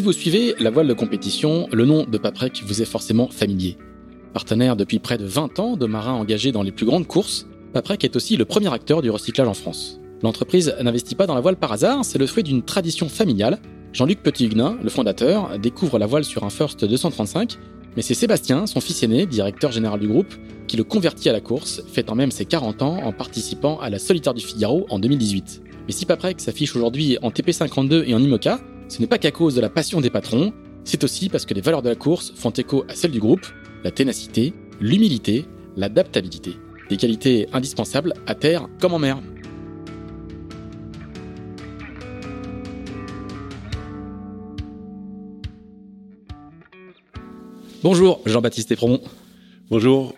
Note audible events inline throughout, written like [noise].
Si vous suivez la voile de compétition, le nom de Paprec vous est forcément familier. Partenaire depuis près de 20 ans de marins engagés dans les plus grandes courses, Paprec est aussi le premier acteur du recyclage en France. L'entreprise n'investit pas dans la voile par hasard, c'est le fruit d'une tradition familiale. Jean-Luc Petit-Huguenin, le fondateur, découvre la voile sur un First 235, mais c'est Sébastien, son fils aîné, directeur général du groupe, qui le convertit à la course, fêtant même ses 40 ans en participant à la Solitaire du Figaro en 2018. Mais si Paprec s'affiche aujourd'hui en TP52 et en IMOCA, ce n'est pas qu'à cause de la passion des patrons, c'est aussi parce que les valeurs de la course font écho à celles du groupe, la ténacité, l'humilité, l'adaptabilité. Des qualités indispensables à terre comme en mer. Bonjour Jean-Baptiste Epromont. Bonjour.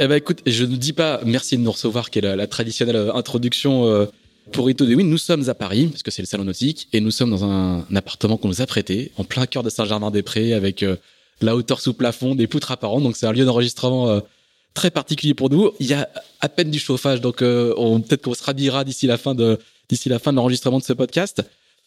Eh ben écoute, je ne dis pas merci de nous recevoir, qui est la, traditionnelle euh, introduction euh, pour Ito de Win. Nous sommes à Paris, parce que c'est le salon nautique, et nous sommes dans un, appartement qu'on nous a prêté, en plein cœur de Saint-Germain-des-Prés, avec euh, la hauteur sous plafond, des poutres apparentes. Donc c'est un lieu d'enregistrement très particulier pour nous. Il y a à peine du chauffage, donc peut-être qu'on se rhabillera d'ici la fin de d'ici la fin de l'enregistrement de ce podcast.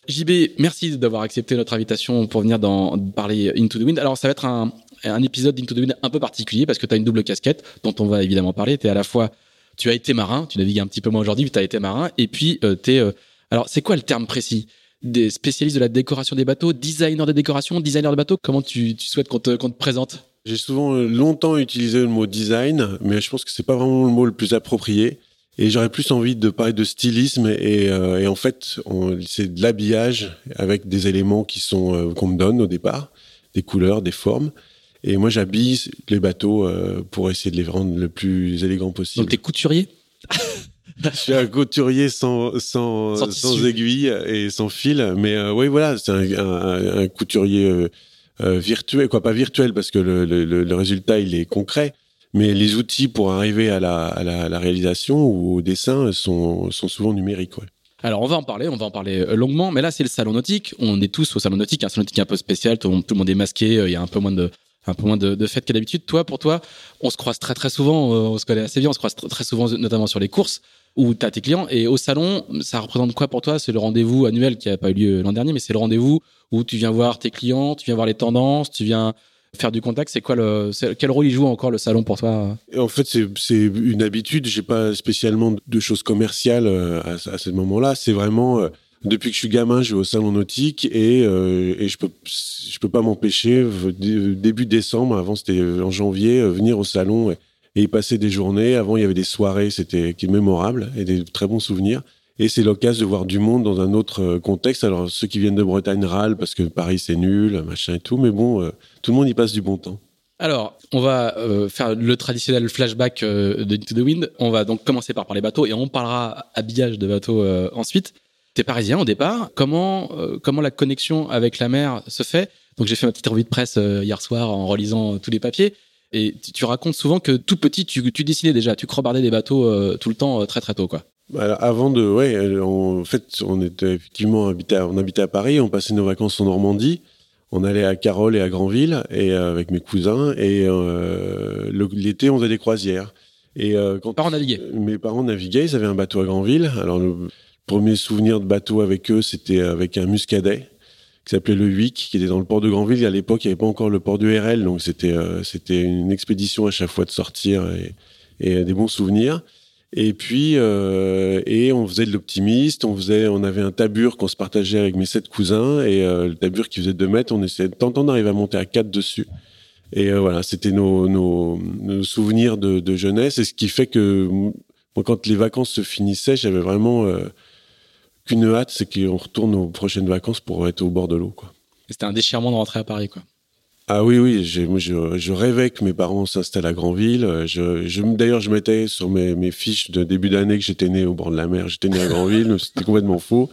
JB, merci d'avoir accepté notre invitation pour venir dans, parler Into the Wind. Alors, ça va être un, un épisode d'Into the Wind un peu particulier parce que tu as une double casquette dont on va évidemment parler. Tu à la fois, tu as été marin, tu navigues un petit peu moins aujourd'hui, mais tu as été marin. Et puis, euh. Euh, alors, c'est quoi le terme précis? Des spécialistes de la décoration des bateaux, designer de décoration, designer de bateaux? Comment tu, tu souhaites qu'on te, qu'on te présente? J'ai souvent euh, longtemps utilisé le mot design, mais je pense que c'est pas vraiment le mot le plus approprié. Et j'aurais plus envie de parler de stylisme et, et en fait, c'est de l'habillage avec des éléments qui sont qu'on me donne au départ, des couleurs, des formes. Et moi, j'habille les bateaux euh, pour essayer de les rendre le plus élégant possible. Donc, t'es couturier [laughs] Je suis un couturier sans, sans, sans, aiguille et sans fil. Mais euh, oui, voilà, c'est un, un, couturier euh, virtuel, quoi, pas virtuel, parce que le, le, le, résultat, il est concret. Mais les outils pour arriver à la, à la, la réalisation ou au dessin sont, sont souvent numériques. Ouais. Alors on va en parler, on va en parler longuement, mais là c'est le salon nautique. On est tous au salon nautique, un salon nautique un peu spécial, tout le monde est masqué, il y a un peu moins de, un peu moins de, de fête que d'habitude. Toi, pour toi, on se croise très très souvent, euh, on se connaît assez bien, on se croise très, souvent, notamment sur les courses où tu as tes clients. Et au salon, ça représente quoi pour toi? C'est le rendez-vous annuel qui a pas eu lieu l'an dernier, mais c'est le rendez-vous où tu viens voir tes clients, tu viens voir les tendances, tu viens faire du contact. C'est quoi le quel rôle il joue encore le salon pour toi? En fait, c'est une habitude. J'ai pas spécialement de choses commerciales euh, à, à ce moment-là. C'est vraiment euh, depuis que je suis gamin, je vais au salon nautique et, euh, je peux je peux pas m'empêcher début décembre, avant c'était en janvier, euh, venir au salon et, y passer des journées. Avant, il y avait des soirées, c'était qui mémorable et des très bons souvenirs. Et c'est l'occasion de voir du monde dans un autre euh, contexte. Alors ceux qui viennent de Bretagne râlent parce que Paris c'est nul, machin et tout, mais bon, tout le monde y passe du bon temps. Alors, on va faire le traditionnel flashback de Into the Wind. On va donc commencer par parler bateaux et on parlera habillage de bateaux ensuite. T'es parisien au départ. Comment euh, comment la connexion avec la mer se fait? Donc j'ai fait ma petite revue de presse euh, hier soir en relisant euh, tous les papiers. Et tu, racontes souvent que tout petit, tu, tu dessinais déjà, tu crobardais des bateaux tout le temps, très très tôt, quoi. Bah, avant de, ouais, en fait, on était effectivement habité, on habitait à Paris, on passait nos vacances en Normandie, on allait à Carole et à Granville et avec mes cousins et l'été on faisait des croisières. Et quand parents naviguaient. Mes parents naviguaient, ils avaient un bateau à Granville. Alors premier souvenir de bateau avec eux, c'était avec un muscadet qui s'appelait le Huic, qui était dans le port de Granville. À l'époque, il n'y avait pas encore le port du RL, donc c'était euh, c'était une expédition à chaque fois de sortir et, des bons souvenirs. Et puis euh, et on faisait de l'optimiste, on faisait, on avait un tabur qu'on se partageait avec mes sept cousins et euh, le tabur qui faisait deux mètres, on essayait de tenter d'arriver à monter à quatre dessus. Et voilà, c'était nos, nos, souvenirs de, jeunesse et ce qui fait que quand les vacances se finissaient, j'avais vraiment qu'une hâte, c'est qu'on retourne aux prochaines vacances pour être au bord de l'eau. Quoi. C'était un déchirement de rentrer à Paris, quoi. Ah oui, oui, je, je, rêvais que mes parents s'installent à Granville. Je, je, D'ailleurs, je mettais sur mes, mes fiches de début d'année que j'étais né au bord de la mer. J'étais né à Granville, [laughs] c'était complètement faux.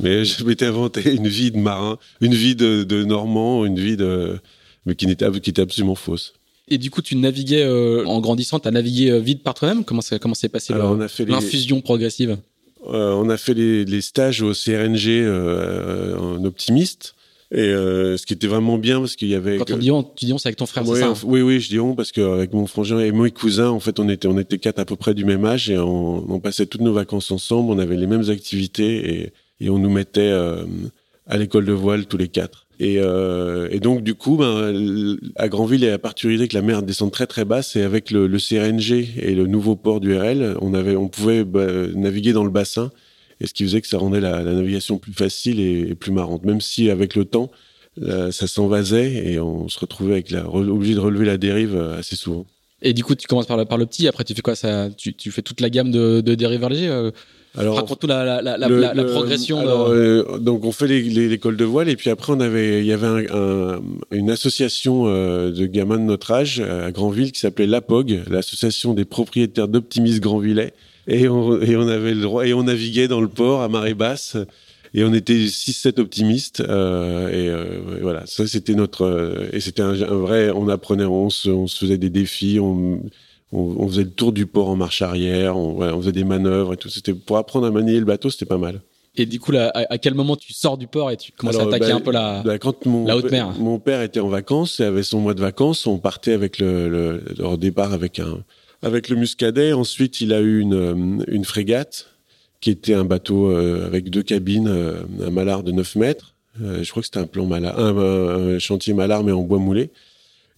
Mais je m'étais inventé une vie de marin, une vie de, de normand, une vie de, mais qui n'était, qui était absolument fausse. Et du coup, tu naviguais euh, en grandissant, tu as navigué euh, vite par toi-même? Comment ça, comment s'est passé Alors, on a fait les- l'infusion progressive? Euh, on a fait les, les stages au CRNG euh, en optimiste, et euh, ce qui était vraiment bien parce qu'il y avait. Quand on dit on, tu dis on, c'est avec ton frère, Ouais, c'est ça hein oui, oui, je dis on parce qu'avec mon frangin et mes cousins, en fait, on était, on était quatre à peu près du même âge et on, on passait toutes nos vacances ensemble. On avait les mêmes activités et, et on nous mettait euh, à l'école de voile tous les quatre. Et, euh, et donc, du coup, ben, à Granville et à Parturisé, que la mer descend très très basse, et avec le, le CRNG et le nouveau port du RL, on, avait, on pouvait bah, naviguer dans le bassin. Et ce qui faisait que ça rendait la, navigation plus facile et, plus marrante. Même si, avec le temps, ça s'envasait et on se retrouvait avec obligé de relever la dérive euh, assez souvent. Et du coup, tu commences par le, petit, après tu fais quoi? Tu, fais toute la gamme de, de dériveurs légers euh, Alors, Raconte-nous la, la, la, la, le- la- la le- progression. de- alors, donc on fait les- les- l'école de voile et puis après on avait, il y avait un- un- une association euh, de gamins de notre âge euh, à Granville qui s'appelait l'APOG, l'association des propriétaires d'optimistes Granvillais. Et on, et on avait le droit et on naviguait dans le port à marée basse. Et on était 6-7 optimistes. euh, et, euh, et voilà, ça c'était notre. euh, et c'était un, un vrai. On apprenait, on se, on se faisait des défis. On, on, on faisait le tour du port en marche arrière. On, faisait des manœuvres et tout. C'était pour apprendre à manier le bateau, c'était pas mal. Et du coup, là, à, à quel moment tu sors du port et tu commences Alors, à attaquer bah, un peu la. bah, quand mon, la haute mer? mon père était en vacances et avait son mois de vacances, on partait avec le, départ avec un avec le Muscadet. Ensuite, il a eu une, une frégate qui était un bateau euh, avec deux cabines, euh, un malard de 9 mètres. Euh, je crois que c'était un plan malard, un chantier malard mais en bois moulé.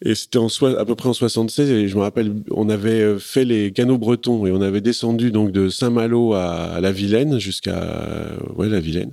Et c'était en à peu près en 76. Et je me rappelle, on avait euh, fait les canaux bretons et on avait descendu donc de Saint-Malo à, la Vilaine jusqu'à euh, ouais la Vilaine.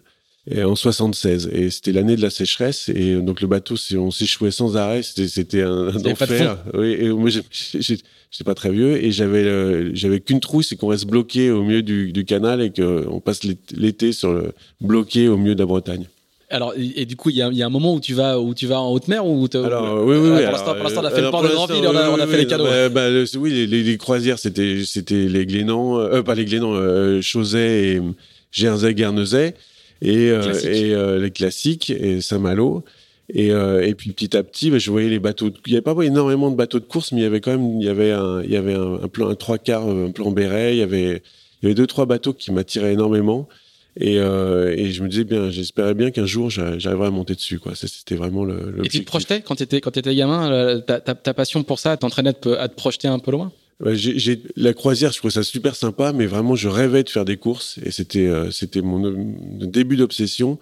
Et en 76. Et c'était l'année de la sécheresse. Et donc le bateau, c'est- on s'échouait sans arrêt. C'était, c'était un, un enfer. Oui, et moi, j'étais pas très vieux et j'avais, euh, j'avais qu'une trouille, c'est qu'on reste bloqué au milieu du, du canal et qu'on passe l'ét- l'été sur le, bloqué au milieu de la Bretagne. Alors, et, et du coup, il y a, il y a un moment où tu vas, où tu vas en haute mer ou Alors, oui, oui, Euh, oui. pour alors, l'instant, pour l'instant, on a fait euh, le port de pour Grandville, on a, l'instant, on a oui, fait les oui, cadeaux. bah, bah, le- oui, les, croisières, c'était, c'était les Glénans, euh, pas les Glénans, euh, Chauzet et Jersey, Guernesey, et, euh, euh, les classiques, et Saint-Malo. Et, euh, et puis petit à petit, bah, je voyais les bateaux. de- Il n'y avait pas énormément de bateaux de course, mais il y avait quand même, il y avait un, il y avait un, un plan, un trois quarts, un plan béret. Il y avait, il y avait deux trois bateaux qui m'attiraient énormément. Et, euh, et je me disais bien, j'espérais bien qu'un jour j'a- j'arriverais à monter dessus. Quoi. C'était vraiment le. Et tu te projetais quand tu étais, quand étais gamin, euh, ta, ta, ta passion pour ça t'entraînait à te, à te projeter un peu loin? Ouais, j'ai, la croisière, je trouve ça super sympa, mais vraiment, je rêvais de faire des courses et c'était, euh, c'était mon euh, début d'obsession.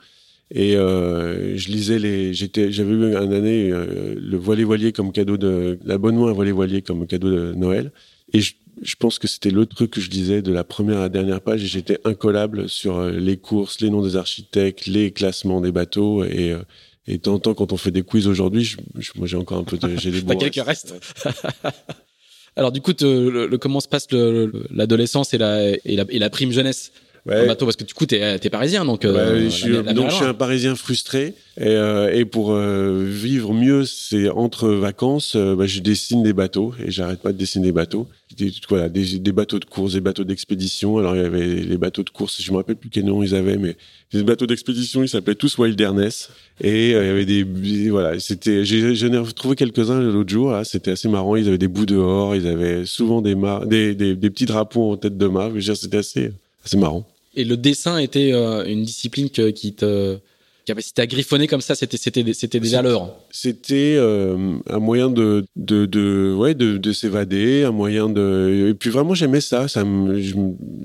Et euh, je lisais les, j'étais, j'avais eu un année euh, le voilier voilier comme cadeau de, l'abonnement à voilier voilier comme cadeau de Noël. Et je, je pense que c'était le truc que je lisais de la première à la dernière page et j'étais incollable sur euh, les courses, les noms des architectes, les classements des bateaux et euh, et de temps en temps, quand on fait des quiz aujourd'hui, je, je- moi j'ai encore un peu de, j'ai des [laughs] T'as quelques restes. [laughs] Alors du coup, te- le, le- comment se passe le- le- l'adolescence et la, et, la, et la prime jeunesse? Ouais. bateau Parce que du coup, t'es es parisien, donc. euh, Ouais, je la donc je suis un Parisien frustré et, euh, et pour euh, vivre mieux, c'est entre vacances, euh, bah, je dessine des bateaux et j'arrête pas de dessiner des bateaux. Des, voilà, des, des bateaux de course, des bateaux d'expédition. Alors il y avait les bateaux de course, je me rappelle plus quel nom ils avaient, mais les bateaux d'expédition, ils s'appelaient tous Wilderness et euh, il y avait des, des- voilà, c'était, j'en ai retrouvé quelques-uns l'autre jour. C'était assez marrant. Ils avaient des bouts dehors, ils avaient souvent des des, des, des petits drapeaux en tête de mât. C'était assez, assez marrant. Et le dessin était euh, une discipline que- qui te capacité à griffonner comme ça, c'était c'était c'était déjà l'heure. C'était euh, un moyen de de, de ouais de, de s'évader, un moyen de et puis vraiment j'aimais ça. Ça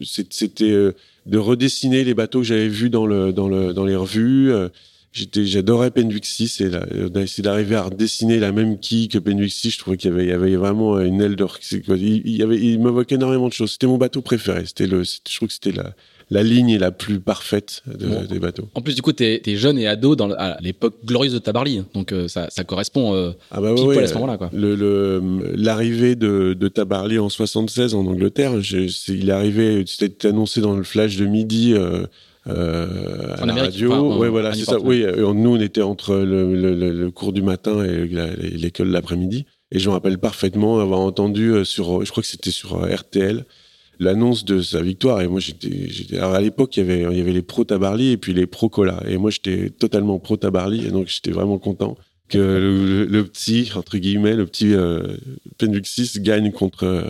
c'est- c'était euh, de redessiner les bateaux que j'avais vus dans le dans le dans les revues. J'étais, j'adorais Penwick 6 et là, d'essayer d'arriver à redessiner la même quille que 6. Je trouvais qu'il y avait, il y avait vraiment une aile d'or. c'est quoi, Il, il y avait, il m'évoquait énormément de choses. C'était mon bateau préféré. C'était le, je trouve que c'était la, la ligne la plus parfaite de- Bon. des bateaux. En plus, du coup, t'es es jeune et ado dans, à l'époque glorieuse de Tabarly, donc euh, ça, ça correspond euh, Ah bah ouais, poil à ouais. ce moment-là, quoi. Le- le- L'arrivée de, de Tabarly en 76 en Angleterre, je- c'est- il est arrivé, c'était annoncé dans le flash de midi euh, euh, à En la Amérique, radio. enfin, en- ouais, voilà, c'est ça. Oui, euh, nous on était entre le, le- cours du matin et l'école l'après-midi. Et je me rappelle parfaitement avoir entendu sur, je crois que c'était sur RTL, l'annonce de sa victoire. Et moi, j'étais, j'étais alors à l'époque, il y avait, il y avait les pro Tabarly et puis les pro Cola. Et moi, j'étais totalement pro Tabarly, et donc j'étais vraiment content que le, le petit, entre guillemets, le petit euh, Penduxis gagne contre euh,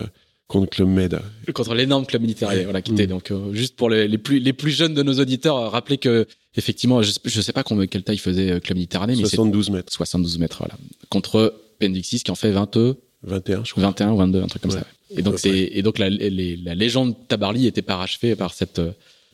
contre Club Med. Contre l'énorme club militaire, voilà, qui était mm. donc euh, juste pour les, les, plus les plus jeunes de nos auditeurs, euh, rappeler que effectivement, je, je sais pas combien quelle taille faisait Club Méditerranée, mais 72 mètres. 72 mètres, voilà. Contre Pendixis qui en fait 20 21, je crois. 21 ou 22, un truc comme ça. Et donc c'est et donc la, la légende Tabarly était parachevée par cette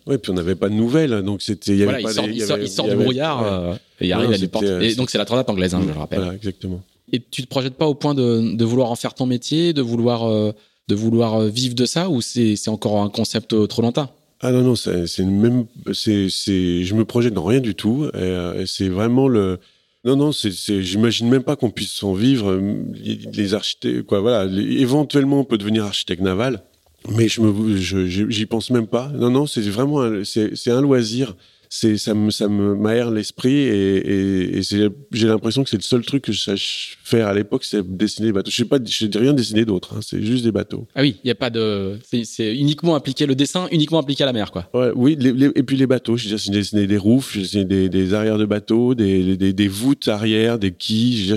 oui, puis on n'avait pas de nouvelles, donc c'était. Il, voilà, il, sort, il, sort, il sort du brouillard ouais. et il arrive à des portes. Et donc c'est la transat anglaise, hein, je le rappelle. Voilà, exactement. Et tu te projettes pas au point de, de vouloir en faire ton métier, de vouloir de vouloir euh, vivre de ça ou c'est encore un concept euh, trop lointain? Ah non non c'est même c'est je me projette dans rien du tout euh, et, c'est vraiment le non non c'est j'imagine même pas qu'on puisse en vivre les, architectes quoi voilà éventuellement on peut devenir architecte naval mais je j'y pense même pas. Non non c'est vraiment c'est un loisir c'est ça me ça me m'aère l'esprit et, et, j'ai l'impression que c'est le seul truc que je sache faire à l'époque c'est dessiner des bateaux. Je sais pas je rien dessiné d'autre hein, c'est juste des bateaux. Ah oui il y a pas de c'est uniquement appliqué le dessin uniquement appliqué à la mer quoi. Ouais, oui et puis les bateaux j'ai dessiné des roufs j'ai dessiné des, des, arrières de bateaux des, des, des voûtes arrière des quilles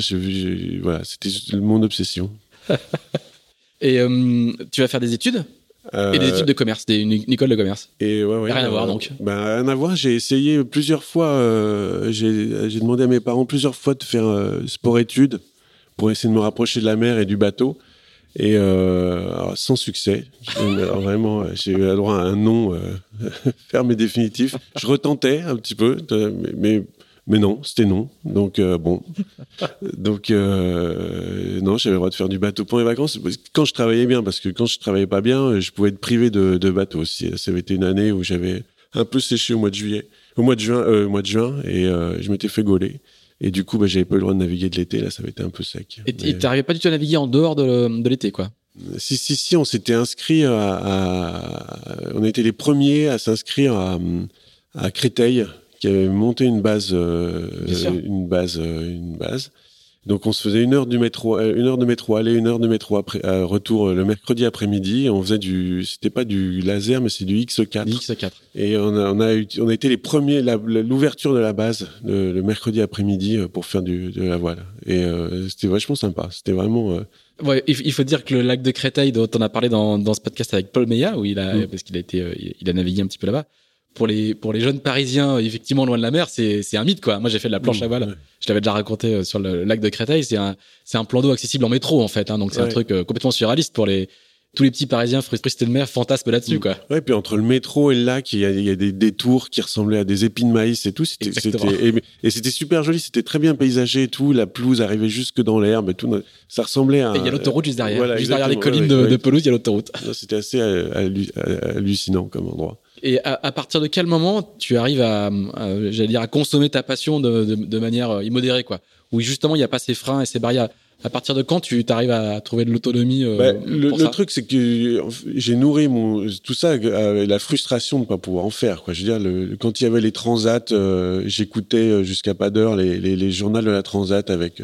voilà c'était mon obsession. [laughs] Et euh, tu vas faire des études? Euh, et des études de commerce, des, une, école de commerce. Et ouais, ouais, rien à voir donc. Ben, rien à voir. J'ai essayé plusieurs fois. Euh, j'ai demandé à mes parents plusieurs fois de faire euh, sport-études pour essayer de me rapprocher de la mer et du bateau. Et sans succès. Alors, vraiment, j'ai eu droit à un nom [laughs] ferme et définitif. Je retentais un petit peu, mais, mais mais non, c'était non. Donc euh, bon, [laughs] donc euh, non, j'avais le droit de faire du bateau pour les vacances quand je travaillais bien, parce que quand je travaillais pas bien, je pouvais être privé de, de bateau. aussi. ça avait été une année où j'avais un peu séché au mois de juillet, au mois de juin, euh, mois de juin, et euh, je m'étais fait gauler. Et du coup, bah, j'avais pas le droit de naviguer de l'été. Là, ça avait été un peu sec. Et tu n'arrivais pas du tout à naviguer en dehors de, de l'été, quoi? Si, si, si, on s'était inscrit à, à, On été les premiers à s'inscrire à, à Créteil, qui avait monté une base, euh, une base, euh, une base. Donc on se faisait une heure du métro, euh, une heure de métro aller, une heure de métro après, retour le mercredi après-midi. On faisait du, c'était pas du laser, mais c'est du X4. X4. Et on a, on a, on a été les premiers, l'ouverture de la base le, mercredi après-midi pour faire du, de la voile. Et c'était vachement sympa. C'était vraiment. Ouais, il faut dire que le lac de Créteil dont on a parlé dans, dans ce podcast avec Paul Meillat, où il a, mm. parce qu'il a été, il a navigué un petit peu là-bas pour les pour les jeunes parisiens effectivement loin de la mer c'est un mythe quoi. Moi j'ai fait de la planche à voile. je l'avais déjà raconté euh, sur le lac de Créteil. C'est un plan d'eau accessible en métro en fait hein, donc c'est un truc euh, complètement surréaliste pour les tous les petits parisiens frustrés de mer fantasment là-dessus mm. quoi. Ouais puis entre le métro et le lac il y a, il y a des détours qui ressemblaient à des épines de maïs et tout. C'était et, c'était super joli. C'était très bien paysagé et tout. La pelouse arrivait jusque dans l'herbe et tout. Ça ressemblait à il y a l'autoroute juste derrière. Juste derrière les collines de, pelouse il y a l'autoroute. C'était assez euh, hallucinant comme endroit et à, à, partir de quel moment tu arrives à, j'allais dire, à consommer ta passion de, de, de, manière euh, immodérée, quoi? Où justement il n'y a pas ces freins et ces barrières. À partir de quand tu arrives à trouver de l'autonomie euh, bah, Le, le truc, c'est que j'ai nourri mon tout ça avec la frustration de ne pas pouvoir en faire. Quoi. Je veux dire, le, quand il y avait les transats, euh, j'écoutais jusqu'à pas d'heure les, les, les, journaux de la transat avec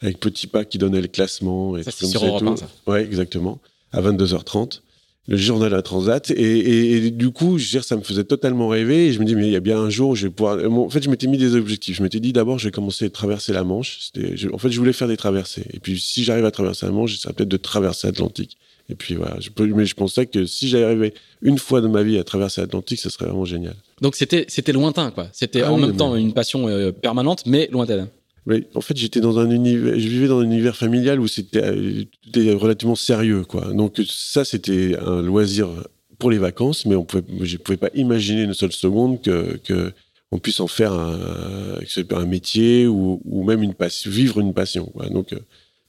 avec Petit Pas qui donnait le classement et ça, c'est sur Europe 1, ça. Ouais, exactement. À 22h30 le journal à Transat. Et, et, du coup je veux dire ça me faisait totalement rêver. Et je me dis mais il y a bien un jour où je vais pouvoir en fait je m'étais mis des objectifs. Je m'étais dit d'abord je vais commencer à traverser la Manche. En fait je voulais faire des traversées. Et puis si j'arrive à traverser la Manche ça peut-être de traverser l'Atlantique. Et puis voilà. Je mais je pensais que si j'arrivais une fois de ma vie à traverser l'Atlantique ce serait vraiment génial. Donc c'était c'était lointain quoi. C'était ah en même temps une passion euh, permanente mais lointaine en fait, j'étais dans un je vivais dans un univers familial où c'était euh, relativement sérieux, quoi. Donc ça, c'était un loisir pour les vacances, mais on pouvait, je pouvais pas imaginer une seule seconde que, on puisse en faire un, un métier ou, ou même une vivre une passion. Donc, euh,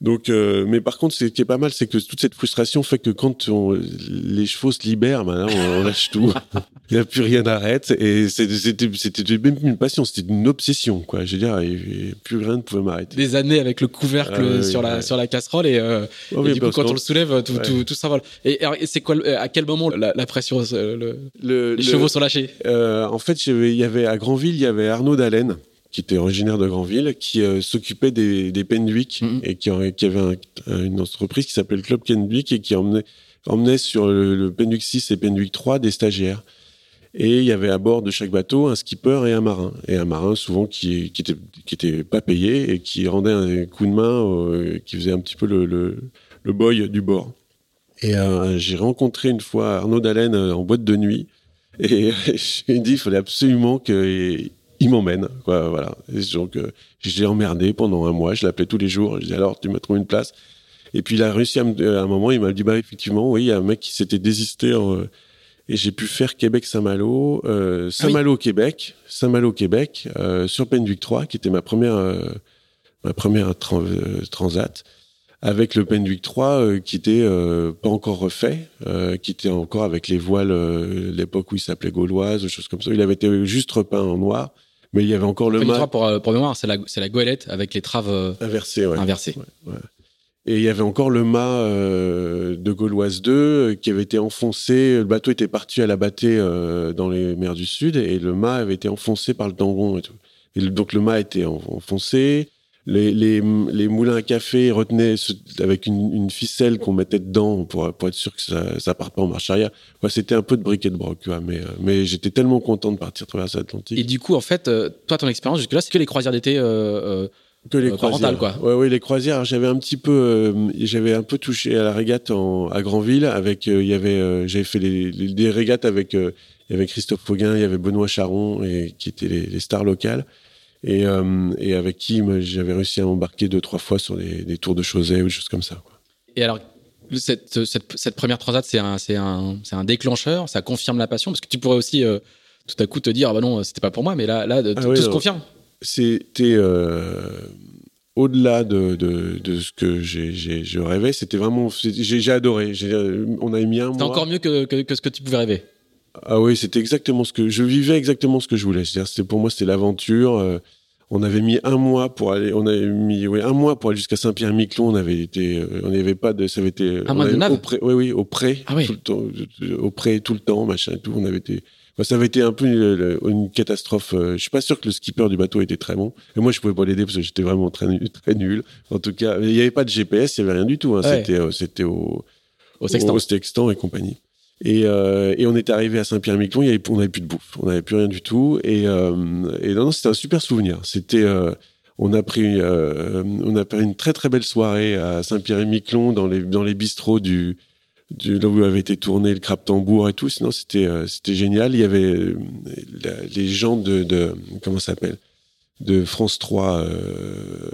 donc, euh, mais par contre, ce qui est pas mal, c'est que toute cette frustration fait que quand on, les chevaux se libèrent, maintenant, on, on lâche tout. [laughs] Il n'y a plus rien à arrêter. Et c'était, c'était même une passion, c'était une obsession, quoi. Je veux dire, et, plus rien ne pouvait m'arrêter. Des années avec le couvercle ah sur la sur la casserole et, euh, oh, et du coup, quand on le soulève, tout, tout, tout s'envole. Et, et c'est quoi, à quel moment la, la pression, le, le, les chevaux sont lâchés? Euh, En fait, il y avait à Granville, il y avait Arnaud Dallène qui était originaire de Granville, qui euh, s'occupait des, des Pendwick mm-hmm. et qui, qui avait une entreprise qui s'appelait le Club Pendwick et qui emmenait sur le, le Penduic 6 et Penduic 3 des stagiaires. Et il y avait à bord de chaque bateau un skipper et un marin. Et un marin souvent qui, qui était, qui était pas payé et qui rendait un coup de main, euh, qui faisait un petit peu le, le, le boy du bord. Et euh, j'ai rencontré une fois Arnaud Dallène euh, en boîte de nuit. Et [laughs] j'ai dit, il fallait absolument qu'il m'emmène. Quoi, voilà. Et donc, euh, je l'ai emmerdé pendant un mois. Je l'appelais tous les jours. Je disais, alors, tu m'as trouvé une place. Et puis, il a réussi à, me, à un moment, il m'a dit, bah, effectivement, oui, il y a un mec qui s'était désisté en, euh, et j'ai pu faire Québec-Saint-Malo, euh, Saint-Malo-Québec, Saint-Malo-Québec, euh, sur Penduic 3, qui était ma première, euh, ma première tran- euh, transat, avec le Penduic 3 euh, qui était euh, pas encore refait, euh, qui était encore avec les voiles, euh, l'époque où il s'appelait gauloise, des choses comme ça. Il avait été juste repeint en noir, mais il y avait encore le 3, pour, euh, pour mémoire, c'est la, c'est la goélette avec les traves euh, inversé. Ouais. inversées. Et il y avait encore le mât euh, de Gauloise 2 euh, qui avait été enfoncé. Le bateau était parti à la battée euh, dans les mers du Sud et le mât avait été enfoncé par le tangon et tout. Et le- donc le mât était en- enfoncé. Les, les, les moulins à café retenaient ce- avec une, une ficelle qu'on mettait dedans pour, pour être sûr que ça, ça parte pas en marche arrière. Ouais, C'était un peu de briquet de broc, tu vois, mais, euh, mais j'étais tellement content de partir traverser l'Atlantique. Et du coup, en fait, euh, toi, ton expérience jusque-là, c'est que les croisières d'été. Euh, euh, Que les Euh, croisières. quoi. Ouais, ouais, les croisières. J'avais un petit peu, euh, j'avais un peu touché à la régate en, à Granville. Avec, euh, il y avait, euh, j'avais fait les, les- des régates avec, euh, il y avait Christophe Fauguin, il y avait Benoît Charon et qui étaient les, les stars locales. Et, euh, et avec qui j'avais réussi à embarquer deux trois fois sur des, des tours de Chausey ou des choses comme ça. Quoi. Et alors, cette, cette, cette première transat, c'est un, un, un déclencheur, ça confirme la passion, parce que tu pourrais aussi euh, tout à coup te dire, ah bah non, c'était pas pour moi, mais là, là tout, Ah oui, tout se non. confirme. C'était euh, au-delà de, de, de ce que j'ai, je rêvais. C'était vraiment, j'ai, adoré. Euh, on avait mis un C'était encore mieux que, que, que ce que tu pouvais rêver. Ah oui, c'était exactement ce que je vivais, exactement ce que je voulais. C'est-à-dire, pour moi, c'était l'aventure. On avait mis un mois pour aller, on avait mis oui, un mois pour aller jusqu'à Saint-Pierre-Miquelon. On avait été, euh, on n'y avait pas de, ça avait été, Un on mois de avait- au pré, oui, oui, au pré, Ah oui. tout le temps, au pré tout le temps, machin tout. On avait été, ça avait été un peu une, une catastrophe. euh, Je suis pas sûr que le skipper du bateau était très bon. Et moi, je pouvais pas l'aider parce que j'étais vraiment très nul, très nul. En tout cas, il n'y avait pas de GPS, il y avait rien du tout. Hein. Ouais. C'était, euh, c'était au, Au sextant. au sextant et compagnie. Et, euh, et on est arrivé à Saint-Pierre-Miquelon, on n'avait plus de bouffe, on n'avait plus rien du tout. Et, euh, non, c'était un super souvenir. C'était, euh, on a pris, on a pris une très très belle soirée à Saint-Pierre-et-Miquelon dans les dans les bistrots du, là où avait été tourné le crabe tambour et tout. Sinon, c'était c'était génial. Il y avait les gens de, de comment ça s'appelle? De France 3 euh,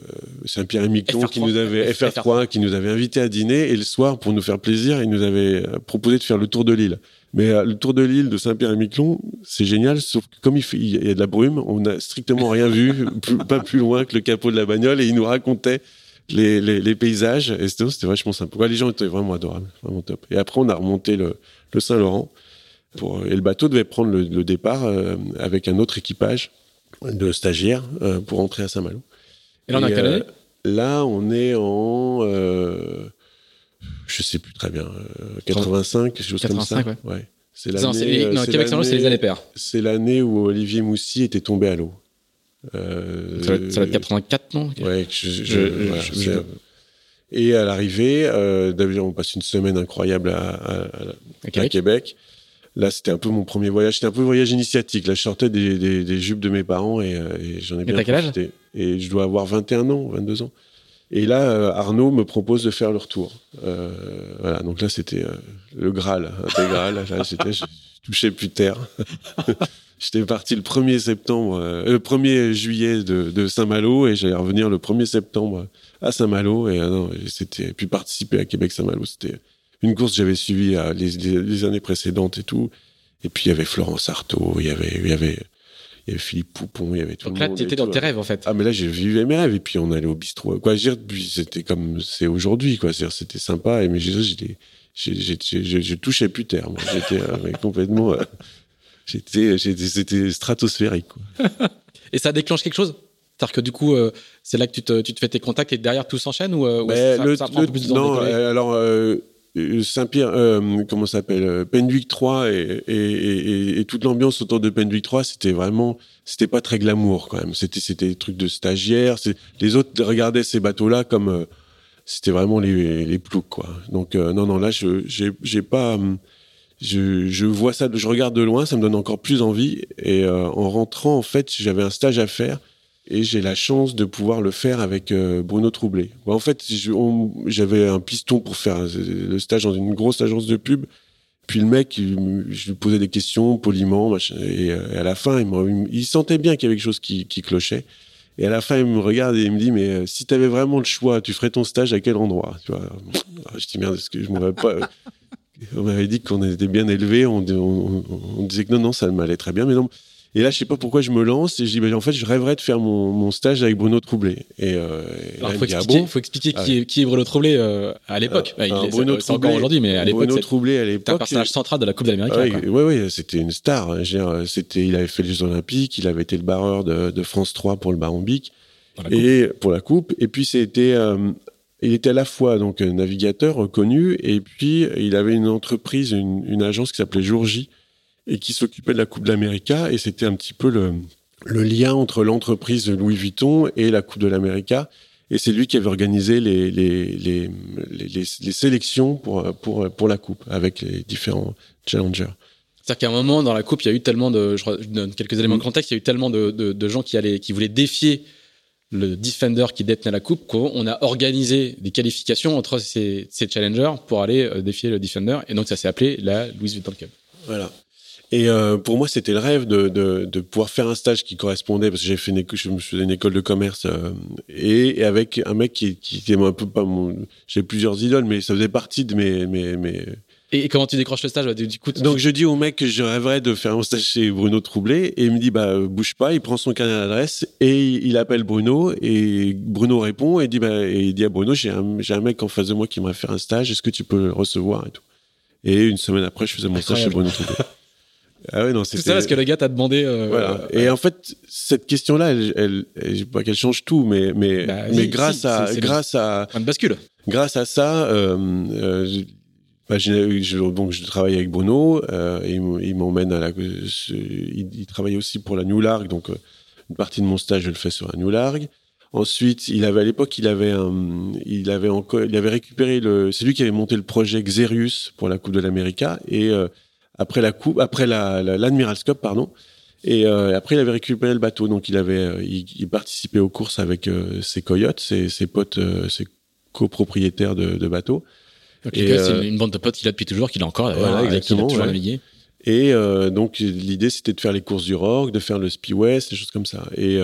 Saint-Pierre-et-Miquelon qui FR3. nous avait FR3 qui nous avait invités à dîner et le soir pour nous faire plaisir, il nous avait euh, proposé de faire le tour de l'île. Mais euh, le tour de l'île de Saint-Pierre-et-Miquelon, c'est génial, sauf que comme il, fait, il y a de la brume, on n'a strictement rien vu, [laughs] plus- pas plus loin que le capot de la bagnole, et il nous racontait les, les, les paysages, et c'était c'était vachement sympa. Ouais, les gens étaient vraiment adorables, vraiment top. Et après, on a remonté le, le Saint-Laurent, pour, et le bateau devait prendre le, le départ euh, avec un autre équipage de stagiaires euh, pour rentrer à Saint-Malo. Et là, on a quelle euh, année Là, on est en. Euh, je sais plus très bien. euh, 85, quelque chose 85, comme ça. Ouais. C'est Non, c'est l'année. les- euh, non, c'est Québec Saint-Malo, c'est les l'année- années paires. C'est l'année où Olivier Moussy était tombé à l'eau. Euh, Ça va être, ça va être 84, non? Ouais, je, je- Je- voilà, je- c'est- je- Et à l'arrivée, euh, on passe une semaine incroyable à, à- à- À à Québec. Québec. Là, c'était un peu mon premier voyage. C'était un peu un voyage initiatique. Là, je sortais des, des, des jupes de mes parents et, euh, et j'en ai bien quel âge. Et je dois avoir 21 ans, 22 ans. Et là, euh, Arnaud me propose de faire le retour. Euh, voilà, donc là, c'était euh, le Graal intégral. Là, j'étais, je touchais plus terre. [laughs] J'étais parti le 1er septembre, le 1er juillet de, de Saint-Malo et j'allais revenir le 1er septembre à Saint-Malo. Et non, et c'était puis participer à Québec-Saint-Malo, c'était une course que j'avais suivie euh, les, les, les années précédentes et tout. Et puis il y avait Florence Artaud, il y avait, il y avait, il y avait Philippe Poupon, il y avait tout Donc le là, monde. tu et étais tout. dans tes rêves, en fait. Ah mais là j'ai vécu mes rêves et puis on allait au bistrot quoi c'était comme c'est aujourd'hui quoi c'était sympa et mais j'ai j'étais je, touchais plus terre j'étais euh, complètement euh, j'étais c'était stratosphérique quoi. [laughs] Et ça déclenche quelque chose? C'est-à-dire que du coup, euh, c'est là que tu te, tu te fais tes contacts et derrière tout s'enchaîne ou, euh, ça, le- ça le- non alors euh, Saint-Pierre euh, comment s'appelle euh, Penduic 3 et, et, toute l'ambiance autour de Penduic 3 c'était vraiment c'était pas très glamour quand même c'était c'était des trucs de stagiaires les autres regardaient ces bateaux là comme euh, c'était vraiment les, les ploucs, quoi. Donc, non, non, là, je j'ai pas. Je, je, vois ça, je regarde de loin, ça me donne encore plus envie. Et en rentrant, en fait, j'avais un stage à faire et j'ai la chance de pouvoir le faire avec Bruno Troublé. En fait, j'avais un piston pour faire le stage dans une grosse agence de pub puis le mec, je lui posais des questions poliment, et, à la fin, il, sentait bien qu'il y avait quelque chose qui, clochait. Et à la fin, il me regarde et il me dit, mais euh, si tu avais vraiment le choix, tu ferais ton stage à quel endroit vois? Je dis, merde, est-ce que je m'aurais pas... [laughs] On m'avait dit qu'on était bien élevé, on, on, disait que non, non, ça m'allait très bien, mais non, et là, je sais pas pourquoi je me lance et je dis, ben, en fait, je rêverais de faire mon, mon stage avec Bruno Troublé. Et, euh, Alors, il faut, expliquer, faut expliquer qui, est, qui est Bruno Troublé euh, à l'époque. Euh, Bruno c'est encore aujourd'hui, mais à l'époque. Bruno Troublé à l'époque. Un personnage central de la Coupe d'Amérique. Oui, oui, c'était une star. Hein. C'était, il avait fait les Jeux Olympiques, il avait été le barreur de, de France 3 pour le Baron Bic. Et pour la Coupe. Et puis, c'était, euh, il était à la fois donc navigateur reconnu et puis il avait une entreprise, une, une agence qui s'appelait Jour J et qui s'occupait de la Coupe de l'Amérique. Et c'était un petit peu le, le lien entre l'entreprise Louis Vuitton et la Coupe de l'Amérique. Et c'est lui qui avait organisé les, les, les, les, les sélections pour, pour, pour la Coupe avec les différents challengers. C'est-à-dire qu'à un moment, dans la Coupe, il y a eu tellement de. Je, donne quelques éléments de mm. contexte, il y a eu tellement de, de, de gens qui, allaient, qui voulaient défier le defender qui détenait la coupe, qu'on a organisé des qualifications entre ces, ces challengers pour aller euh, défier le defender. Et donc, ça s'est appelé la Louis Vuitton Cup. Voilà. Et euh, pour moi, c'était le rêve de, de, de, pouvoir faire un stage qui correspondait, parce que j'ai fait une, je me faisais une école de commerce, euh, et, et, avec un mec qui, qui était un peu pas mon... J'ai plusieurs idoles, mais ça faisait partie de mes... mes, mes... Et comment tu décroches le stage du coup, Donc je dis au mec que je rêverais de faire un stage chez Bruno Troublé, et il me dit, bah bouge pas, il prend son carnet d'adresse, et il appelle Bruno, et Bruno répond, et dit, bah, et il dit à Bruno, j'ai un, un mec en face de moi qui m'a fait un stage, est-ce que tu peux le recevoir et tout. Et une semaine après, je faisais mon stage chez Bruno Troublé. [laughs] Ah ouais, non, c'est ça parce que le gars t'a demandé. Euh, voilà. Et en fait, cette question-là, elle, elle, elle pas qu'elle change tout, mais mais bah, mais grâce à grâce à de bascule. Grâce à ça, euh, euh, bah, je, donc je travaille avec Bruno. Euh, et il m'emmène à la. Il, il, travaille aussi pour la New Larg, donc euh, une partie de mon stage, je le fais sur la New Larg. Ensuite, il avait à l'époque, il avait un, il avait encore, il avait récupéré le, c'est lui qui avait monté le projet Xerius pour la Coupe de l'Amérique et euh, après la coupe, après la, l'Admiral's Cup, pardon. Et euh, après, il avait récupéré le bateau, donc il avait, euh, il, participait aux courses avec euh, ses coyotes, ses, ses potes, ses copropriétaires de, de bateaux. et c'est une bande de potes qu'il a depuis toujours, qu'il a encore. Voilà, exactement. toujours navigué. Et donc l'idée c'était de faire les courses du Rock, de faire le Spi West, des choses comme ça. Et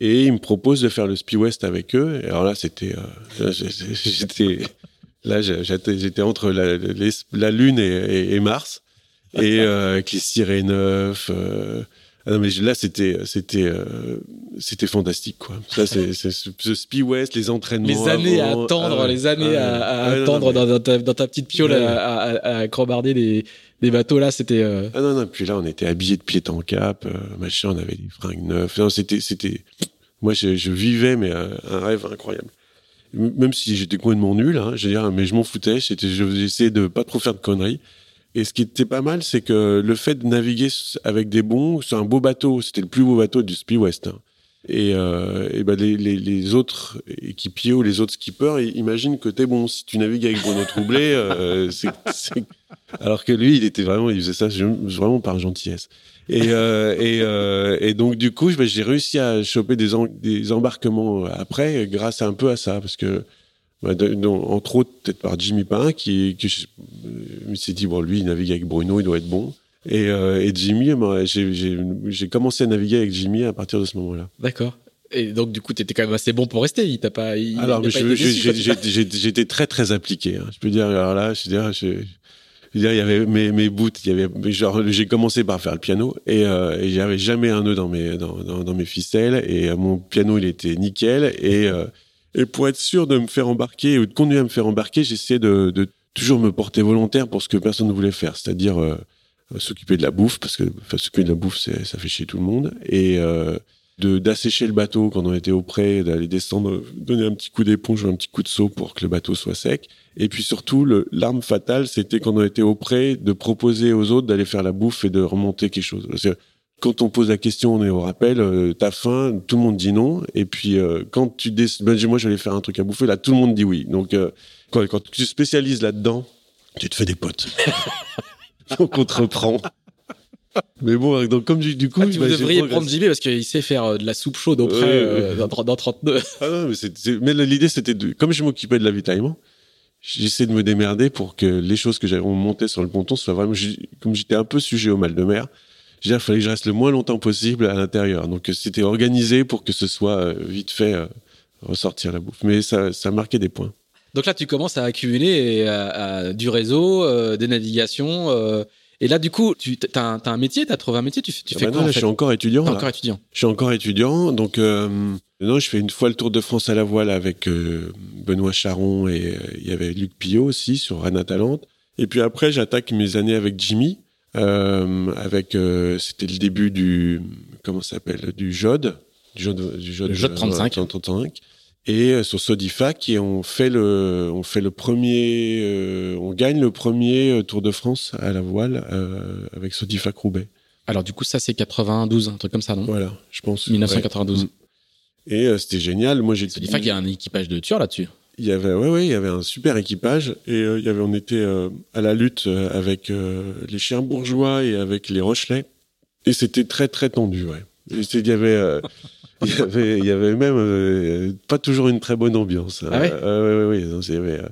et il me propose de faire le Spi West avec eux. Et alors là c'était [laughs] j'étais là j'étais entre la, la lune et, et Mars et euh, avec les sirènes neufs. Euh, ah non mais là c'était c'était euh, c'était fantastique quoi. Ça c'est [laughs] ce Spi West, les entraînements. Les années à attendre, ah les années à, à attendre dans, ta, dans, ta, petite piole à, à, crobarder des, des bateaux là, c'était. Ah non non, puis là on était habillés de pied en cap, machin, on avait des fringues neufs. Non c'était c'était, moi je, je, vivais mais un rêve incroyable. Même si j'étais complètement nul, hein, je veux dire, mais je m'en foutais. J'essayais de pas trop faire de conneries. Et ce qui était pas mal, c'est que le fait de naviguer avec des bons, c'est un beau bateau, c'était le plus beau bateau du Speed West. Hein. Et, euh, ben les, autres équipiers ou les autres skippers imaginent que t'es bon. Si tu navigues avec Bruno Troublé, euh, [laughs] alors que lui, il était vraiment, il faisait ça vraiment par gentillesse. Et, euh, euh, et, donc du coup, ben, j'ai réussi à choper des, des embarquements après, grâce un peu à ça, parce que entre autres peut-être par Jimmy Pain qui, qui me s'est dit bon lui il navigue avec Bruno il doit être bon. Et, euh, et Jimmy j'ai commencé à naviguer avec Jimmy à partir de ce moment-là. D'accord. Et donc du coup tu étais quand même assez bon pour rester. Il t'a pas il, alors j'étais très très appliqué hein. je peux dire alors là je veux dire je, veux dire, il y avait mes, mes boots, il y avait genre j'ai commencé par faire le piano et, euh, et j'avais jamais un nœud dans mes dans, dans, dans mes ficelles et euh, mon piano il était nickel et euh, et pour être sûr de me faire embarquer ou de continuer à me faire embarquer, j'essayais de, de, toujours me porter volontaire pour ce que personne ne voulait faire, c'est-à-dire euh, s'occuper de la bouffe, parce que s'occuper de la bouffe, ça fait chier tout le monde, et euh, d'assécher le bateau quand on était au près, d'aller descendre, donner un petit coup d'éponge ou un petit coup de seau pour que le bateau soit sec. Et puis surtout, l'arme fatale, c'était quand on était au près, de proposer aux autres d'aller faire la bouffe et de remonter quelque chose. Quand on pose la question, on est au rappel, euh, t'as faim, tout le monde dit non. Et puis, euh, quand tu décides, ben, moi, je vais faire un truc à bouffer, là, tout le monde dit oui. Donc, euh, quand, quand tu spécialises là-dedans, tu te fais des potes. [laughs] donc, on te reprend. Mais bon, donc, comme du, du coup. Ah, tu bah, devriez prendre JB parce qu'il sait faire euh, de la soupe chaude auprès dans, dans 39. Ah non, mais, c'est- c'est- mais l'idée, c'était de. Comme je m'occupais de l'avitaillement, j'essaie de me démerder pour que les choses que j'avais montées sur le ponton soient vraiment. Comme j'étais un peu sujet au mal de mer, il fallait que je reste le moins longtemps possible à l'intérieur. Donc, euh, c'était organisé pour que ce soit euh, vite fait euh, ressortir la bouffe. Mais ça, ça marquait des points. Donc là, tu commences à accumuler et à- à du réseau, euh, des navigations. euh, et là, du coup, tu as un, métier, tu as trouvé un métier, tu, Ah fais bah quoi non, là, je suis encore étudiant. Là. encore étudiant. Je suis encore étudiant, donc euh, non, je fais une fois le Tour de France à la voile avec Benoît Charon et il y avait Luc Pillot aussi sur Rana Talente. Et puis après, j'attaque mes années avec Jimmy, avec euh, c'était le début du comment ça s'appelle du JOD, du JOD, du JOD, Le JOD 35. euh, 35. Et euh, sur Sodifac, et on fait le, on fait le premier, euh, on gagne le premier euh, Tour de France à la voile euh, avec Sodifac Roubaix. Alors, du coup, ça, c'est 92, un truc comme ça, non? Voilà, je pense. 1992. Ouais. Et euh, c'était génial. Moi, j'ai. Dit qu'il y a un équipage de tueurs là-dessus. Il y avait, ouais, ouais, il y avait un super équipage et euh, il y avait, on était euh, à la lutte euh, avec euh, les chiens bourgeois et avec les Rochelais et c'était très très tendu, ouais. Il y avait, euh, il y avait, il y avait même euh, pas toujours une très bonne ambiance. Ah ouais Euh, ouais, ouais, ouais, non, c'est- il y avait, euh,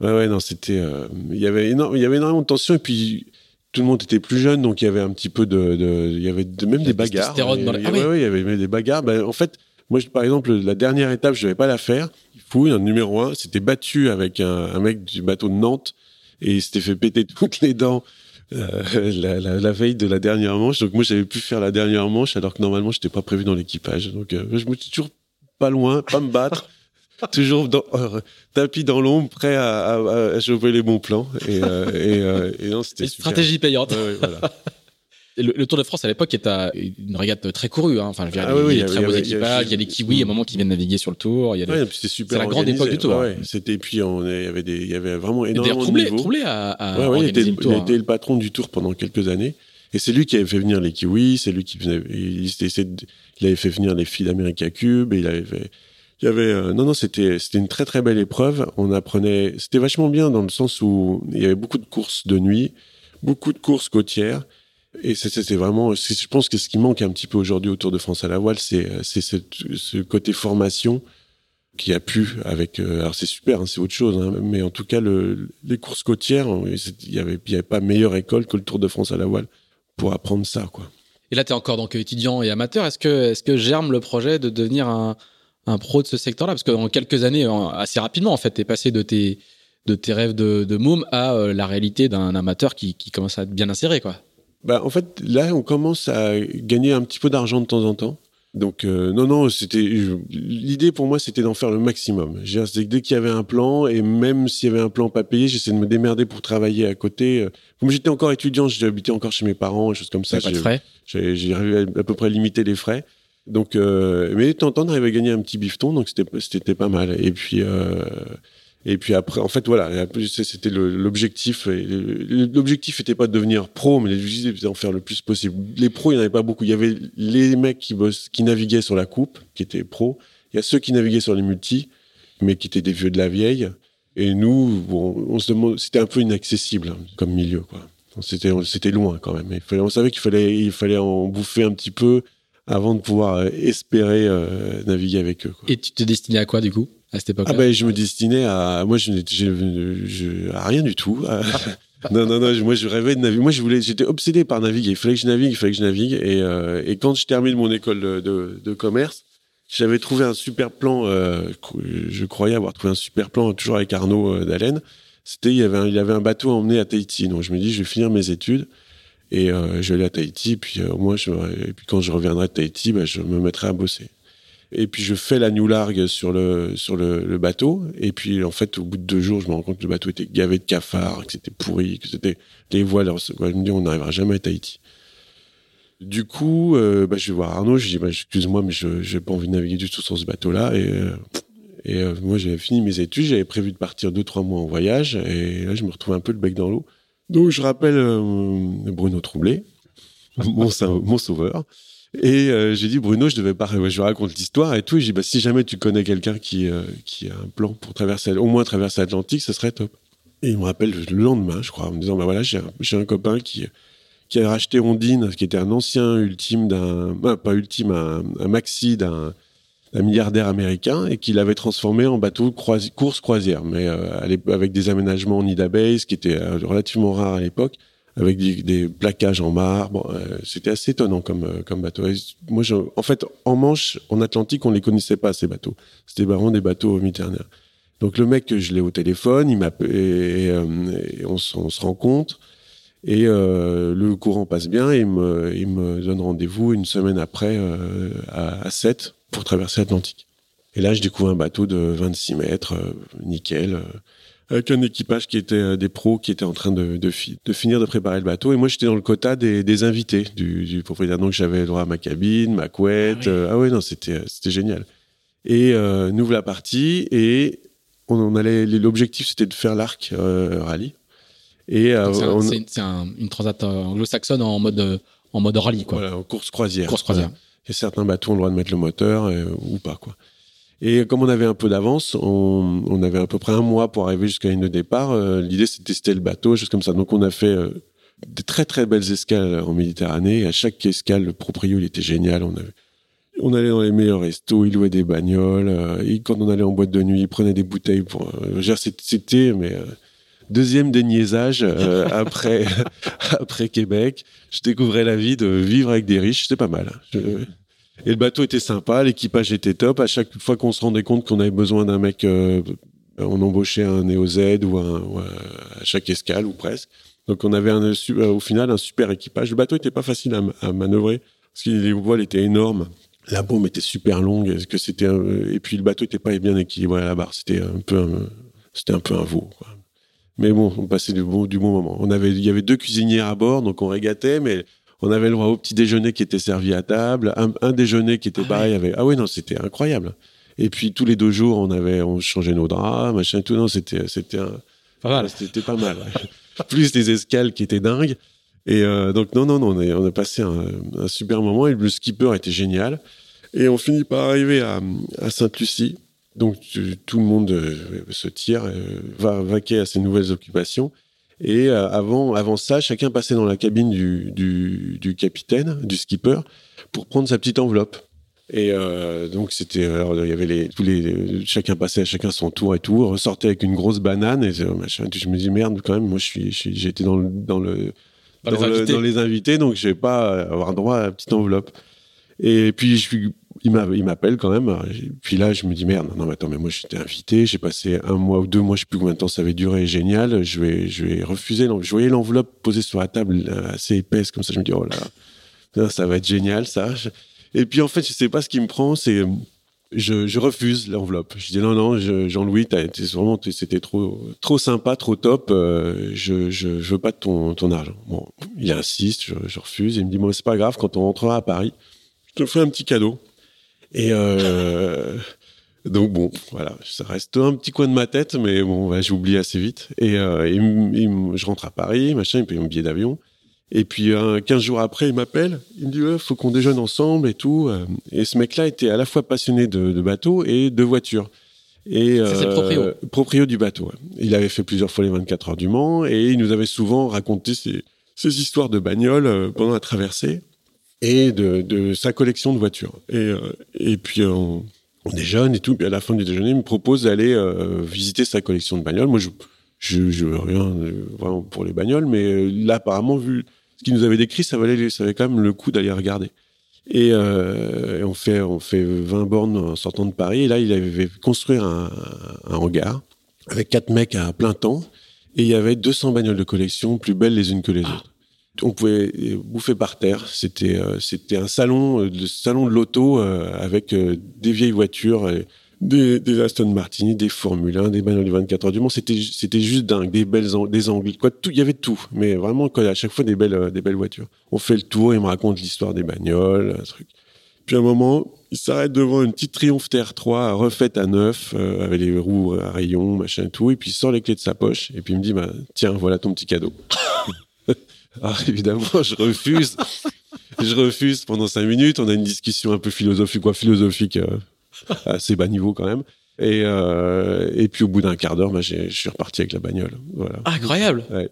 ouais, ouais, non, c'était, euh, il y avait énorme, il y avait énormément de tension et puis tout le monde était plus jeune donc il y avait un petit peu de, de il y avait de- même des bagarres. y Ah avait- ouais, il y avait même des bagarres. Ben, en fait, moi, je- par exemple, la dernière étape, je devais pas la faire. Fou, un numéro un, s'était battu avec un, un mec du bateau de Nantes et il s'était fait péter [laughs] toutes les dents euh, la, la- la veille de la dernière manche. Donc moi, j'avais pu faire la dernière manche alors que normalement, je n'étais pas prévu dans l'équipage. Donc euh, je me suis toujours pas loin, pas me battre. [laughs] Toujours dans, euh, tapis dans l'ombre, prêt à, à, les bons plans. Et, euh, et, euh, et non, c'était stratégie payante. Ouais, ouais, voilà. [laughs] Et Le, le Tour de France à l'époque est à une régate très courue. Hein. Enfin, Ah il y a oui, oui, des il y très beaux il équipages, il y a des kiwis à un moment qui viennent naviguer sur le Tour. Il des... Ouais, et super C'est la grande époque du Tour, Ouais, hein. ouais. C'était puis on est- il y avait des il y avait vraiment Et énormément de Troublé, niveaux. Troublé a Ouais, ouais, il, était, le il Tour. a hein. été le patron du tour pendant quelques années. Et c'est lui qui avait fait venir les kiwis, c'est lui qui venait, il, de- il avait fait venir les filles d'America Cube, et il avait fait, il y avait, euh, non, non, c'était, c'était une très très belle épreuve. On apprenait, c'était vachement bien dans le sens où il y avait beaucoup de courses de nuit, beaucoup de courses côtières. Et c'était vraiment, je pense que ce qui manque un petit peu aujourd'hui au Tour de France à la voile, c'est, cette- ce côté formation qui a pu avec euh, alors c'est super hein, c'est autre chose hein, mais en tout cas le, les courses côtières c'est- il y avait pas meilleure école que le Tour de France à la voile pour apprendre ça quoi Et là, tu es encore donc étudiant et amateur. Est-ce que, est-ce que germe le projet de devenir un, pro de ce secteur-là? Parce qu'en quelques années, assez rapidement, en fait, tu es passé de tes, de tes rêves de, de môme à euh, la réalité d'un amateur qui, qui commence à être bien inséré. Quoi. Bah en fait là on commence à gagner un petit peu d'argent de temps en temps donc euh, non non c'était l'idée pour moi c'était d'en faire le maximum que dès qu'il y avait un plan et même s'il y avait un plan pas payé j'essayais de me démerder pour travailler à côté Euh, comme j'étais encore étudiant j'habitais encore chez mes parents choses comme ça pas de j'ai- frais? J'ai à, peu près limiter les frais. Donc, euh, mais de temps en temps, on arrivait à gagner un petit bifton, donc c'était c'était pas mal. Et puis, euh, et puis après, en fait, voilà, c'était l'objectif. L'objectif n'était pas de devenir pro, mais l'objectif était d'en faire le plus possible. Les pros, il n'y en avait pas beaucoup. Il y avait les mecs qui, bossent, qui naviguaient sur la coupe, qui étaient pros. Il y a ceux qui naviguaient sur les multis, mais qui étaient des vieux de la vieille. Et nous, bon, on se demande, c'était un peu inaccessible hein, comme milieu. C'était, loin quand même. On savait qu'il fallait, il fallait en bouffer un petit peu avant de pouvoir euh, espérer euh, naviguer avec eux. Et tu te destinais à quoi, du coup, Ah ben, je me destinais à, moi, je, à rien du tout. [laughs] non, non, non. Moi, je rêvais de naviguer. Moi, je voulais, j'étais obsédé par naviguer. Il fallait que je navigue, il fallait que je navigue. Et, euh, et quand je termine mon école de, commerce, j'avais trouvé un super plan. euh, je croyais avoir trouvé un super plan, toujours avec Arnaud euh, Dallène. C'était, il avait, un, il avait un bateau à emmener à Tahiti. Donc, je me dis, je vais finir mes études. Et euh, je vais aller à Tahiti, puis et puis quand je reviendrai de Tahiti, bah, je me mettrai à bosser. Et puis je fais la new largue sur le sur le, le bateau. Et puis en fait, au bout de deux jours, je me rends compte que le bateau était gavé de cafards, que c'était pourri, que c'était les voiles. je me dis, on n'arrivera jamais à Tahiti. Du coup, euh, bah, je vais voir Arnaud. Je dis, bah, excuse-moi, mais je j'ai pas envie de naviguer du tout sur ce bateau-là. Et euh, et euh, moi, j'avais fini mes études, j'avais prévu de partir deux trois mois en voyage. Et là, je me retrouve un peu le bec dans l'eau. Donc je rappelle Bruno Troublé. [laughs] mon, mon sauveur. Et euh, j'ai dit Bruno, je devais pas, je raconte l'histoire et tout. Et j'ai dit bah, si jamais tu connais quelqu'un qui euh, qui a un plan pour traverser, au moins traverser l'Atlantique, ce serait top. Et il me rappelle le lendemain, je crois, en me disant bah voilà, j'ai un, copain qui qui a racheté Ondine, qui était un ancien ultime d'un, pas ultime, un, un maxi d'un milliardaire américain et qui l'avait transformé en bateau course croisière, mais euh, avec des aménagements en Nida Base qui étaient relativement rares à l'époque avec des, plaquages en marbre. Euh, c'était assez étonnant comme, euh, bateau. moi, en fait, en Manche, en Atlantique, on les connaissait pas, ces bateaux. C'était vraiment des bateaux méditerranéens. Donc, le mec, je l'ai au téléphone, il m'appelle, et, euh, on, se rencontre, et le courant passe bien, et il me, il me donne rendez-vous une semaine après à, à 7 pour traverser l'Atlantique. Et là, je découvre un bateau de 26 mètres, nickel avec un équipage qui était euh, des pros qui étaient en train de, de, de, finir de préparer le bateau. Et moi, j'étais dans le quota des, des invités du, du, propriétaire. Donc, j'avais le droit à ma cabine, ma couette. Ah oui, euh, ah non, c'était, euh, génial. Et euh, nous voilà partis et on, on allait. L'objectif, c'était de faire l'arc euh, rallye. Et c'est, un, une transat anglo-saxonne en mode en mode rallye, quoi. Voilà, en course croisière. Course croisière. Et certains bateaux ont le droit de mettre le moteur ou pas, quoi. Et comme on avait un peu d'avance, on, avait à peu près un mois pour arriver jusqu'à de départ. Euh, l'idée, c'était de tester le bateau, choses comme ça. Donc, on a fait euh, des très très belles escales en Méditerranée. À chaque escale, le proprio, il était génial. On allait dans les meilleurs restos, il louait des bagnoles. Euh, quand on allait en boîte de nuit, il prenait des bouteilles pour. c'était, mais deuxième déniaisage après [laughs] après Québec. Je découvrais la vie de vivre avec des riches. C'était pas mal. Je, et le bateau était sympa, l'équipage était top. À chaque fois qu'on se rendait compte qu'on avait besoin d'un mec, euh, on embauchait un Neo Z ou, à chaque escale ou presque. Donc on avait euh, au final un super équipage. Le bateau était pas facile à, manœuvrer parce que les voiles étaient énormes. La bombe était super longue. Que c'était et puis le bateau était pas bien équilibré à la barre. C'était un peu c'était un peu un veau. Mais bon, on passait du bon, du bon moment. On avait, il y avait deux cuisinières à bord, donc on régatait, mais on avait le droit au petit déjeuner qui était servi à table, un, déjeuner qui était ah pareil avec. Ah oui, non, c'était incroyable. Et puis tous les deux jours, on avait, on changeait nos draps, machin, tout. Non, c'était, c'était pas mal. C'était pas mal. [laughs] Plus les escales qui étaient dingues. Et euh, donc non, non, non, on a, on a passé un, super moment. Et le skipper était génial. Et on finit par arriver à, à Sainte-Lucie. Donc tout le monde euh, se tire, euh, va vaquer à ses nouvelles occupations. Et euh, avant, avant ça, chacun passait dans la cabine du, du, du capitaine, du skipper, pour prendre sa petite enveloppe. Et euh, donc c'était, il y avait les, tous les, chacun passait à chacun son tour et tout, ressortait avec une grosse banane et machin. Je me dis merde quand même, moi je suis, été dans le, dans le, dans, les, dans les invités, donc je vais pas avoir droit à la petite enveloppe. Et puis je suis il m'appelle quand même. Puis là, je me dis merde, non, mais attends, mais moi j'étais invité, j'ai passé un mois ou deux mois, je sais plus combien de temps ça avait duré, génial. Je vais, je vais refuser. Je voyais l'enveloppe posée sur la table euh, assez épaisse comme ça. Je me dis oh là, ça va être génial ça. Et puis en fait, je sais pas ce qui me prend, c'est je, refuse l'enveloppe. Je dis non, non, Jean-Louis, vraiment, c'était trop, trop sympa, trop top. Euh, je, je, je veux pas de ton, ton argent. Bon, il insiste, je, je refuse. Il me dit bon, c'est pas grave. Quand on rentrera à Paris, je te ferai un petit cadeau. Et euh, donc bon, voilà, ça reste un petit coin de ma tête, mais bon, bah, j'oublie assez vite. Et, euh, je rentre à Paris, machin, il paye mon billet d'avion. Et puis, euh, 15 jours après, il m'appelle. Il me dit, ouais, faut qu'on déjeune ensemble et tout. Euh. Et ce mec-là était à la fois passionné de, de bateaux et de voitures. Et c'est le proprio. proprio du bateau. Il avait fait plusieurs fois les 24 heures du Mans et il nous avait souvent raconté ses, ses histoires de bagnole pendant la traversée et de, de, sa collection de voitures. Et, euh, et puis euh, on, on, déjeune et tout. Puis à la fin du déjeuner, il me propose d'aller euh, visiter sa collection de bagnoles. Moi, je je, je veux rien vraiment pour les bagnoles, mais là, apparemment, vu ce qu'il nous avait décrit, ça valait, ça valait quand même le coup d'aller regarder. Et, euh, et, on fait on fait 20 bornes en sortant de Paris. Et là, il avait construit un, un hangar avec quatre mecs à plein temps. Et il y avait 200 bagnoles de collection, plus belles les unes que les ah. autres on pouvait bouffer par terre. C'était euh, un salon, le euh, salon de l'auto euh, avec des vieilles voitures, des, des, Aston Martin, des Formule 1, des bagnoles du 24 heures du Mans. C'était c'était juste dingue, des belles des angles, quoi. Il y avait tout, mais vraiment à chaque fois des belles des belles voitures. On fait le tour, il me raconte l'histoire des bagnoles, un truc. Puis à un moment, il s'arrête devant une petite Triumph TR3 refaite à neuf, avec les roues à rayons, machin tout, et puis il sort les clés de sa poche, et puis il me dit, bah, tiens, voilà ton petit cadeau. [laughs] [laughs] Alors ah, évidemment, je refuse. je refuse pendant cinq minutes. On a une discussion un peu philosophique, quoi, philosophique, euh, assez bas niveau quand même. Et, euh, et puis au bout d'un quart d'heure, bah, je suis reparti avec la bagnole. Voilà. Ah, incroyable. Ouais.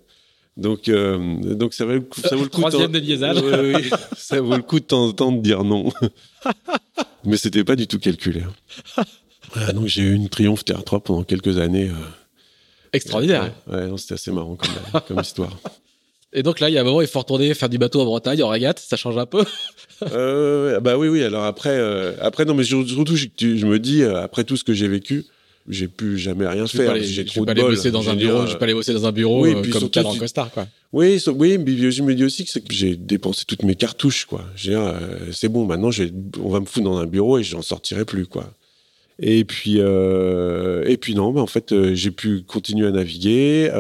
Donc, euh, donc ça, vaut, ça vaut le coup. Troisième de liaisage. Oui, oui, ça vaut le coup de temps en temps de dire non. [laughs] Mais c'était pas du tout calculé. Voilà, donc j'ai eu une Triomphe TR3 pendant quelques années. euh, Extraordinaire. Ouais, c'était assez marrant comme, comme histoire. Et donc là, il y a un moment, il faut retourner faire du bateau en Bretagne, en régate, ça change un peu. [laughs] Euh, bah oui, oui. Alors après, euh, après non, mais surtout, je, je me dis, euh, après tout ce que j'ai vécu, j'ai pu jamais rien faire. aller, J'ai je trop pas de bol. bosser dans un bureau, je vais pas aller bosser dans un bureau oui, puis comme cadre en costard, quoi. Oui, so- oui, mais je me dis aussi que, j'ai dépensé toutes mes cartouches, quoi. Euh, c'est bon, maintenant, on va me foutre dans un bureau et j'en sortirai plus, quoi. Et puis, et puis non, bah, en fait, j'ai pu continuer à naviguer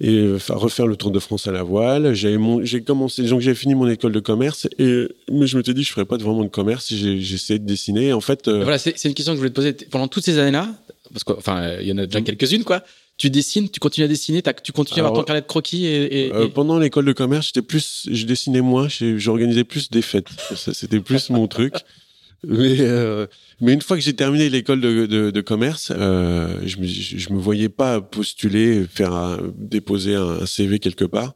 et euh, fa- refaire le Tour de France à la voile. J'avais mon- j'ai commencé, donc j'ai fini mon école de commerce et mais je me suis dit, je ferais pas de- vraiment de commerce. Essayé de dessiner. En fait, euh, Voilà, c'est une question que je voulais te poser. Pendant toutes ces années-là, parce que, enfin, il y en a déjà quelques-unes, quoi. Tu dessines, tu continues à dessiner, tu continues à avoir ton carnet de croquis et, et- Euh, et- pendant l'école de commerce, j'étais plus, je dessinais moins, j'organisais plus des fêtes. C'était plus mon truc. Mais, euh, mais une fois que j'ai terminé l'école de, de, de commerce, euh, je, me, je, me voyais pas postuler, faire déposer un, CV quelque part.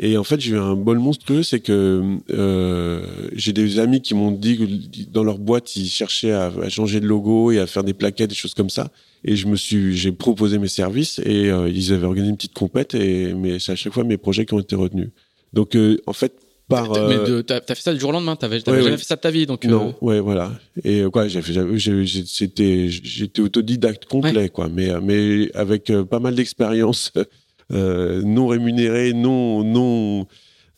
Et en fait, j'ai eu un bol monstrueux, c'est que euh, j'ai des amis qui m'ont dit que dans leur boîte, ils cherchaient à, à changer de logo et à faire des plaquettes, des choses comme ça. Et je me suis, j'ai proposé mes services et euh, ils avaient organisé une petite compète et mais c'est à chaque fois mes projets qui ont été retenus. Donc euh, en fait par mais euh, de- t'as fait ça du jour au lendemain, t'avais Ouais, jamais ouais. fait ça de ta vie, donc. euh, non, ouais, voilà. Et euh, quoi, j'ai c'était, j'étais autodidacte complet, quoi. Mais, euh, mais avec euh, pas mal d'expérience, [laughs] euh, non rémunérée, non, non,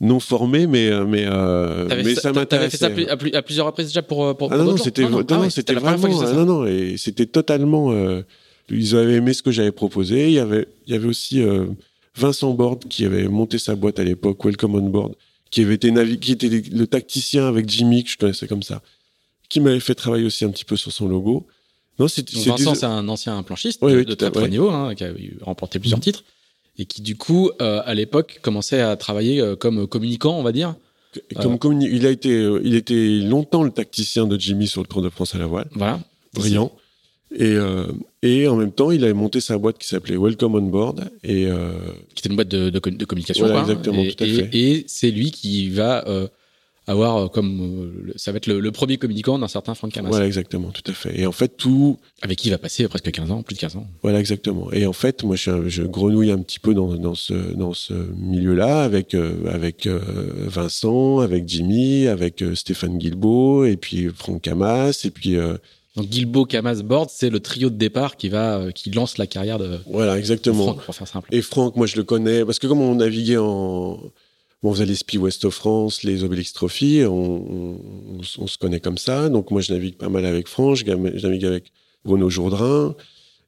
non formée, mais, euh, mais, euh, mais ça t'avais fait ça m'intéressait. à, plus- à plusieurs reprises déjà pour. euh, pour Ah non, non, c'était, non, non, Ah ouais, c'était vraiment, ah non, non, et c'était totalement, euh, ils avaient aimé ce que j'avais proposé. Il y avait, il y avait aussi euh, Vincent Borde qui avait monté sa boîte à l'époque, Welcome on Board, qui avait été qui était le tacticien avec Jimmy que je connaissais comme ça, qui m'avait fait travailler aussi un petit peu sur son logo. Non, c'était- Vincent, c'est un ancien planchiste de, oui, très haut niveau, hein, qui a remporté plusieurs titres, et qui du coup, euh, à l'époque, commençait à travailler euh, comme communicant, on va dire. comme communi- il a été, euh, il était longtemps le tacticien de Jimmy sur le Tour de France à la voile. Voilà. brillant. Et, euh, et en même temps, il avait monté sa boîte qui s'appelait Welcome on Board. Et euh, Qui était une boîte de, de, co- de communication. Voilà, quoi, hein. exactement, et, tout à et- fait. et c'est lui qui va euh, avoir comme. ça va être le, le premier communicant d'un certain Franck Camas, voilà, exactement, tout à fait. Et en fait, tout, avec qui il va passer presque 15 ans, plus de 15 ans. voilà, exactement. Et en fait, moi, je, grenouille un petit peu dans, dans ce, dans ce milieu-là avec, avec Vincent, avec Jimmy, avec Stéphane Guilbeault, et puis Franck Camas, et puis Donc Gilbo, Camas, Bord, c'est le trio de départ qui va, euh, qui lance la carrière de, voilà, exactement. Franck, pour faire simple. Et Franck, moi je le connais, parce que comme on naviguait en. Bon, on faisait les Spi West of France, les Obélix Trophy, on, se connaît comme ça. Donc moi je navigue pas mal avec Franck, je, navigue avec Bruno Jourdain,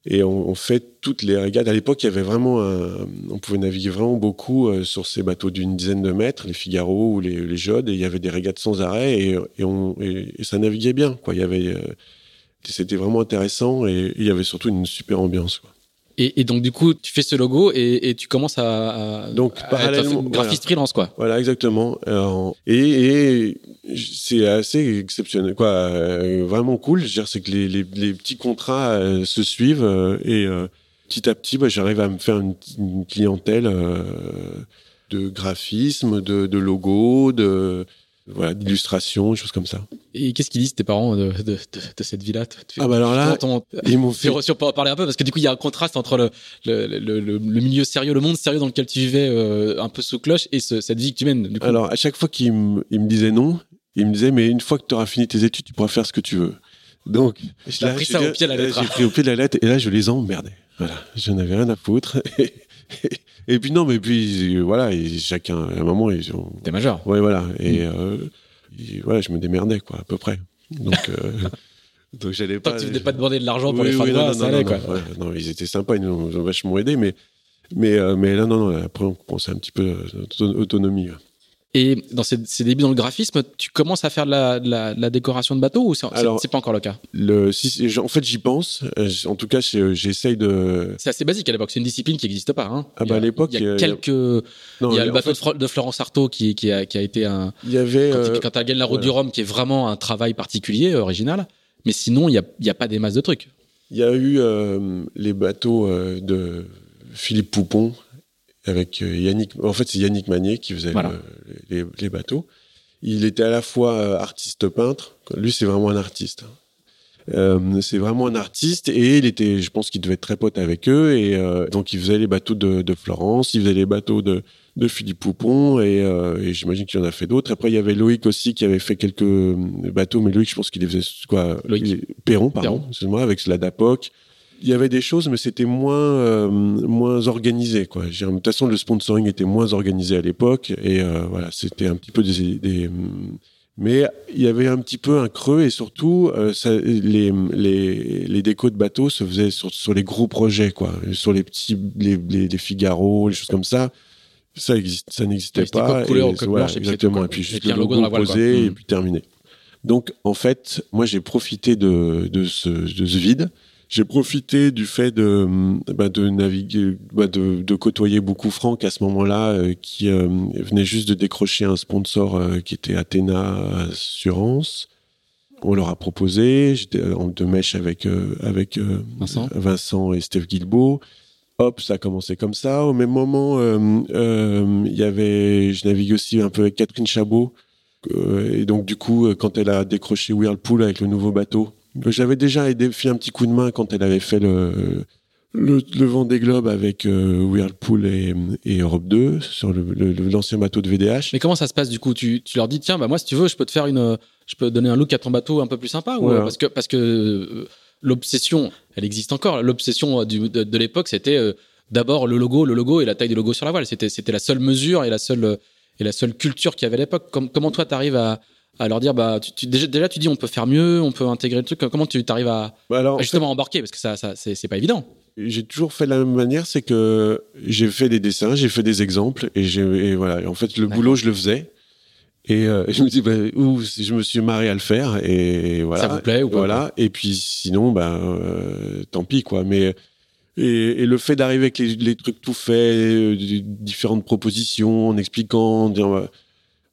et on, on fait toutes les régates. À l'époque, il y avait vraiment un- On pouvait naviguer vraiment beaucoup euh, sur ces bateaux d'une dizaine de mètres, les Figaro ou les, les Jodes, et il y avait des régates sans arrêt, et, et on, et, et ça naviguait bien. Quoi. Il y avait. C'était vraiment intéressant et il y avait surtout une super ambiance. Quoi. Et, et donc du coup, tu fais ce logo et, et tu commences à, à- Donc, à parallèlement, être graphiste freelance quoi. Voilà, exactement. Alors, et, et c'est assez exceptionnel, quoi. euh, vraiment cool. Je veux dire, c'est que les, les, les petits contrats euh, se suivent euh, et petit à petit, bah, j'arrive à me faire une, une clientèle de graphisme, de, de logo, de voilà, d'illustration, des choses comme ça. Et qu'est-ce qu'ils disent tes parents de, de, de, de cette vie-là? Ah bah alors là, Ton- ils m'ont fait. sur, parler un peu parce que du coup il y a un contraste entre le, le, le, le- le milieu sérieux, le monde sérieux dans lequel tu vivais euh, un peu sous cloche et ce- cette vie que tu mènes. Du coup. Alors, à chaque fois qu'ils me, disaient non, ils me disaient, mais une fois que tu auras fini tes études, tu pourras faire ce que tu veux. Donc, là, pris ça au pied de la lettre. J'ai pris au pied de la lettre et là, je les emmerdais. Voilà, je n'avais rien à foutre. Et, [laughs] puis non, mais puis voilà, et chacun, à un moment, ils ont... T'es majeur. Ouais, voilà. Et, Mm. euh, et voilà, je me démerdais, quoi, à peu près. Donc, euh, [laughs] donc j'allais Tant pas... que tu venais pas demander de l'argent pour Oui, les fins oui, de non, ça non, allait quoi. ouais, non, ils étaient sympas, ils nous ont, vachement aidés, mais, mais, euh, mais là, non, non, après, on pensait un petit peu euh, auto- autonomie. ouais. Et dans ces, débuts dans le graphisme, tu commences à faire de la, décoration de bateaux ou c'est pas encore le cas? le, si, En fait, j'y pense. Euh, en tout cas, euh, j'essaye de. C'est assez basique à l'époque. C'est une discipline qui n'existe pas. Hein. Ah bah à l'époque, il y a, quelques. il y a le bateau de Florence Artaud qui, qui, a, qui, a, été un. Il y avait. Quand, tu as gagné la route du Rhum, qui est vraiment un travail particulier, original. Mais sinon, il n'y a, y a pas des masses de trucs. Il y a eu les bateaux de Philippe Poupon avec euh, Yannick. En fait, c'est Yannick Magnier qui faisait les, bateaux. Il était à la fois euh, artiste peintre. Lui, c'est vraiment un artiste. Euh, c'est vraiment un artiste et il était, je pense qu'il devait être très pote avec eux et donc il faisait les bateaux de, Florence, il faisait les bateaux de, de Philippe Poupon et, j'imagine qu'il en a fait d'autres. Après il y avait Loïc aussi qui avait fait quelques bateaux, mais Loïc je pense qu'il faisait quoi Loïc. Perron, pardon, excuse-moi, avec la Dapoc il y avait des choses, mais c'était moins euh, moins organisé. Quoi. De toute façon, le sponsoring était moins organisé à l'époque, et euh, voilà, c'était un petit peu des, mais il y avait un petit peu un creux, et surtout, euh, ça, les, les, les décos de bateaux se faisaient sur, sur les gros projets, quoi, sur les petits, les, les, Figaro, les choses comme ça. Ça existe, ça n'existait pas. Couleur, et, exactement. Et puis juste le logo, posé, et puis terminé. Donc, en fait, moi, j'ai profité de, de, ce, de ce vide j'ai profité du fait de, bah, de naviguer, bah, de, de, côtoyer beaucoup Franck à ce moment-là, euh, qui euh, venait juste de décrocher un sponsor euh, qui était Athéna Assurance. On leur a proposé, j'étais en deux mèches avec, avec Vincent. Vincent et Steve Guilbeault. Hop, ça a commencé comme ça. Au même moment, il y avait, je navigue aussi un peu avec Catherine Chabot. et donc, du coup, quand elle a décroché Whirlpool avec le nouveau bateau, j'avais déjà aidé, fait un petit coup de main quand elle avait fait le, le, le Vendée Globe avec euh, Whirlpool et, et, Europe 2 sur l'ancien bateau de VDH. Mais comment ça se passe du coup? Tu, tu, leur dis tiens bah moi si tu veux je peux te faire une je peux te donner un look à ton bateau un peu plus sympa ou, parce que parce que euh, l'obsession elle existe encore l'obsession de, de l'époque c'était euh, d'abord le logo le logo et la taille du logo sur la voile. C'était c'était la seule mesure et la seule et la seule culture qu'il y avait à l'époque. Comment toi tu arrives à à leur dire bah tu, déjà, déjà, tu dis on peut faire mieux on peut intégrer le truc. Comment tu arrives à, bah justement embarquer? Parce que ça, ça c'est pas évident. J'ai toujours fait de la même manière c'est que j'ai fait des dessins j'ai fait des exemples et j'ai voilà. En fait le boulot je le faisais. Et euh, je me dis bah, ou je me suis marré à le faire et voilà. Ça vous plaît ou pas? Voilà. Et puis sinon bah euh, tant pis quoi. Mais et, et le fait d'arriver avec les, les, trucs tout faits, euh, différentes propositions, en expliquant, en disant, bah,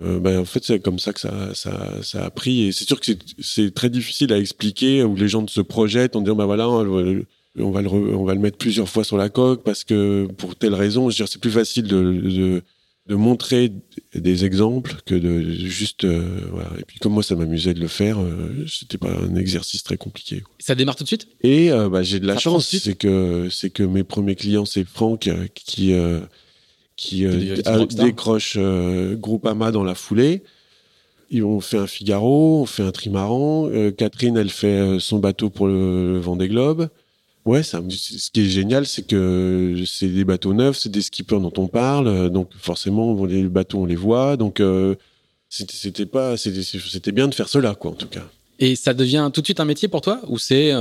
euh, ben, en fait, c'est comme ça que ça, ça, ça a pris. Et c'est sûr que c'est très difficile à expliquer où les gens se projettent en disant, ben voilà, on va, le, on va le, on va le mettre plusieurs fois sur la coque parce que pour telle raison, je c'est plus facile de, de, de, montrer des exemples que de juste, euh, voilà. Et puis comme moi, ça m'amusait de le faire, euh, c'était pas un exercice très compliqué. Ça démarre tout de suite? Et bah, j'ai de la chance, c'est que c'est que mes premiers clients, c'est Franck qui qui euh, décroche euh, Groupama dans la foulée. Ils ont fait un Figaro, on fait un trimaran. Euh, Catherine, elle fait euh, son bateau pour le, Vendée Globe. Ouais, ça, ce qui est génial, c'est que c'est des bateaux neufs, c'est des skippers dont on parle, donc forcément, les bateaux, on les voit. Donc, c'était pas, c'était bien de faire cela, quoi, en tout cas. Et ça devient tout de suite un métier pour toi, ou c'est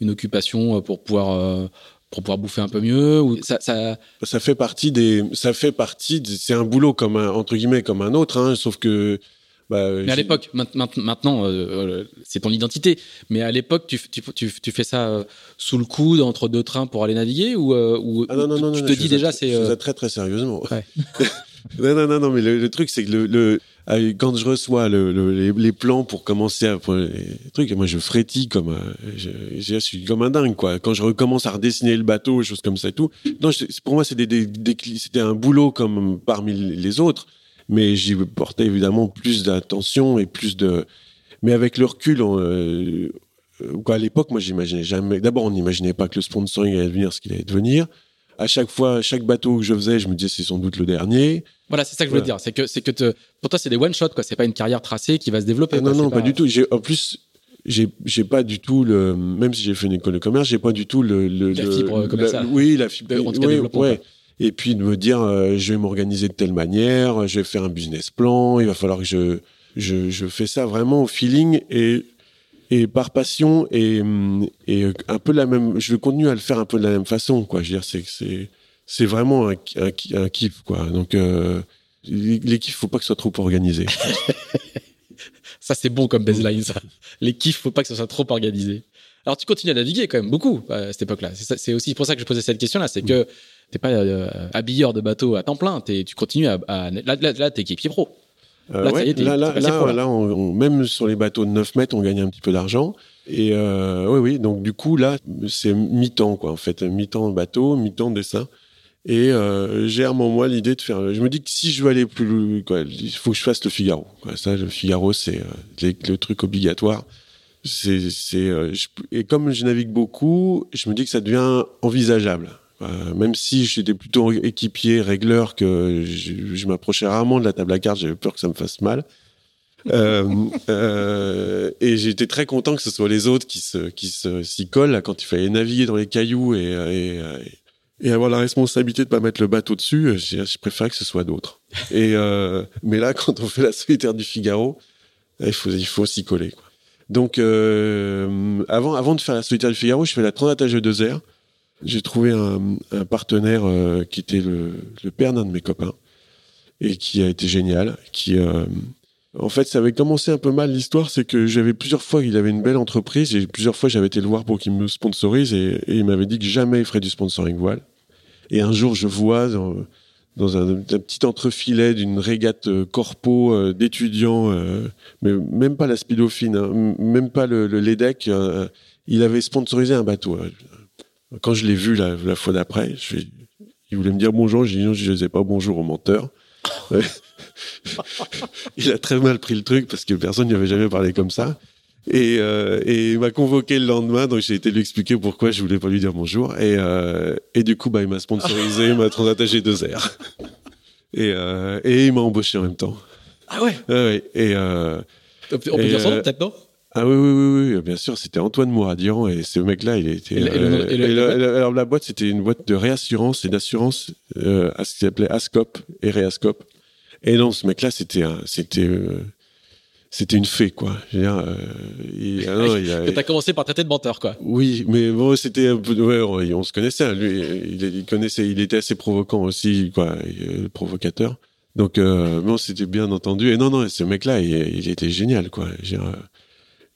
une occupation pour pouvoir pour pouvoir bouffer un peu mieux ou ça, ça... ça fait partie des ça fait partie c'est un boulot comme un entre guillemets comme un autre hein, sauf que bah, mais à l'époque maintenant euh, euh, c'est ton identité mais à l'époque tu, tu, tu, tu, fais ça euh, sous le coude entre deux trains pour aller naviguer ou, ou ah non, non, non, tu, te dis déjà c'est ça très très sérieusement ouais. [laughs] [laughs] non non non mais le, truc c'est que le, ah, quand je reçois le, les, plans pour commencer à les trucs, moi je frétille comme je, je, suis comme un dingue quoi. Quand je recommence à redessiner le bateau, choses comme ça et tout. Non, pour moi c'était un boulot comme parmi les autres, mais j'y portais évidemment plus d'attention et plus de. Mais avec le recul, euh, quoi, à l'époque, moi j'imaginais jamais. D'abord, on n'imaginait pas que le sponsoring allait devenir ce qu'il allait devenir à chaque fois, chaque bateau que je faisais, je me disais c'est sans doute le dernier. Voilà, c'est ça que je voulais dire. C'est que, c'est que te, pour toi, c'est des one shot, quoi. C'est pas une carrière tracée qui va se développer. Ah non, non, pas, du tout. J'ai, en plus, j'ai, j'ai pas du tout le, même si j'ai fait une école de commerce, j'ai pas du tout le, le la fibre commerciale. oui, la fibre. Oui, ouais. Et puis de me dire, euh, je vais m'organiser de telle manière, je vais faire un business plan, il va falloir que je, je, je fais ça vraiment au feeling et et par passion et, et un peu la même je continue à le faire un peu de la même façon quoi je veux dire c'est c'est c'est vraiment un, un, un, kiff quoi donc euh, L'équipe, faut pas que ce soit trop organisé. [laughs] ça, c'est bon comme baseline, ça. L'équipe, faut pas que ce soit trop organisé. Alors, tu continues à naviguer quand même beaucoup à cette époque-là. C'est aussi pour ça que je posais cette question-là. C'est que t'es pas euh, habilleur de bateau à temps plein. Es, tu continues à, à là, là, là t'es équipier pro. Euh, là, ouais, là, là, là, là on, même sur les bateaux de 9 mètres, on gagne un petit peu d'argent. Et euh, oui, oui. Donc du coup, là, c'est mi-temps, quoi. En fait, mi-temps bateau, mi-temps dessin. Et euh, j'ai à moi l'idée de faire. Je me dis que si je veux aller plus, quoi, il faut que je fasse le Figaro. Quoi. Ça, le Figaro, c'est euh, le truc obligatoire. C'est, c'est, euh, et comme je navigue beaucoup, je me dis que ça devient envisageable. Euh, même si j'étais plutôt équipier, régleur, que je, je m'approchais rarement de la table à cartes, j'avais peur que ça me fasse mal. [laughs] euh, euh, et j'étais très content que ce soit les autres qui se qui se s'y collent là, quand il fallait naviguer dans les cailloux et, et, et avoir la responsabilité de pas mettre le bateau dessus. Je, préférais que ce soit d'autres. Et euh, mais là, quand on fait la solitaire du Figaro, il faut il faut s'y coller. Quoi. Donc avant avant de faire la solitaire du Figaro, je fais la Transat AG2R j'ai trouvé un, partenaire euh, qui était le, père d'un de mes copains et qui a été génial. Qui, euh, en fait, ça avait commencé un peu mal l'histoire, c'est que j'avais plusieurs fois, il avait une belle entreprise et plusieurs fois j'avais été le voir pour qu'il me sponsorise et, il m'avait dit que jamais il ferait du sponsoring voile. Et un jour, je vois dans, un, petit entrefilet d'une régate euh, corpo d'étudiants, mais même pas la speedofine, hein, même pas le, le LEDEC, il avait sponsorisé un bateau. Quand je l'ai vu la, la fois d'après, il voulait me dire bonjour, j'ai dit non, je ne disais pas bonjour au menteur. [laughs] il a très mal pris le truc parce que personne n'y avait jamais parlé comme ça. Et, euh, et il m'a convoqué le lendemain, donc j'ai été lui expliquer pourquoi je voulais pas lui dire bonjour. Et, euh, et du coup, bah, il m'a sponsorisé, il m'a transattagé deux r Et, euh, et il m'a embauché en même temps. Ah ouais, ouais. Et, On peut dire son nom peut-être, non? Ah oui, oui, oui, oui, bien sûr, c'était Antoine Mouradian et ce mec-là, il était. Et le- et le- euh, et le- et le- alors la boîte, c'était une boîte de réassurance et d'assurance, euh, à ce qui s'appelait Ascop et Réascop. Et non, ce mec-là, c'était, euh, c'était une fée, quoi. Je veux dire, euh, il- ah non, [laughs] il a- Que t'as commencé par traiter de menteur, quoi. oui, mais bon, c'était un peu, ouais, on, on se connaissait. hein. Lui, il, il connaissait, il était assez provoquant aussi, quoi, provocateur. Donc, bon, c'était bien entendu. Et non, non, ce mec-là, il, il était génial, quoi. Je veux dire,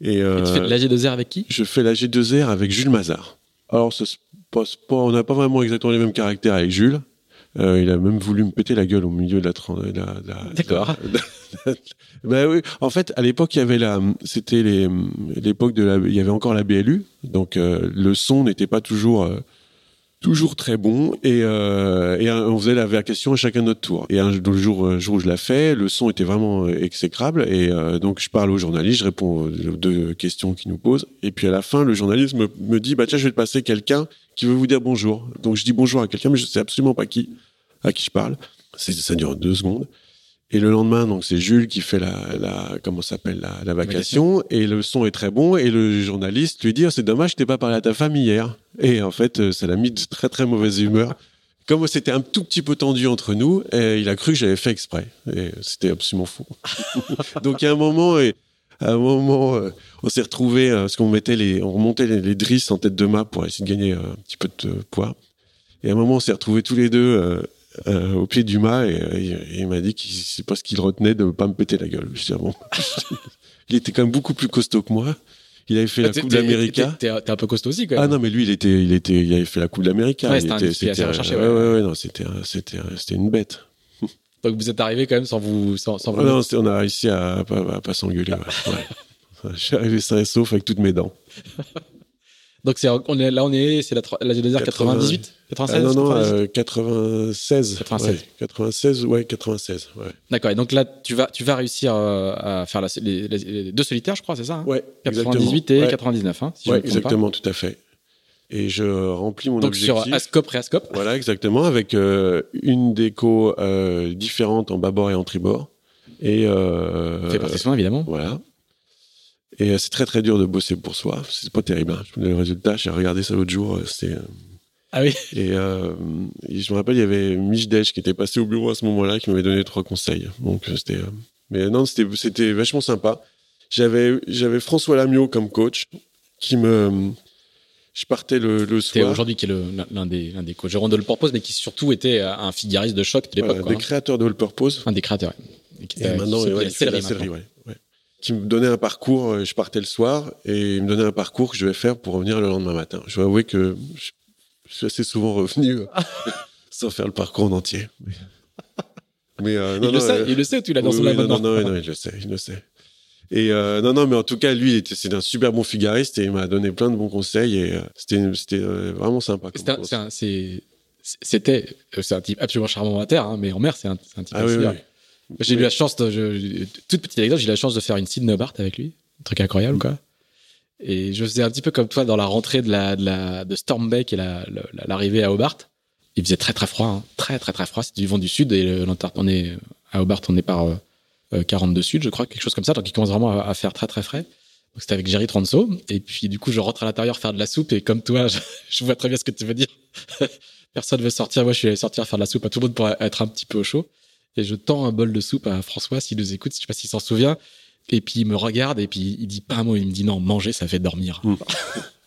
euh, Et, euh, tu fais de l'AG2R avec qui? je fais la G2R avec Jules Mazard. Alors, ça se passe pas, on n'a pas vraiment exactement les mêmes caractères avec Jules. Euh, il a même voulu me péter la gueule au milieu de la. tran- de la- de la- D'accord. [laughs] ben oui. En fait, à l'époque, il y avait la, c'était l'époque de la, il y avait encore la BLU, donc euh, le son n'était pas toujours, euh, toujours très bon, et, euh, on faisait la vacation à chacun notre tour. Et un le jour, jour où je l'ai fait, le son était vraiment euh, exécrable, et euh, donc je parle au journaliste, je réponds aux deux questions qu'il nous pose, et puis à la fin, le journaliste me, dit, bah tiens, je vais te passer quelqu'un qui veut vous dire bonjour. Donc je dis bonjour à quelqu'un, mais je sais absolument pas qui, à qui je parle. Ça dure deux secondes. Et le lendemain, donc c'est Jules qui fait la, la comment s'appelle la, la vacation, et le son est très bon. Et le journaliste lui dit oh, c'est dommage, je t'ai pas parlé à ta famille hier. Et en fait, euh, ça l'a mis de très très mauvaise humeur. [laughs] Comme c'était un tout petit peu tendu entre nous, et il a cru que j'avais fait exprès. Et c'était absolument faux. [laughs] donc il y a un moment, et à un moment, euh, on s'est retrouvé parce qu'on mettait les, on remontait les, les drisses en tête de mât pour essayer de gagner euh, un petit peu de euh, poids. Et à un moment, on s'est retrouvés tous les deux euh, au pied du mât et, euh, et il m'a dit qu'il c'est pas ce qu'il retenait de pas me péter la gueule. Je dis, ah bon? [laughs] il était quand même beaucoup plus costaud que moi. Il avait fait la T'es- Coupe d'América. T'es un peu costaud aussi, quand Ah non, mais lui, il était, il était, il avait fait la Coupe d'América. Ouais, c'était assez c'était, recherché, ouais. ouais, ouais, ouais, non, c'était, c'était, c'était une bête. [laughs] Donc vous êtes arrivé quand même sans vous. Sans, sans Ah vous- non, on a réussi à, à pas, à pas s'engueuler. ouais. Ouais. [laughs] Je suis arrivé sain et sauf avec toutes mes dents. Donc c'est, on est, là, on est, c'est la, la G2R 98 Ah 96 non, non, 98? euh, 96. 96. Ouais, 96, ouais, 96. Ouais, D'accord. Et donc là, tu vas, tu vas réussir euh, à faire la, les, les- les deux solitaires, je crois, c'est ça hein? Ouais 98 exactement. et Ouais. 99, hein, si Ouais, je pas. exactement, tout à fait. Et je remplis mon Donc objectif. sur Ascop, Réascop. Voilà, exactement, avec euh, une déco euh, différente en bâbord et en tribord. Et euh, Fait partie soin, évidemment. voilà. Et euh, c'est très très dur de bosser pour soi. C'est pas terrible. Hein. Je donne le résultat. J'ai regardé ça l'autre jour. euh, C'est euh, Ah oui. et, euh, et je me rappelle, il y avait Michdej qui était passé au bureau à ce moment-là, qui m'avait donné trois conseils. Donc c'était, mais non, c'était c'était vachement sympa. J'avais j'avais François Lamiot comme coach, qui me je partais le, le C'était soir. aujourd'hui qui est l'un des, l'un des co-gérants de Le Purpose, mais qui surtout était un figariste de choc de l'époque. Voilà, quoi, des hein. créateurs de All Purpose. Un des créateurs. ouais. Et qui Et maintenant, ouais, il Céleri ouais. Qui me donnait un parcours, euh, je partais le soir, et il me donnait un parcours que je devais faire pour revenir le lendemain matin. Je dois avouer que je, suis assez souvent revenu euh, [laughs] sans faire le parcours en entier. Mais, euh, non, il, le sait, euh, il le sait ou tu l'as dans oui, son oui, non, non, non, non, il le sait, il le sait. Et euh, non, non, mais en tout cas, lui, c'est un super bon figariste et il m'a donné plein de bons conseils et c'était, vraiment sympa. C'était c'est un- type absolument charmant à terre, hein, mais en mer, c'est un, type Ah oui. J'ai eu la chance, de, je- toute petite anecdote, j'ai eu la chance de faire une Sydney Hobart avec lui. Un truc incroyable, quoi. Et je faisais un petit peu comme toi dans la rentrée de la, de la, de Stormbeck et la- la- l'arrivée à Hobart. Il faisait très très froid, hein. très très très froid. C'était du vent du sud et le- on est à Hobart, on est par euh, euh, 42 sud, je crois, quelque chose comme ça. Donc il commence vraiment à, à faire très très frais. Donc c'était avec Jerry Transo. Et puis du coup, je rentre à l'intérieur faire de la soupe et comme toi, [laughs] je, je vois très bien ce que tu veux dire. [laughs] Personne veut sortir. Moi, je suis allé sortir faire de la soupe à tout le monde pour être un petit peu au chaud. Et je tends un bol de soupe à François s'il nous écoute, je sais pas s'il s'en souvient. Et puis il me regarde et puis il dit pas un mot, il me dit non, manger ça fait dormir. [laughs]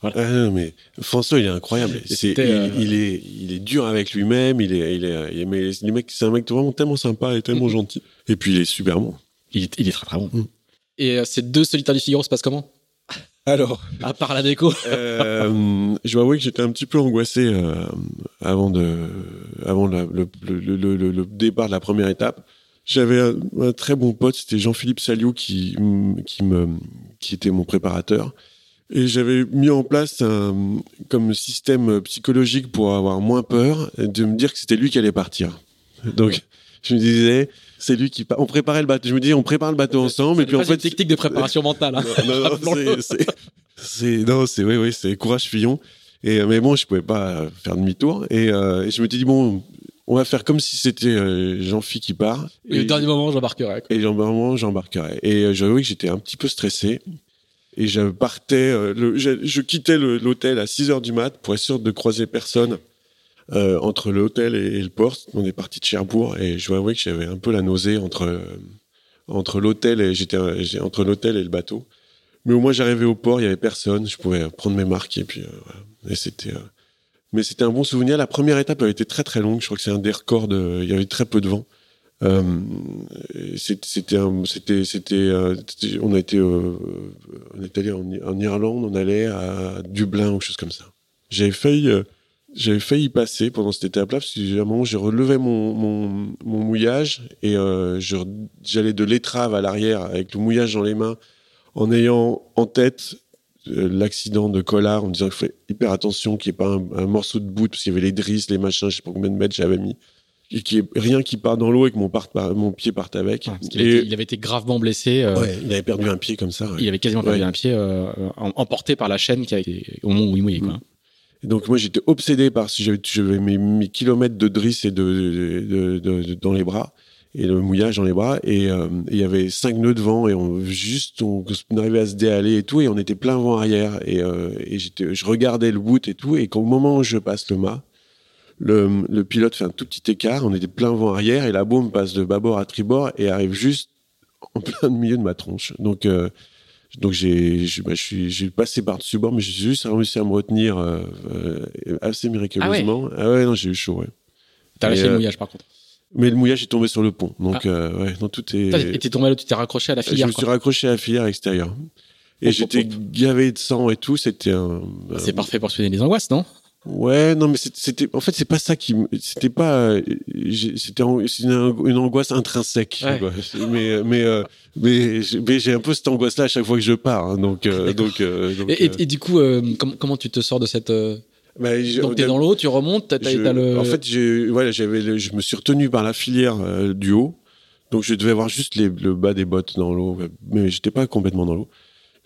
Ah non, mais François, il est incroyable. C'est, il, euh, il est, il est dur avec lui-même. Il est, il est, il est- mais le mec, c'est un mec vraiment tellement sympa et tellement Mhm. gentil. Et puis il est super bon. Il est, il est très très bon. Mm. Et euh, ces deux solitaires du Figaro se passent comment? Alors, À part la déco. [laughs] euh, je dois avouer que j'étais un petit peu angoissé euh, avant de, avant la- le, le, le, le- le départ de la première étape. J'avais un, un très bon pote, c'était Jean-Philippe Saliou qui, qui me, qui était mon préparateur. Et j'avais mis en place un, comme système psychologique pour avoir moins peur, de me dire que c'était lui qui allait partir. Donc, je me disais, c'est lui qui. On préparait le bateau. Je me disais, on prépare le bateau ensemble. Et puis en C'est une fait, technique de préparation mentale. hein. non, non, non, [laughs] c'est- non, c'est, oui, oui, c'est courage Fillon. Et, euh, mais bon, je pouvais pas euh, faire demi-tour. Et, euh, et je m'étais dit, bon, on va faire comme si c'était euh, Jean-Phi qui part. Et au dernier moment, j'embarquerai. Et j'embarquerai, j'embarquerai. Et euh, j'avoue que j'étais un petit peu stressé. Et je partais, euh, le- je, je quittais le- l'hôtel à 6 heures du mat pour être sûr de croiser personne euh, entre l'hôtel et, le port. On est parti de Cherbourg et je dois avouer que j'avais un peu la nausée entre, euh, entre l'hôtel et j'étais euh, entre l'hôtel et le bateau. Mais au moins j'arrivais au port, il y avait personne, je pouvais prendre mes marques et puis euh. Et c'était euh, mais c'était un bon souvenir. La première étape avait été très très longue. Je crois que c'est un des records. De... Il y avait très peu de vent. Euh, c'était c'était c'était euh, on a été euh, on est allé en, Irlande, on allait à Dublin ou chose comme ça. J'avais failli euh, j'avais failli y passer pendant cette étape-là parce que à un moment je relevais mon, mon, mon mouillage et euh, j'allais de l'étrave à l'arrière avec le mouillage dans les mains en ayant en tête euh, l'accident de Collard en me disant qu'il faut hyper attention qu'il n'y ait pas un, un morceau de bout parce qu'il y avait les drisses, les machins, je sais pas combien de mètres j'avais mis et qu'il n'y ait rien qui part dans l'eau et que mon, part- mon pied parte avec. Et- avait il avait été gravement blessé. euh, Ouais, il avait perdu un pied comme ça. ouais. Il avait quasiment perdu un pied, em- emporté par la chaîne qui a été au moment où il mouillait. Quoi. Donc moi j'étais obsédé par si j'avais mes, kilomètres de drisse et de, dans les bras et le mouillage dans les bras. Et euh, il y avait cinq nœuds de vent et on juste on, arrivait à se déhaler et tout et on était plein vent arrière. Et, euh, je regardais le bout et tout et qu'au moment où je passe le mât le, le pilote fait un tout petit écart on était plein vent arrière et la bombe passe de bâbord à tribord et arrive juste en plein milieu de ma tronche. Donc euh, donc j'ai je, bah, je passé par dessus bord mais j'ai juste réussi à me retenir euh, euh, assez miraculeusement ah ouais, non j'ai eu chaud ouais T'as lâché euh, le mouillage par contre. mais le mouillage est tombé sur le pont donc euh, ouais non tout est Et t'es tombé là, tu t'es raccroché à la je filière. me suis quoi. raccroché à la filière extérieure et Hop, j'étais hop, hop. gavé de sang et tout c'était un C'est un- parfait pour soigner les angoisses, non? Ouais, non, mais c'était- en fait, c'est pas ça qui, c'était pas, euh, c'était une, angoisse intrinsèque. Ouais. quoi. Mais, mais, euh, mais, j'ai- un peu cette angoisse-là à chaque fois que je pars. hein, donc, euh, donc, euh, donc, et, et- et du coup, com- comment tu te sors de cette. bah, je- Donc t'es dans l'eau, tu remontes, t'as t'as- je- t'as le. En fait, j'ai, voilà, j'avais, le- je me suis retenu par la filière du haut, donc je devais avoir juste les, le bas des bottes dans l'eau, mais j'étais pas complètement dans l'eau.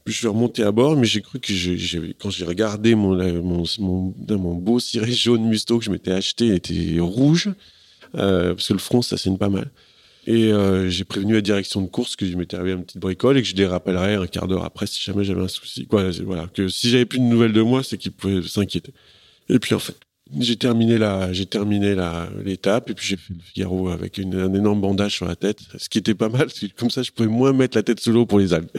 Je suis remonté à bord, mais j'ai cru que quand j'ai regardé mon, beau ciré jaune musto que je m'étais acheté, il était rouge, euh, parce que le front, ça saigne pas mal. Et euh, j'ai prévenu la direction de course que je m'étais arrivé à une petite bricole et que je les rappellerais un quart d'heure après si jamais j'avais un souci. Voilà, que si j'avais plus de nouvelles de moi, c'est qu'ils pouvaient s'inquiéter. Et puis en fait, j'ai terminé la, j'ai terminé l'étape et puis j'ai fait le Figaro avec un énorme bandage sur la tête, ce qui était pas mal. Comme ça, je pouvais moins mettre la tête sous l'eau pour les algues.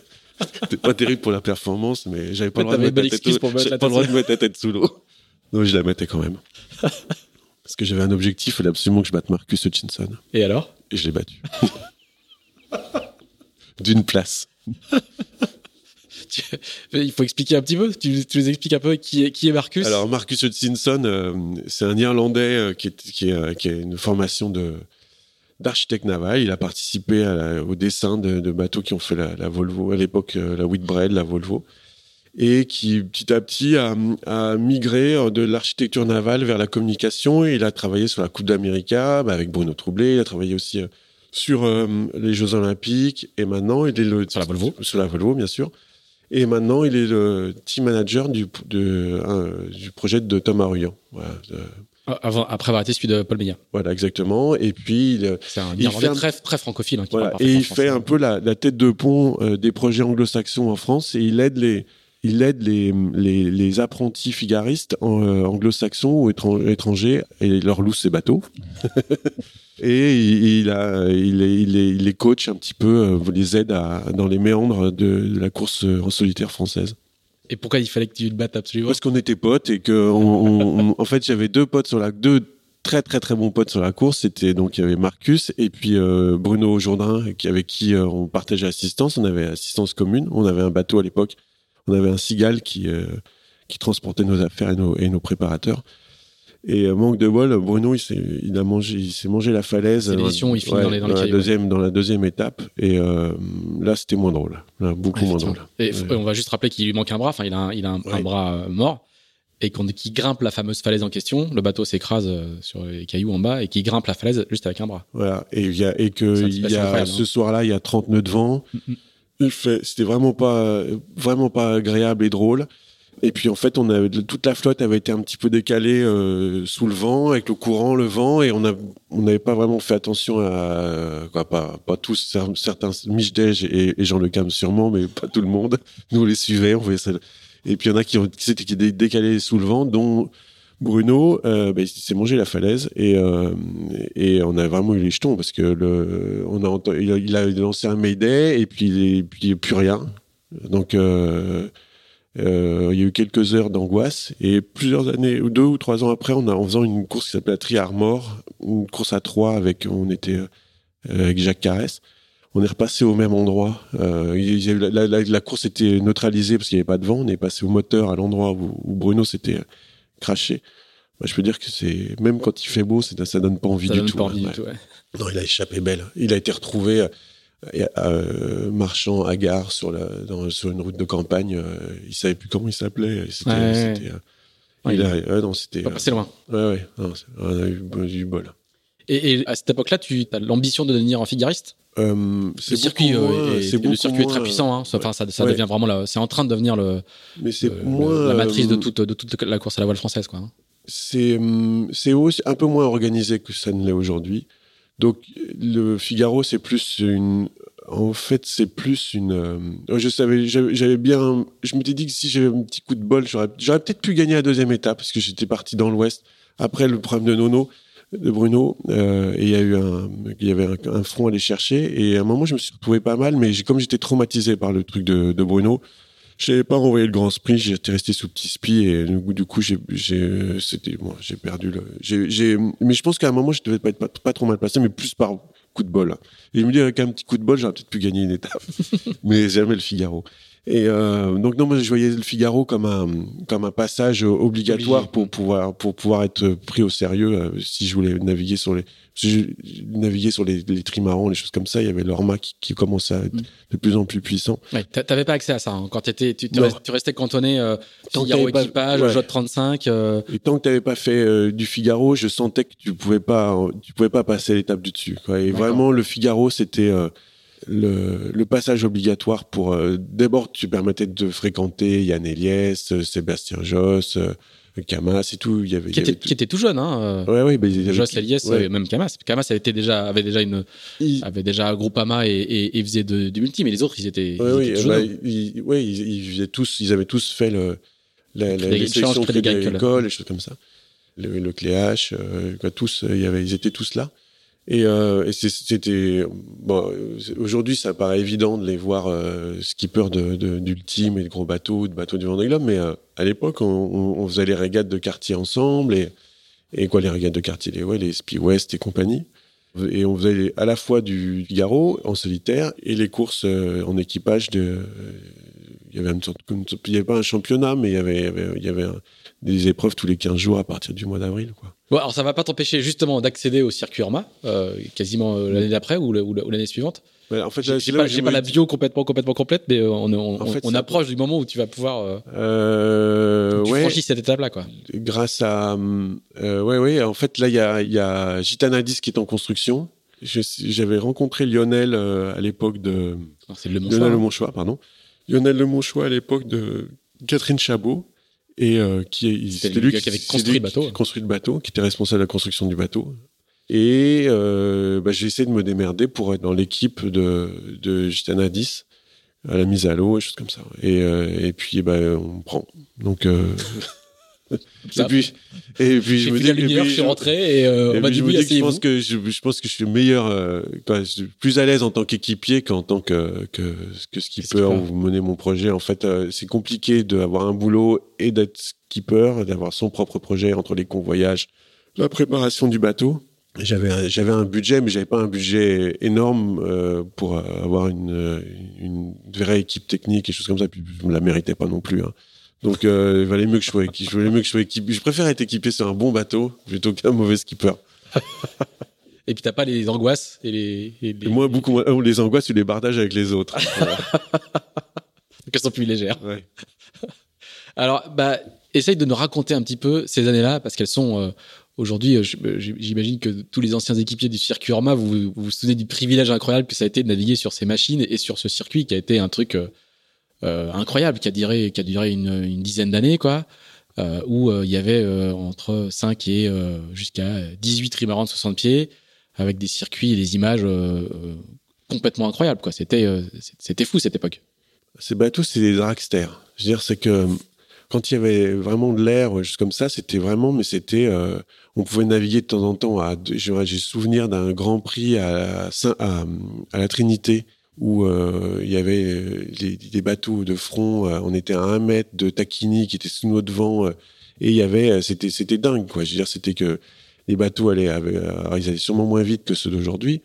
C'était pas terrible pour la performance, mais j'avais pas, le droit, de mettre, pour mettre pas le droit de mettre la tête sous l'eau. Donc je la mettais quand même. [laughs] Parce que j'avais un objectif, il fallait absolument que je batte Marcus Hutchinson. Et alors? Et je l'ai battu. [laughs] D'une place. [laughs] Il faut expliquer un petit peu. Tu, tu nous expliques un peu qui est, qui est Marcus? Alors Marcus Hutchinson, euh, c'est un Irlandais euh, qui, est, qui, est, euh, qui a une formation de d'architecte naval. Il a participé à la- au dessin de, de bateaux qui ont fait la, la Volvo à l'époque, euh, la Whitbread, la Volvo, et qui petit à petit a, a migré euh, de l'architecture navale vers la communication. Et il a travaillé sur la Coupe d'Amérique bah, avec Bruno Troublé. Il a travaillé aussi euh, sur euh, les Jeux Olympiques. Et maintenant, il est le Sur la Volvo. sur la Volvo, bien sûr. Et maintenant, il est le team manager du, de, euh, du projet de Thomas Ruyant. Voilà, de- Avant, après avoir été celui de Paul Meillat. voilà, exactement. Et puis, il, C'est un Il fait un- très, très francophile. hein, qui voilà. parle et il fait un peu la, la tête de pont euh, des projets anglo-saxons en France et il aide les, il aide les, les, les apprentis figaristes euh, anglo-saxons ou étran- étrangers et leur loue ses bateaux. [laughs] et il, il a, il, est- il, est- il les coach un petit peu, euh, les aide à, dans les méandres de, de la course euh, en solitaire française. Et pourquoi il fallait que tu le battes absolument Parce qu'on était potes et que, en fait, j'avais deux potes sur la, deux très très très bons potes sur la course. C'était donc il y avait Marcus et puis euh, Bruno Jourdain, qui avec qui euh, on partageait assistance. On avait assistance commune. On avait un bateau à l'époque. On avait un cigale qui euh, qui transportait nos affaires et nos, et nos préparateurs. Et euh, manque de bol, Bruno, il s'est, il a mangé, il s'est mangé la falaise. C'est il finit dans les- dans les la cailloux, ouais. deuxième, dans la deuxième étape. Et euh, là, c'était moins drôle. Là, beaucoup moins drôle. Et Ouais. on va juste rappeler qu'il lui manque un bras. Enfin, il a un, il a un, un Ouais. bras euh, mort. Et qu'on qu'il grimpe la fameuse falaise en question. Le bateau s'écrase sur les cailloux en bas et qu'il grimpe la falaise juste avec un bras. Voilà. Et, il y a, et que il y a, incroyable, ce hein. soir-là, il y a 30 nœuds de vent. Il fait, c'était vraiment pas, vraiment pas agréable et drôle. Et puis, en fait, toute la flotte avait été un petit peu décalée euh, sous le vent, avec le courant, le vent, et on n'avait pas vraiment fait attention à, quoi, pas, tous, cer- certains, Michdej et, Jean Le Cam sûrement, mais pas tout le monde. Nous, on les suivait, on voyait ça. Et puis, il y en a qui, s'étaient dé- décalés sous le vent, dont Bruno, euh, bah, il s'est mangé la falaise et, euh, et on a vraiment eu les jetons parce que a, a, lancé un Mayday et puis, et puis plus rien. Donc euh, il y a eu quelques heures d'angoisse et plusieurs années, ou deux ou trois ans après, on a, en faisant une course qui s'appelait la Tri Armor, une course à trois avec, on était euh, avec Jacques Carès. On est repassé au même endroit. Euh, il y a eu la, la- la- la course était neutralisée parce qu'il n'y avait pas de vent. On est passé au moteur à l'endroit où, où Bruno s'était craché. Moi, je peux dire que c'est même quand il fait beau, c'est- ça donne pas envie Ça du donne tout. pas envie ouais. du tout. ouais. Non, il a échappé belle. Il a été retrouvé euh, marchant à gare sur, la, dans, sur une route de campagne. euh, il savait plus comment il s'appelait. C'était, Ouais, euh, Ouais, il a, non, c'était. Pas passer loin. ouais, ouais, non, on a eu, du bol. Et, et à cette époque-là, tu as l'ambition de devenir un figariste. Euh, Le circuit, moins- est, le très puissant. Hein. Enfin, ça, ça Ouais. devient vraiment. C'est en train de devenir le, Mais c'est le- moins. la matrice de toute, de toute la course à la voile française, quoi. hein. c'est hum, c'est aussi un peu moins organisé que ça ne l'est aujourd'hui. Donc le Figaro c'est plus une en fait c'est plus une euh, je savais j'avais bien je m'étais dit que si j'avais un petit coup de bol j'aurais peut-être pu gagner la deuxième étape parce que j'étais parti dans l'ouest. Après le problème de Nono de Bruno euh, et il y a eu un il y avait un, front à aller chercher. Et à un moment je me suis retrouvé pas mal mais comme j'étais traumatisé par le truc de, de Bruno je n'avais pas renvoyé le grand sprint, j'étais resté sous petit spi et du coup, j'ai, j'ai, c'était, bon, j'ai perdu le, j'ai, mais je pense qu'à un moment, je devais pas être pas, pas trop mal placé, mais plus par coup de bol. Et je me dis, avec un petit coup de bol, j'aurais peut-être pu gagner une étape. [laughs] mais jamais le Figaro. Et euh, donc non, moi je voyais le Figaro comme un comme un passage obligatoire Obligé. pour pouvoir pour pouvoir être pris au sérieux euh, si je voulais naviguer sur les je naviguer sur les, les trimarans, les choses comme ça. Il y avait l'Orma qui, qui commençait à être Mm. de plus en plus puissant. Ouais, t'a- T'avais pas accès à ça hein. quand t'étais, tu, tu, restais, tu restais cantonné euh, Tant Figaro t'avais pas- équipage, ouais. Jot 35. euh, Et tant que tu n'avais pas fait euh, du Figaro, je sentais que tu pouvais pas, tu pouvais pas passer l'étape du dessus. Quoi. Et vraiment, le Figaro, c'était euh, le, le passage obligatoire pour. euh, D'abord, tu permettais de fréquenter Yann Eliès, euh, Sébastien Josse, euh, Camas et tout. Il y avait, il qui, était, qui était tout jeune, hein. Ouais, ouais, bah, Joss Elias, ouais. même Camas. Camas avait, déjà, avait déjà une, Il- avait déjà Groupama et, et, et faisait du multi, mais les autres, ils étaient, Ouais, ils oui, étaient tout bah, ils, ouais, ils, ils faisaient tous, ils avaient tous fait le, la, la, les Crédit Agricole. Les choses comme ça. Le, le euh, tous, il y avait, ils étaient tous là. Et, euh, et c'était Aujourd'hui, ça paraît évident de les voir euh, de, d'ultime et de gros bateaux, de bateaux du Vendée Globe, mais euh, à l'époque, on, faisait les régates de quartier ensemble et et quoi les régates de quartier, les ouais, les West et compagnie. Et on faisait à la fois du Figaro en solitaire et les courses euh, en équipage euh, Il y avait une sorte, il y avait pas un championnat, mais il y avait, il y avait, il y avait un- des épreuves tous les 15 jours à partir du mois d'avril, quoi. Bon, alors ça va pas t'empêcher justement d'accéder au circuit Orma, euh, quasiment euh, l'année d'après ou, le- ou le- ou l'année suivante. En fait, J'ai là, j'ai là pas, j'ai pas la bio complètement complètement complète, mais euh, on, on, En fait, on ça- approche du moment où tu vas pouvoir euh, tu ouais, franchis cette étape-là, quoi. grâce à. Ouais, ouais, en fait, là, il y a, y a Gitanadis qui est en construction. Je- J'avais rencontré Lionel à l'époque de. Non, C'est le Lionel Monchois. Le hein. Monchois, pardon. Lionel Le Monchois à l'époque de Catherine Chabot. Et euh, qui C'était gars qui avait c'est construit lui le bateau. qui a construit le bateau, qui était responsable de la construction du bateau. Et euh, bah, j'ai essayé de me démerder pour être dans l'équipe de, de Gitana 10 à la mise à l'eau et choses comme ça. Et, euh, et puis bah, on prend. Donc euh. [laughs] et puis et puis je me dis et puis je suis rentré et euh, et on m'a dit je me oui, dis que je pense que je, je pense que je suis meilleur, euh, quoi, je suis plus à l'aise en tant qu'équipier qu'en tant que que, que skipper ou mener mon projet. En fait, euh, c'est compliqué d'avoir un boulot et d'être skipper, d'avoir son propre projet entre les convoyages, la préparation du bateau. J'avais un- j'avais un budget, mais j'avais pas un budget énorme pour avoir une, une vraie équipe technique et choses comme ça. Puis je me la méritais pas non plus. hein. Donc euh, il valait mieux que je sois équipé. Je mieux que je sois équipé. Je préfère être équipé sur un bon bateau plutôt qu'un mauvais skipper. [laughs] Et puis t'as pas les angoisses et les, et les... Et moi, beaucoup moins. On les angoisse, tu les partages avec les autres. [laughs] Voilà. qu'elles sont plus légères. Ouais. [laughs] Alors, bah, essaye de nous raconter un petit peu ces années-là, parce qu'elles sont euh, aujourd'hui. euh, J'imagine que tous les anciens équipiers du circuit Orma, vous vous, vous souvenez du privilège incroyable que ça a été de naviguer sur ces machines et sur ce circuit qui a été un truc euh, incroyable, qui a duré, a duré une, une dizaine d'années, quoi. euh, où euh, il y avait euh, entre 5 et euh, jusqu'à 18 trimarans de 60 pieds, avec des circuits et des images euh, euh, complètement incroyables, quoi. C'était euh, c'était fou cette époque. Ces bateaux, c'est des dragsters. Je veux dire, c'est que quand il y avait vraiment de l'air, juste comme ça, c'était vraiment, mais c'était, euh, on pouvait naviguer de temps en temps. J'ai j'ai souvenir d'un Grand Prix à, à la Trinité où euh, il y avait euh, les- des bateaux de front. euh, on était à un mètre de Taquini qui était sous notre vent euh, et il y avait, euh, c'était, c'était dingue quoi. Je veux dire, c'était que les bateaux allaient, avaient- alors, ils allaient sûrement moins vite que ceux d'aujourd'hui.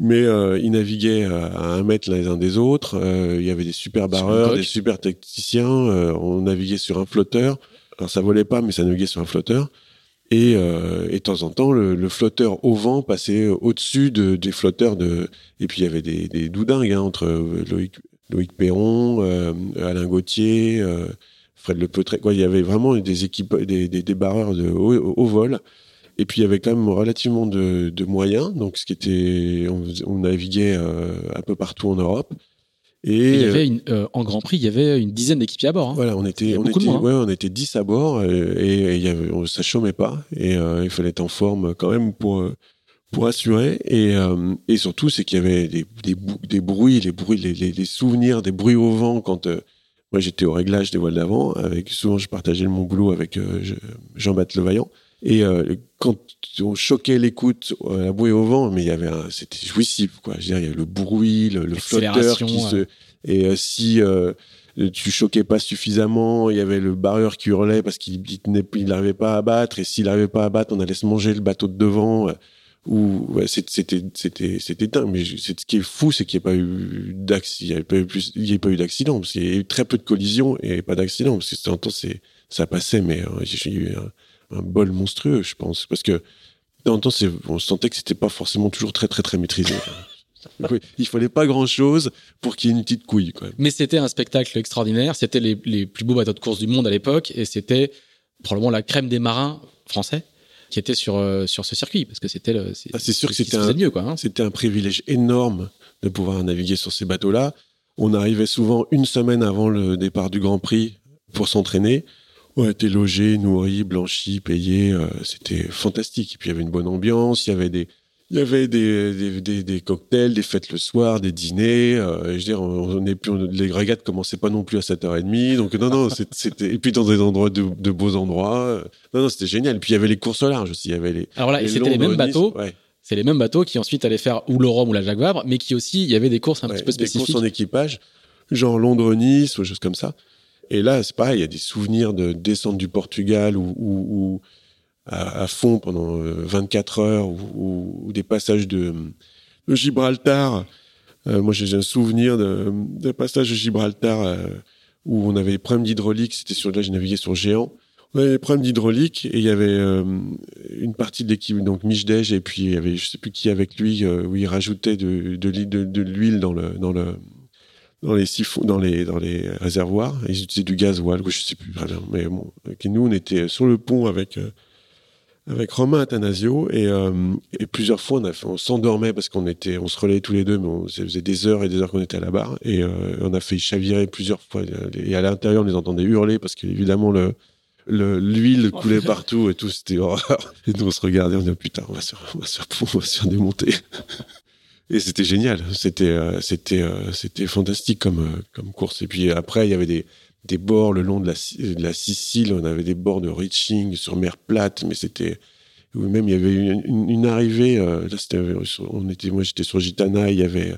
Mais euh, ils naviguaient à un mètre les uns des autres. Euh, il y avait des super barreurs, des super tacticiens. euh, on naviguait sur un flotteur. Alors ça volait pas, mais ça naviguait sur un flotteur. Et, euh, et de temps en temps, le, le flotteur au vent passait au-dessus de, des flotteurs de. Et puis il y avait des, des doudingues hein, entre Loïc, Loïc Perron, euh, Alain Gauthier, euh, Fred Le Peutret. Quoi, il y avait vraiment des équipes, des, des, des de haut vol. Et puis il y avait quand même relativement de, de moyens, donc ce qui était, on, on naviguait euh, un peu partout en Europe. Et, Et il y euh, avait une, euh, en Grand Prix, il y avait une dizaine d'équipiers à bord. hein. voilà, on était, a on était, hein. ouais, on était 10 à bord euh, et, et il y avait, on, ça chômait pas et euh, il fallait être en forme quand même pour euh, pour assurer et euh, et surtout c'est qu'il y avait des, des, des bruits, les bruits, les, les, les souvenirs des bruits au vent quand euh, moi j'étais au réglage des voiles d'avant avec souvent je partageais mon boulot avec euh, je- Jean-Baptiste Levaillant et euh, quand on choquait l'écoute à la bouée au vent mais il y avait c'était jouissif quoi je veux dire il y avait le bruit le, le flotteur qui se et euh, si euh, tu choquais pas suffisamment, il y avait le barreur qui hurlait parce qu'il n'arrivait pas à battre, et s'il n'arrivait pas à battre, on allait se manger le bateau de devant. Ou ouais, c'était c'était c'était dingue. Mais ce qui est fou, c'est qu'il n'y a pas eu d'accident. Il n'y a pas eu d'accident parce qu'il y a eu très peu de collisions et pas d'accident parce que de temps c'est ça passait, mais j'ai eu un, bol monstrueux, je pense, parce que temps en temps on sentait que c'était pas forcément toujours très très très maîtrisé. [laughs] Oui, il fallait pas grand chose pour qu'il y ait une petite couille même. Mais c'était un spectacle extraordinaire. C'était les, les plus beaux bateaux de course du monde à l'époque et c'était probablement la crème des marins français qui étaient sur, euh, sur ce circuit parce que c'était le. Ah, c'est sûr que ce c'était un- quoi. hein. C'était un privilège énorme de pouvoir naviguer sur ces bateaux-là. On arrivait souvent une semaine avant le départ du Grand Prix pour s'entraîner. On était logés, nourris, blanchis, payés. euh, c'était fantastique. Et puis il y avait une bonne ambiance. Il y avait des, il y avait des, des, des- des cocktails, des fêtes le soir, des dîners. euh, je veux dire, on, on est plus, on- les régates commençaient pas non plus à 7h30. Donc non, non, [laughs] c'était, et puis dans des endroits de, de beaux endroits. euh, Non, non, c'était génial. Et puis il y avait les courses au large aussi. Il y avait les, Alors là, c'était les mêmes bateaux. Ouais. c'est les mêmes bateaux qui ensuite allaient faire ou le Rhum ou la Jacques Vabre, mais qui aussi, il y avait des courses un petit peu spécifiques. Des courses en équipage, genre Londres-Nice ou des choses comme ça. Et là, c'est pareil, il y a des souvenirs de descente du Portugal ou, à, fond pendant 24 heures ou, des passages de, Gibraltar. moi, j'ai un souvenir de passage de Gibraltar où on avait des problèmes d'hydraulique. C'était sur là, j'ai navigué sur Géant. On avait des problèmes d'hydraulique et il y avait euh, une partie de l'équipe, donc Michdej, et puis il y avait je sais plus qui avec lui, euh, où il rajoutait de, de, de, l'huile dans le dans le dans les siphons, dans les dans les réservoirs. Ils utilisaient du gasoil, je sais plus vraiment. Mais bon, et nous on était sur le pont avec euh, avec Romain Athanasio et, euh, et plusieurs fois on, on s'endormait parce qu'on était on se relayait tous les deux mais on, ça faisait des heures et des heures qu'on était à la barre et euh, on a fait chavirer plusieurs fois et à l'intérieur on les entendait hurler parce qu'évidemment le l'huile coulait partout et tout c'était horreur et nous on se regardait on disait putain on va se on va se, on va se faire démonter et c'était génial c'était euh, c'était fantastique comme comme course et puis après il y avait des bords le long de la, Sicile. On avait des bords de reaching sur mer plate, mais c'était même il y avait une, arrivée. Euh, là, c'était, on était, moi, j'étais sur Gitana. Il y avait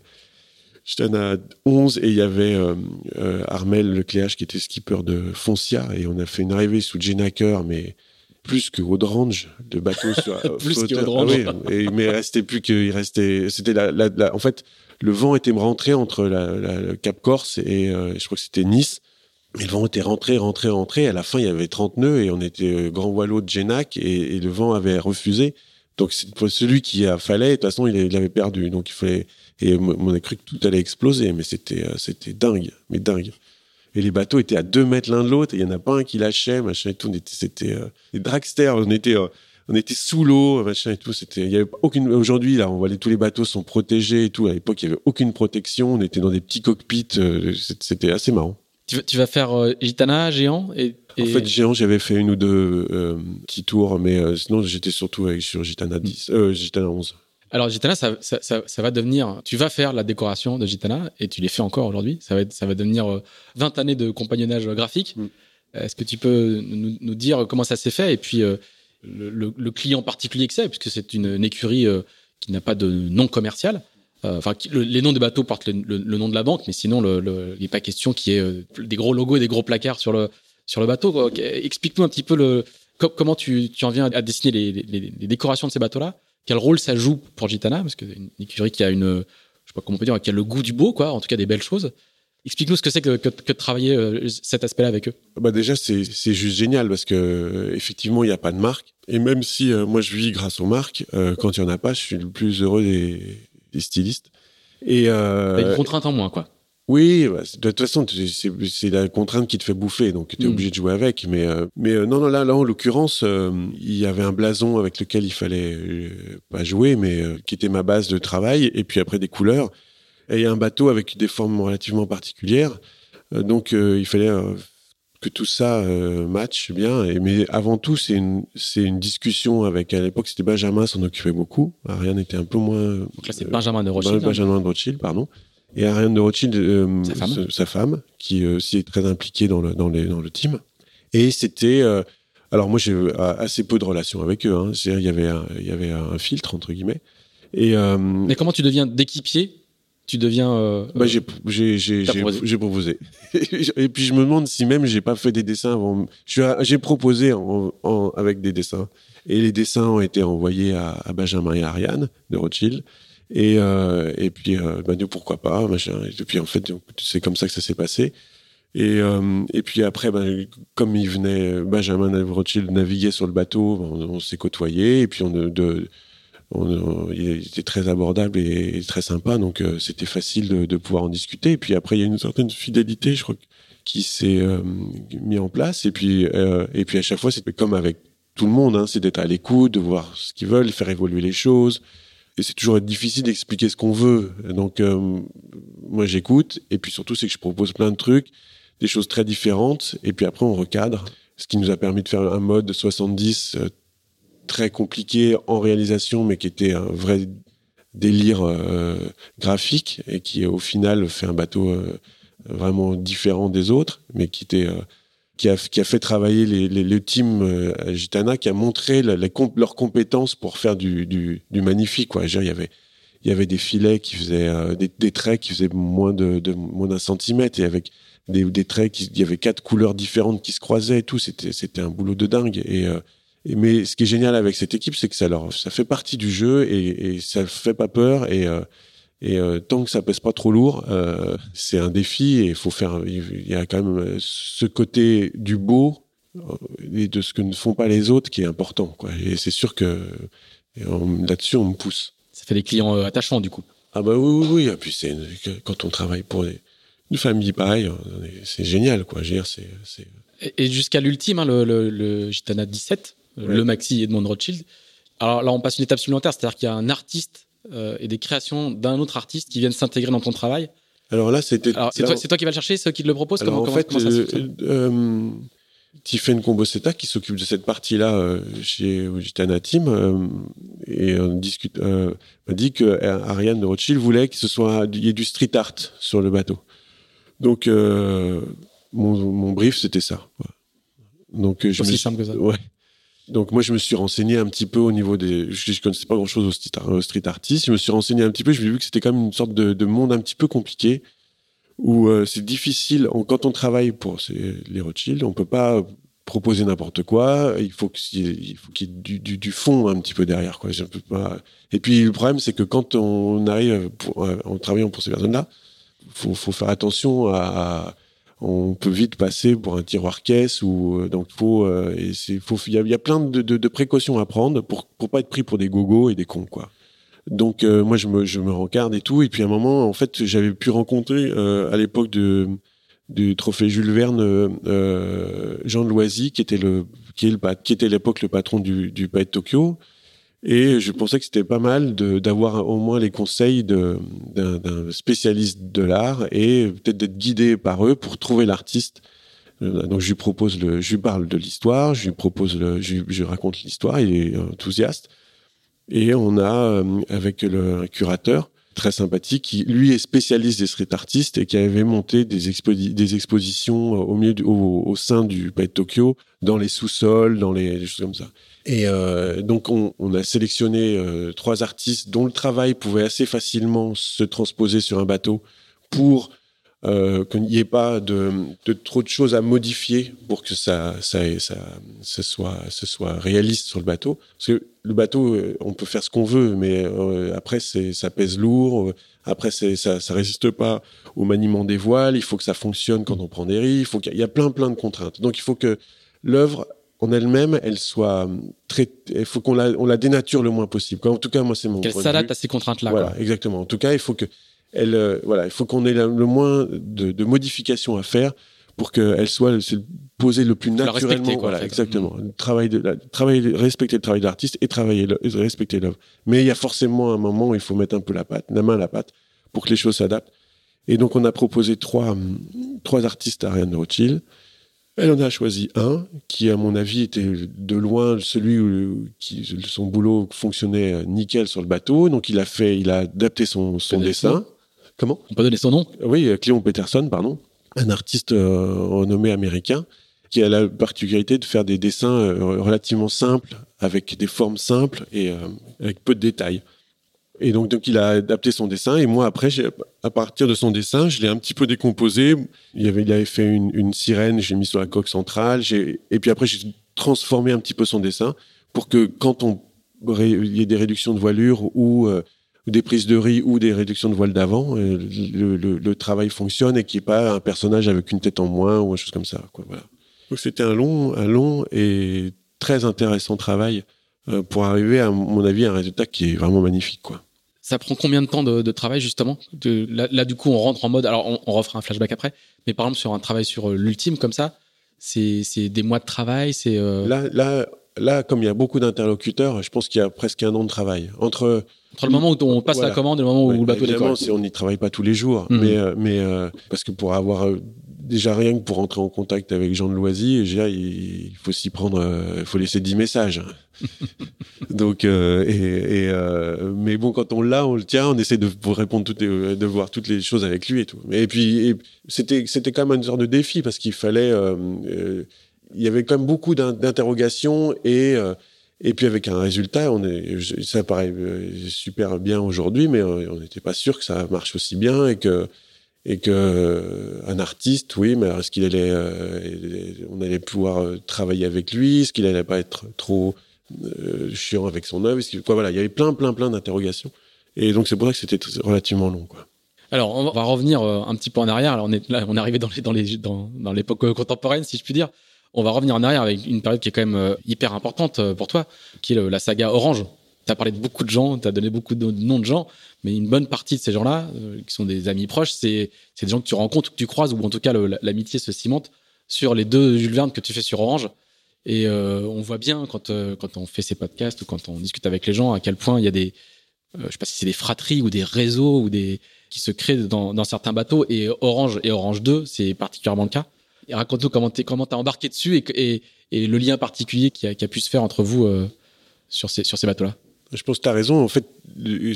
Gitana 11 et il y avait euh, euh, Armel Lecléache qui était skipper de Foncia et on a fait une arrivée sous Jenaker, mais plus que Audrange de bateaux sur [laughs] plus que Audrange. Ah oui, mais il restait plus que il restait c'était la, la, en fait le vent était rentré entre la, le Cap Corse et je crois que c'était Nice mais le vent était rentré, rentré, rentré. À la fin, il y avait 30 nœuds et on était euh, grand Wallo de Genac et, le vent avait refusé. Donc, celui qui a fallait, de toute façon, il, avait perdu. Donc, il fallait, et on a cru que tout allait exploser, mais c'était, euh, c'était dingue, mais dingue. Et les bateaux étaient à deux mètres l'un de l'autre il y en a pas un qui lâchait, machin et tout. C'était, euh, des dragsters, on était, on était sous l'eau, machin et tout. C'était, il y avait aucune, aujourd'hui, là, on voit les, tous les bateaux sont protégés et tout. À l'époque, il y avait aucune protection. On était dans des petits cockpits. c'était assez marrant. Tu, vas faire euh, Gitana, Géant et, En fait, Géant, j'avais fait une ou deux euh, petits tours, mais euh, sinon, j'étais surtout avec, sur Gitana 10, mm. Gitana 11. Alors, Gitana, ça, ça, ça, va devenir. Tu vas faire la décoration de Gitana et tu les fais encore aujourd'hui. Ça va, ça va devenir 20 années de compagnonnage graphique. Mm. Est-ce que tu peux nous, dire comment ça s'est fait et puis le, client particulier que c'est, puisque c'est une, écurie qui n'a pas de nom commercial euh, enfin, les noms des bateaux portent le, nom de la banque, mais sinon, le, il n'est pas question qu'il y ait euh, des gros logos et des gros placards sur le sur le bateau. Explique-nous un petit peu le comment tu, tu en viens à dessiner les, les, décorations de ces bateaux-là. Quel rôle ça joue pour Gitana Parce que une écurie qui a une, je sais pas comment on peut dire, qui a le goût du beau, quoi. En tout cas, des belles choses. Explique-nous ce que c'est que, que, de travailler euh, cet aspect-là avec eux. Bah déjà, c'est juste génial parce que effectivement, il n'y a pas de marque. Et même si moi je vis grâce aux marques, quand il n'y en a pas, je suis le plus heureux des, des stylistes. Et euh, une contrainte en moins, quoi. Oui, bah, de toute façon, c'est la contrainte qui te fait bouffer, donc tu es mm. obligé de jouer avec. Mais, euh, mais euh, non, non, là, là en l'occurrence, euh, il y avait un blason avec lequel il fallait pas jouer, mais qui était ma base de travail, et puis après des couleurs. Et il y a un bateau avec des formes relativement particulières, donc il fallait que tout ça euh, matche bien. Et, mais avant tout, c'est une, c'est une discussion avec, à l'époque, c'était Benjamin s'en occupait beaucoup. Ariane était un peu moins. Donc là, c'est Benjamin de Rothschild. Hein. Benjamin de Rothschild, pardon. Et Ariane de Rothschild, euh, sa, femme. sa, femme. qui euh, aussi est très impliquée dans le, dans les, dans le team. Et c'était. Euh, alors, moi, j'ai assez peu de relations avec eux. Hein. Il y avait un, il y avait un filtre, entre guillemets. Et, Mais comment tu deviens d'équipier? Tu deviens. Euh, bah, j'ai proposé. proposé. [laughs] et puis je me demande si même j'ai pas fait des dessins avant. J'ai proposé en, avec des dessins. Et les dessins ont été envoyés à, Benjamin et Ariane de Rothschild. Et, euh, et puis, euh, bah, pourquoi pas, machin. Et puis en fait, c'est comme ça que ça s'est passé. Et, euh, et puis après, ben, comme il venait, Benjamin Rothschild naviguait sur le bateau, on, s'est côtoyé. Et puis on il était très abordable et, très sympa, donc euh, c'était facile de, pouvoir en discuter. Et puis après, il y a une certaine fidélité, je crois, qui s'est mis en place. Et puis, et puis à chaque fois, c'était comme avec tout le monde, hein, c'est d'être à l'écoute, de voir ce qu'ils veulent, faire évoluer les choses. Et c'est toujours difficile d'expliquer ce qu'on veut. Donc moi, j'écoute. Et puis surtout, c'est que je propose plein de trucs, des choses très différentes. Et puis après, on recadre. Ce qui nous a permis de faire un mode 70 très compliqué en réalisation, mais qui était un vrai délire euh, graphique et qui au final fait un bateau euh, vraiment différent des autres, mais qui était euh, qui a, fait travailler le team euh, Gitana, qui a montré la, leurs compétences pour faire du, magnifique. Il y avait des filets qui faisaient euh, des, traits qui faisaient moins d'un centimètre et avec des, traits qui il y avait quatre couleurs différentes qui se croisaient et tout. C'était un boulot de dingue. Euh, mais ce qui est génial avec cette équipe c'est que ça fait partie du jeu et, et ça fait pas peur et tant que ça pèse pas trop lourd, c'est un défi et il faut faire. Il y a quand même ce côté du beau et de ce que ne font pas les autres qui est important. Quoi. Et c'est sûr que là-dessus on me pousse ça fait des clients euh, attachants du coup. Ah bah oui, oui, oui. Et puis c'est quand on travaille pour une famille pareille, c'est génial, quoi. Je veux dire, c'est. Et, jusqu'à l'ultime, hein, le, le, Gitana 17, euh, le maxi Edmond Rothschild. Alors là, on passe une étape supplémentaire, c'est-à-dire qu'il y a un artiste euh, et des créations d'un autre artiste qui viennent s'intégrer dans ton travail. Alors là, c'était. C'est toi, toi, qui vas le chercher, ceux qui te le proposent. Alors comment, en fait, euh, Tiffen Combosetta qui s'occupe de cette partie-là euh, chez Gitana Team euh, et on discute euh, m'a dit que Ariane de Rothschild voulait que ce soit il y ait du street art sur le bateau. Donc mon, mon brief c'était ça. Donc je aussi simple que ça. Ouais. Donc moi je me suis renseigné un petit peu au niveau des je, je connaissais pas grand-chose au street, au street artist, je me suis renseigné un petit peu, je vu que c'était quand même une sorte de, de monde un petit peu compliqué où euh, c'est difficile. quand on travaille pour les Rothschild, on peut pas proposer n'importe quoi. Il faut qu'il y ait du, fond un petit peu derrière. Quoi. Et puis le problème, c'est que quand on arrive pour, euh, en travaillant pour ces personnes-là, faut, faut faire attention à, on peut vite passer pour un tiroir caisse ou euh, donc faut et c'est faut il y a, plein de, précautions à prendre pour pour pas être pris pour des gogos et des cons quoi. Donc euh, moi je me je me rencarde et tout et puis à un moment en fait j'avais pu rencontrer euh, à l'époque de du trophée Jules Verne euh, Jean Loisy qui était le qui est le qui était à l'époque le patron du du de Tokyo et je pensais que c'était pas mal d'avoir au moins les conseils d'un spécialiste de l'art et peut-être d'être guidé par eux pour trouver l'artiste. Donc je lui propose le, je lui parle de l'histoire, je lui propose le, je, je raconte l'histoire, il est enthousiaste. Et on a, euh, avec le curateur, très sympathique, qui lui est spécialiste des street artistes et qui avait monté des, des expositions au, milieu au, sein du Palais de Tokyo, dans les sous-sols, dans les, choses comme ça. Et euh, donc on, on, a sélectionné euh, trois artistes dont le travail pouvait assez facilement se transposer sur un bateau pour euh, qu'il n'y ait pas de, de, trop de choses à modifier pour que ça, ça, ça, ça, soit, ce soit réaliste sur le bateau. Parce que le bateau, euh, on peut faire ce qu'on veut, mais euh, après, ça pèse lourd. Après, c'est, ça, ça résiste pas au maniement des voiles. Il faut que ça fonctionne quand on prend des riz. Il faut qu'il y, a plein, plein de contraintes. Donc, il faut que l'œuvre en elle-même, elle soit très, il faut qu'on la, on la dénature le moins possible. En tout cas, moi, c'est mon. Qu'elle s'adapte à ces contraintes-là. Voilà, exactement. En tout cas, il faut que elle, euh, voilà, il faut qu'on ait le moins de, de, modifications à faire pour qu'elle soit posée le plus naturellement. voilà, exactement. Mm. Travail de, travailler, respecter le travail d'artiste et travailler, le, respecter l'œuvre. Mais il y a forcément un moment où il faut mettre un peu la patte, la main à la patte, pour que les choses s'adaptent. Et donc, on a proposé trois, trois artistes à Ariane Rothschild. Elle en a choisi un qui, à mon avis, était de loin celui où qui, son boulot fonctionnait nickel sur le bateau. Donc, il a fait, il a adapté son, son dessin. Comment On peut donner son nom? Oui, Cléon Peterson, pardon, un artiste euh, renommé américain qui a la particularité de faire des dessins euh, relativement simples, avec des formes simples et euh, avec peu de détails. Et donc, donc, il a adapté son dessin. Et moi, après, à partir de son dessin, je l'ai un petit peu décomposé. Il avait, il avait fait une, une sirène, j'ai mis sur la coque centrale. Et puis après, j'ai transformé un petit peu son dessin pour que quand on il y ait des réductions de voilure ou des prises de riz ou des réductions de voile d'avant, euh, le, le, le, travail fonctionne et qu'il n'y ait pas un personnage avec une tête en moins ou une chose comme ça. Quoi, voilà. Donc c'était un long, un long et très intéressant travail euh, pour arriver, à mon avis, à un résultat qui est vraiment magnifique. Quoi. Ça prend combien de temps de, de travail justement? De, là, là, du coup, on rentre en mode. Alors, on, on refera un flashback après, mais par exemple sur un travail sur euh, l'ultime comme ça, c'est des mois de travail. C'est là, là, là, comme il y a beaucoup d'interlocuteurs, je pense qu'il y a presque un an de travail entre entre le moment où on passe la commande et le moment où le bateau décolle. on n'y travaille pas tous les jours, mhm. mais, euh, mais euh, parce que pour avoir euh, déjà rien que pour rentrer en contact avec Jean de Loisy, déjà, il, faut s'y prendre, il faut laisser 10 messages. [laughs] Donc, et, mais bon, quand on l'a, on le tient, on essaie de répondre toutes de voir toutes les choses avec lui et tout. Et puis, c'était, c'était quand même une sorte de défi parce qu'il fallait, il y avait quand même beaucoup d'interrogations et et puis avec un résultat, ça paraît euh, super bien aujourd'hui, mais on n'était pas sûr que ça marche aussi bien et que et que euh, un artiste, oui, mais est-ce qu'il allait, euh, on allait pouvoir travailler avec lui, est-ce qu'il allait pas être trop chiant avec son œuvre, quoi, voilà, il y avait plein, plein, plein d'interrogations. Et donc c'est pour ça que c'était relativement long, quoi. Alors, on va revenir un petit peu en arrière. Alors, on est on est arrivé dans les, dans les, dans l'époque contemporaine, si je puis dire. On va revenir en arrière avec une période qui est quand même euh, hyper importante euh, pour toi, qui est la saga Orange. Tu as parlé de beaucoup de gens, tu as donné beaucoup de noms de gens, mais une bonne partie de ces gens-là, euh, qui sont des amis proches, c'est des gens que tu rencontres, que tu croises, ou en tout cas l'amitié se cimente sur les deux Jules Verne que tu fais sur Orange. Et on voit bien quand, on fait ces podcasts ou quand on discute avec les gens à quel point il y a des, je sais pas si c'est des fratries ou des réseaux ou des qui se créent dans, dans certains bateaux. Et Orange et Orange 2, c'est particulièrement le cas raconte-nous comment tu comment as embarqué dessus et, et, le lien particulier qui a, qui a, pu se faire entre vous euh, sur ces, sur ces bateaux-là. Je pense que tu as raison. En fait,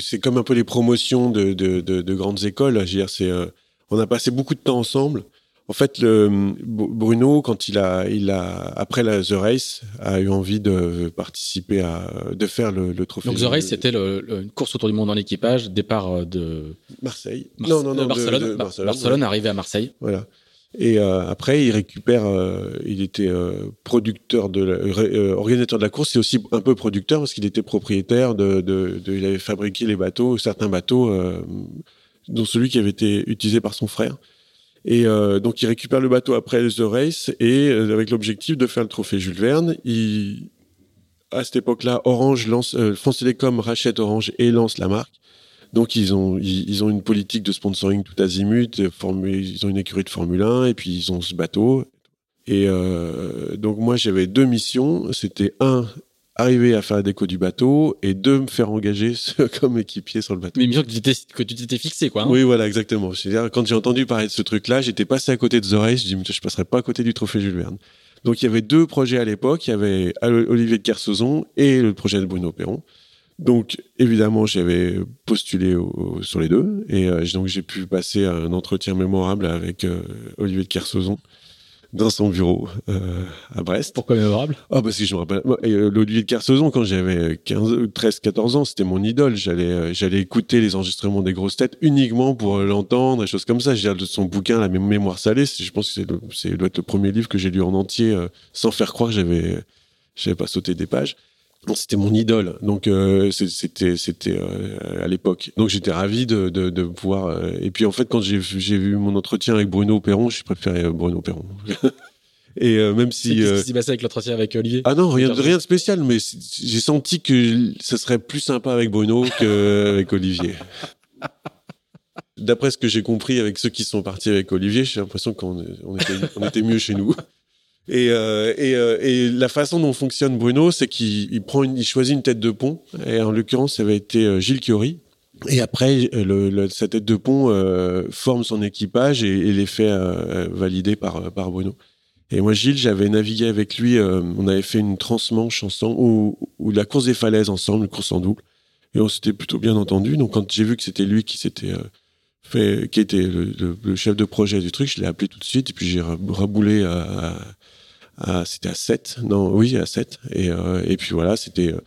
c'est comme un peu les promotions de, de, de, grandes écoles. C'est, euh, on a passé beaucoup de temps ensemble. En fait, le, Bruno, quand il a, il a, après la The Race, a eu envie de participer à, de faire le, le trophée. Donc The Race, c'était une course autour du monde en équipage, départ euh, de Marseille. non, non, non, Barcelone. Barcelone, Barcelone arrivé à Marseille. Voilà. Et euh, après, il récupère. Euh, il était euh, producteur de, la, organisateur de la course, et aussi un peu producteur parce qu'il était propriétaire de, de, de, Il avait fabriqué les bateaux, certains bateaux, dont celui qui avait été utilisé par son frère. Et donc, il récupère le bateau après The Race et avec l'objectif de faire le trophée Jules Verne. Il, à cette époque-là, Orange lance, France Télécom rachète Orange et lance la marque. Donc ils ont ils, ont une politique de sponsoring tout azimut, ils ont une écurie de Formule 1 et puis ils ont ce bateau. Et euh, donc moi j'avais deux missions, c'était un arriver à faire la déco du bateau et deux me faire engager [laughs] comme équipier sur le bateau. Mais bien que tu t'étais fixé quoi. Hein. oui voilà exactement. -dire, quand j'ai entendu parler de ce truc-là, j'étais passé à côté de Race, je dis je passerai pas à côté du trophée Jules Verne. Donc il y avait deux projets à l'époque, il y avait Olivier de Kersauzon et le projet de Bruno Perron. Donc, évidemment, j'avais postulé sur les deux. Et euh, donc, j'ai pu passer un entretien mémorable avec euh, Olivier de Kersauzon dans son bureau euh, à Brest. Pourquoi mémorable? Ah, parce que je me rappelle. L'Olivier de Kersauzon, quand j'avais 15, 13, 14 ans, c'était mon idole. J'allais, j'allais écouter les enregistrements des grosses têtes uniquement pour l'entendre et choses comme ça. J'ai son bouquin, La mémoire salée. Je pense que c'est, doit être le premier livre que j'ai lu en entier sans faire croire que j'avais pas sauté des pages c'était mon idole. Donc euh, c'était c'était euh, à l'époque. Donc j'étais ravi de, de, de pouvoir. Euh, et puis en fait quand j'ai j'ai vu mon entretien avec Bruno Perron, j'ai préféré Bruno Perron. [laughs] et même si qu'est-ce qui s'est passé avec l'entretien avec Olivier? Ah non, rien de rien de spécial, mais j'ai senti que ça serait plus sympa avec Bruno qu'avec Olivier. D'après ce que j'ai compris avec ceux qui sont partis avec Olivier, j'ai l'impression qu'on on était, on était mieux chez nous. Et, euh, euh, et, la façon dont fonctionne Bruno, c'est qu'il choisit une tête de pont. Et en l'occurrence, ça avait été euh, Gilles Chiori. Et après, le, le, sa tête de pont euh, forme son équipage et, et les fait euh, valider par, Bruno. Et moi, Gilles, j'avais navigué avec lui. on avait fait une transmanche ensemble ou, la course des falaises ensemble, une course en double. Et on s'était plutôt bien entendu. Donc, quand j'ai vu que c'était lui qui s'était fait, qui était le, chef de projet du truc, je l'ai appelé tout de suite. Et puis j'ai raboulé à c'était à 7, non, oui, à 7. Et, euh, et puis voilà, c'était. Euh,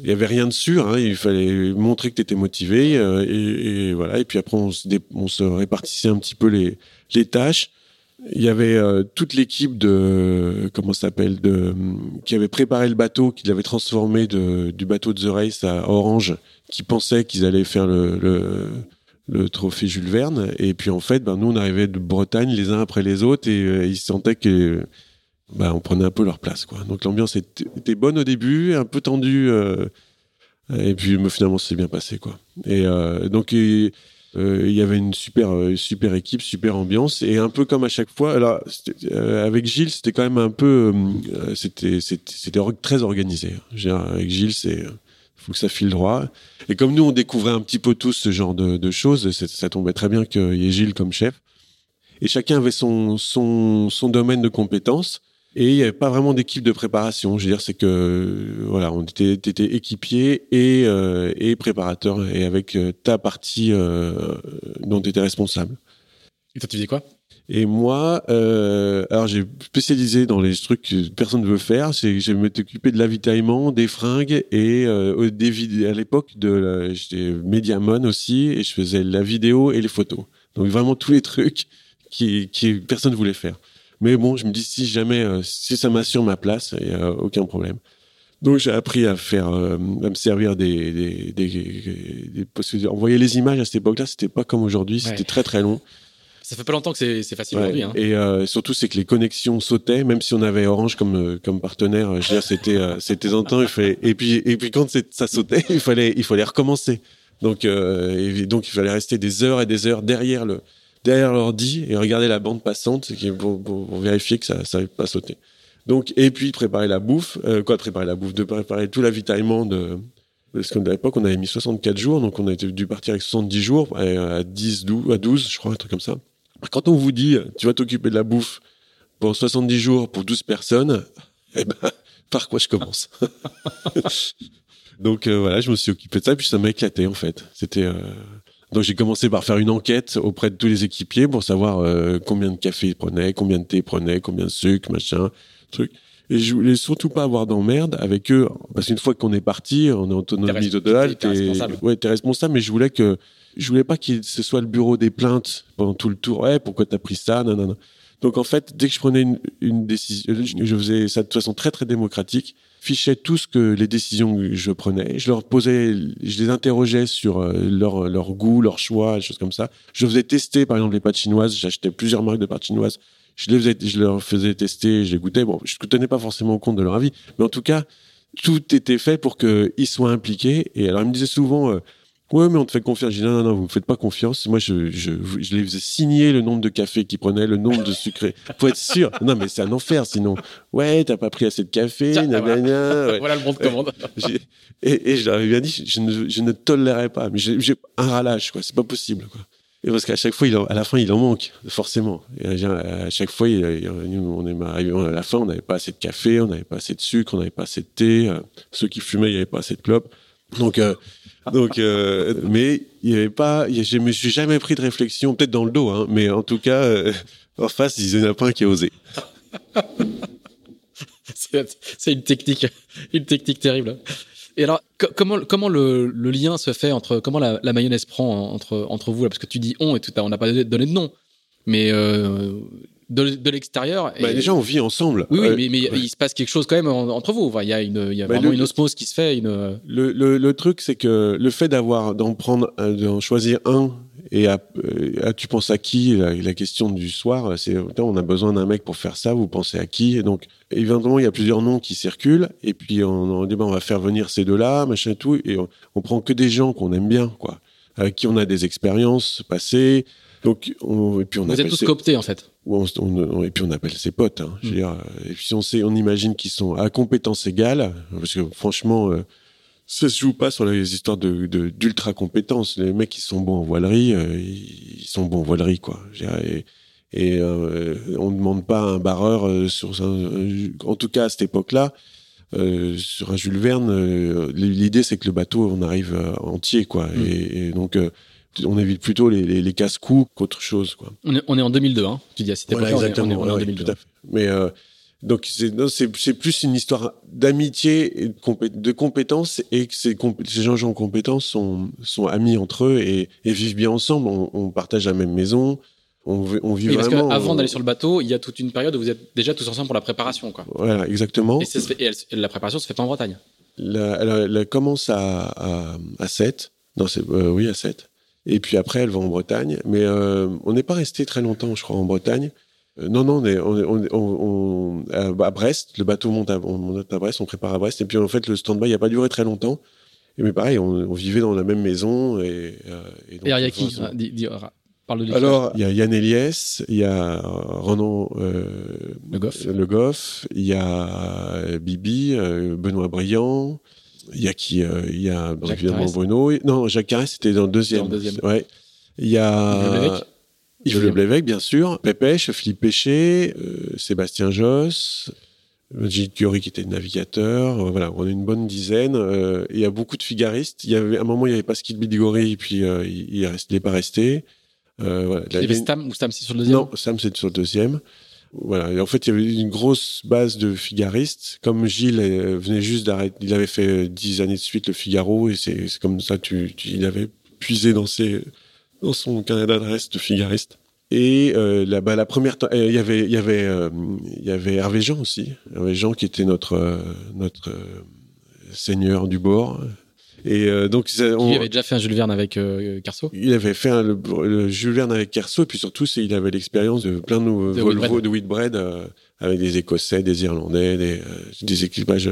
il y avait rien de sûr, hein, il fallait montrer que tu étais motivé. Euh, et, et, voilà, et puis après, on se, répartissait un petit peu les, tâches. Il y avait toute l'équipe de comment s'appelle de qui avait préparé le bateau, qui l'avait transformé du bateau de The Race à Orange, qui pensait qu'ils allaient faire le, trophée Jules Verne. Et puis en fait, ben nous on arrivait de Bretagne les uns après les autres et ils sentaient que bah, on prenait un peu leur place. Quoi. Donc l'ambiance était, bonne au début, un peu tendue, euh, et puis finalement c'est bien passé. Quoi. Et euh, donc il y avait une super, super équipe, super ambiance, et un peu comme à chaque fois. Avec Gilles, c'était quand même un peu, c'était, très organisé. avec Gilles, c'est faut que ça file droit. Et comme nous, on découvrait un petit peu tous ce genre de, choses, ça tombait très bien qu'il y ait Gilles comme chef. et chacun avait son, son, son domaine de compétences. Et il n'y avait pas vraiment d'équipe de préparation. Je veux dire, c'est que voilà, on était, était équipier et, euh, et préparateur, et avec euh, ta partie euh, dont tu étais responsable. Et toi, tu faisais quoi? Et moi, euh, alors j'ai spécialisé dans les trucs que personne ne veut faire. Me occupé de l'avitaillement, des fringues et euh, des à l'époque de j'étais médiamon aussi et je faisais la vidéo et les photos. Donc vraiment tous les trucs qui, qui personne ne voulait faire. Mais bon, je me dis si jamais euh, si ça m'assure ma place, il y a aucun problème. Donc j'ai appris à faire, euh, à me servir des, des, des, des- parce que envoyer les images à cette époque-là, c'était pas comme aujourd'hui, c'était Ouais. très très long. Ça fait pas longtemps que c'est facile Ouais. aujourd'hui. Hein. Et euh, surtout, c'est que les connexions sautaient, même si on avait Orange comme comme partenaire. Je veux dire, c'était [laughs] c'était en temps. Il fallait et puis et puis quand ça sautait, [laughs] il fallait il fallait recommencer. Donc et donc il fallait rester des heures et des heures derrière le derrière l'ordi et regarder la bande passante pour, vérifier que ça n'avait pas sauté. Donc et puis préparer la bouffe, euh, quoi préparer la bouffe, de préparer tout l'avitaillement de parce qu'à l'époque, on avait mis 64 jours, donc on a dû partir avec 70 jours, à 10, 12, à 12, je crois, un truc comme ça. Quand on vous dit, tu vas t'occuper de la bouffe pour 70 jours pour 12 personnes, eh ben, par quoi je commence? [laughs] Donc euh, voilà, je me suis occupé de ça, et puis ça m'a éclaté en fait. C'était euh, donc j'ai commencé par faire une enquête auprès de tous les équipiers pour savoir euh, combien de café ils prenaient, combien de thé ils prenaient, combien de sucre, machin, truc. Et je voulais surtout pas avoir d'emmerde avec eux, parce qu'une fois qu'on est parti, on est en autonomie totale, t'es responsable. ouais, t'es responsable, mais je voulais que je voulais pas que ce soit le bureau des plaintes pendant tout le tour. Ouais, pourquoi t'as pris ça? Donc en fait, dès que je prenais une, une décision, je je faisais ça de façon très très démocratique, fichais tout ce que les décisions que je prenais, je leur posais, je les interrogeais sur euh, leur leur goût, leur choix, des choses comme ça. Je faisais tester par exemple les pâtes chinoises, j'achetais plusieurs marques de pâtes chinoises, je les faisais, je leur faisais tester, je les goûtais. Bon, je ne tenais pas forcément compte de leur avis, mais en tout cas, tout était fait pour qu'ils soient impliqués. Et alors ils me disaient souvent. euh, Ouais, mais on te fait confiance. J'ai dit non, non, non, vous me faites pas confiance. Moi, je, je, je les faisais signer le nombre de cafés qu'ils prenaient, le nombre de sucrés. Faut être sûr. Non, mais c'est un enfer, sinon. Ouais, t'as pas pris assez de café, Tiens, nanana, ouais. [laughs] Voilà le bon de commande. [laughs] Et, et je leur avais bien dit, je ne, je ne tolérerai pas. Mais j'ai un ralage, quoi. C'est pas possible, quoi. Et parce qu'à chaque fois, il en- à la fin, il en manque, forcément. Et à, chaque fois, il, on est arrivé à la fin, on n'avait pas assez de café, on n'avait pas assez de sucre, on n'avait pas assez de thé. euh, Ceux qui fumaient, il n'y avait pas assez de clopes. Donc, euh, donc, euh, mais il y avait pas, je me suis jamais pris de réflexion, peut-être dans le dos, hein, mais en tout cas, euh, en face, il n'y en a pas un qui a osé. [laughs] C'est une technique, une technique terrible. Et alors, co- comment, comment le, lien se fait entre comment la, la mayonnaise prend entre, entre vous Parce que tu dis on et tout, on n'a pas donné de nom, mais euh, de, de l'extérieur. Bah, déjà, on vit ensemble. oui, oui, Euh, mais, mais ouais. il se passe quelque chose quand même en- entre vous. Enfin, Il y a, une, il y a Bah, vraiment le- une osmose qui se fait. Une... Le, le, le truc, c'est que le fait d'avoir, d'en prendre, un- d'en choisir un, et à, euh, à- tu penses à qui la, la question du soir, c'est on a besoin d'un mec pour faire ça. Vous pensez à qui Et donc, évidemment, il y a plusieurs noms qui circulent, et puis on, on dit ben, on va faire venir ces deux-là, machin et tout, et on, on prend que des gens qu'on aime bien, quoi, avec qui on a des expériences passées. Donc, on, et puis on Vous êtes tous ces- cooptés en fait. ou on, on- et puis on appelle ses potes. Hein, je veux dire, euh, et puis on sait, on imagine qu'ils sont à compétences égales, parce que franchement, euh, ça se joue pas sur les histoires de d'ultra compétences. Les mecs qui sont bons en voilerie, euh, ils ils sont bons en voilerie, quoi. Dire, Et, et euh, on ne demande pas un barreur sur un, en tout cas à cette époque-là. euh, sur un Jules Verne, euh, l'idée c'est que le bateau on arrive euh, entier quoi, Mm. et, et donc on évite plutôt les, les, les casse-coups qu'autre chose quoi. On est, on est en 2002, hein. Tu dis à cette Voilà, époque-là, on est- exactement. on est, on est en ouais, 2002. tout à fait. Mais euh, donc c'est non, c'est c'est plus une histoire d'amitié et de, compé- de compétences et que ces, ces gens, gens compétents sont sont amis entre eux et, et vivent bien ensemble. On, on partage la même maison. On, vit- on vit Oui, parce vraiment. qu'avant on- d'aller sur le bateau, il y a toute une période où vous êtes déjà tous ensemble pour la préparation. Quoi. Voilà, exactement. Et, ça se fait- et elle- la préparation se fait pas en Bretagne. La- elle, elle commence à, à, à 7. Non, c'est, euh, oui, à 7. Et puis après, elle va en Bretagne. Mais euh, on n'est pas resté très longtemps, je crois, en Bretagne. Euh, non, non, on est, on, est- on, on- on- à, Brest. Le bateau monte à, on monte à Brest, on prépare à Brest. Et puis, en fait, le stand-by n'a pas duré très longtemps. Et mais pareil, on, vivait dans la même maison. Et, euh, et donc, Et alors, il y a qui Ah, dis- dis- Parle de alors, il y a Yann Eliès, il y a Renan euh, Le Goff. Le Goff, il y a Bibi, Benoît Briand, il y a qui euh, Il y a Jacques évidemment. Bruno. Et- Non, Jacques Carès, c'était dans le deuxième. Dans le deuxième. Ouais. Il y a Yves Le Blévec, bien sûr, Pépèche, Philippe Péché, euh, Sébastien Josse, Gilles Curie qui était navigateur. Euh, voilà, on est une bonne dizaine. Euh, il y a beaucoup de figaristes. Il y avait, à un moment, il n'y avait pas Skid Bidigori, puis il, il, n'est pas resté. voilà. Il y avait Stam, ou Stam, c'est sur le deuxième? Non, Stam, c'est sur le deuxième. En fait, il y avait une grosse base de figaristes. Comme Gilles venait juste d'arrêter, il avait fait dix années de suite le Figaro, et c'est comme ça, tu, il avait puisé dans ses dans son Canada de reste figariste. Et euh, là, bah, la première, euh, il y avait, il y avait, euh, il y avait Hervé Jean aussi. Hervé Jean qui était notre euh, notre seigneur du bord. Et donc, on, il avait déjà fait un Jules Verne avec Carso. Il avait fait un, le, Jules Verne avec Carso, et puis surtout, il avait l'expérience de plein de, Volvo, de Whitbread avec des Écossais, des Irlandais, des, des équipages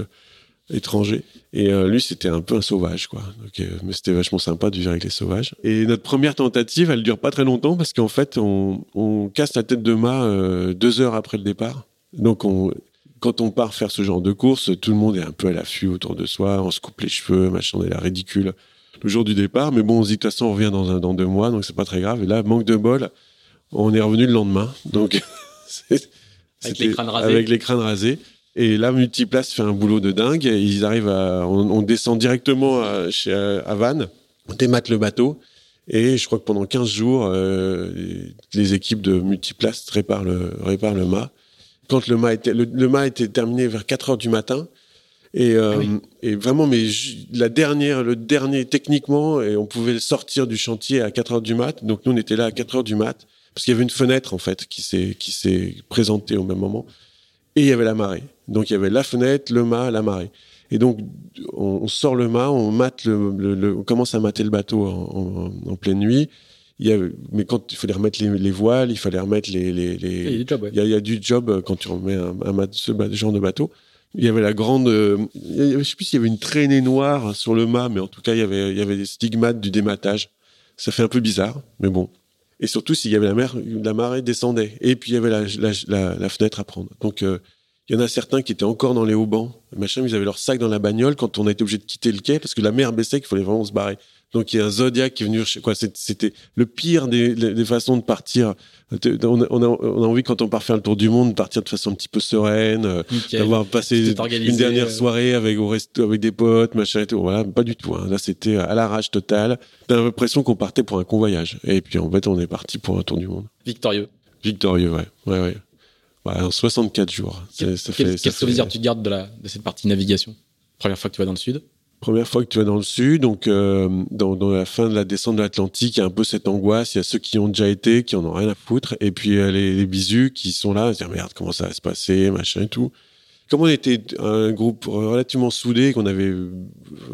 étranger. Et euh, lui, c'était un peu un sauvage, quoi. Donc, euh, mais c'était vachement sympa de vivre avec les sauvages. Et notre première tentative, elle dure pas très longtemps parce qu'en fait, on, on, casse la tête de mât euh, deux heures après le départ. Donc, on, quand on part faire ce genre de course, tout le monde est un peu à l'affût autour de soi. On se coupe les cheveux, machin, on est là ridicule le jour du départ. Mais bon, on se dit de toute façon, on revient dans, un, dans deux mois, donc c'est pas très grave. Et là, manque de bol, on est revenu le lendemain. Donc, [laughs] avec les crânes rasés. Avec les crânes rasés. Et là, Multiplace fait un boulot de dingue. Ils arrivent à, on, descend directement à, chez, à Vannes, on démate le bateau. Et je crois que pendant 15 jours, euh, les équipes de Multiplace réparent le, réparent le mât. Quand le mât était, le, mât était terminé vers 4 heures du matin. Et, euh, ah et vraiment, mais la dernière, le dernier techniquement, et on pouvait sortir du chantier à 4 heures du mat. Donc nous, on était là à 4 heures du mat parce qu'il y avait une fenêtre en fait qui s'est qui s'est présentée au même moment et il y avait la marée. Donc il y avait la fenêtre, le mât, la marée. Et donc on, sort le mât, on mate le, on commence à mater le bateau en, en, pleine nuit. Il y a, mais quand il fallait remettre les, voiles, il fallait remettre les. les, les... Il, y a du job, ouais. il, y a, du job quand tu remets un, un ce genre de bateau. Il y avait la grande, euh, je sais plus s'il y avait une traînée noire sur le mât, mais en tout cas il y avait, il y avait des stigmates du dématage. Ça fait un peu bizarre, mais bon. Et surtout s'il y avait la mer, la marée descendait. Et puis il y avait la, la, la, fenêtre à prendre. Donc euh, il y en a certains qui étaient encore dans les haubans. Machin, ils avaient leur sac dans la bagnole quand on a été obligé de quitter le quai parce que la mer baissait qu'il fallait vraiment se barrer. Donc il y a un Zodiac qui est venu, quoi, c'était le pire des, des, façons de partir. On a, on, a, envie quand on part faire le tour du monde de partir de façon un petit peu sereine, euh, d'avoir passé une dernière soirée avec au resto, avec des potes, machin et tout. Voilà, pas du tout. Hein. Là, c'était à l'arrache totale. T'as l'impression qu'on partait pour un convoyage. Et puis en fait, on est parti pour un tour du monde. Victorieux. Victorieux, ouais, ouais, ouais. Bah, 64 jours. Quel, ça quel, souvenir tu gardes de, la, de cette partie navigation? Première fois que tu vas dans le sud? Première fois que tu vas dans le sud, donc euh, dans, la fin de la descente de l'Atlantique, il y a un peu cette angoisse. Il y a ceux qui ont déjà été, qui en ont rien à foutre, et puis euh, les, les bisus qui sont là, se dire merde, comment ça va se passer, machin et tout. Comme on était un groupe relativement soudé, qu'on avait,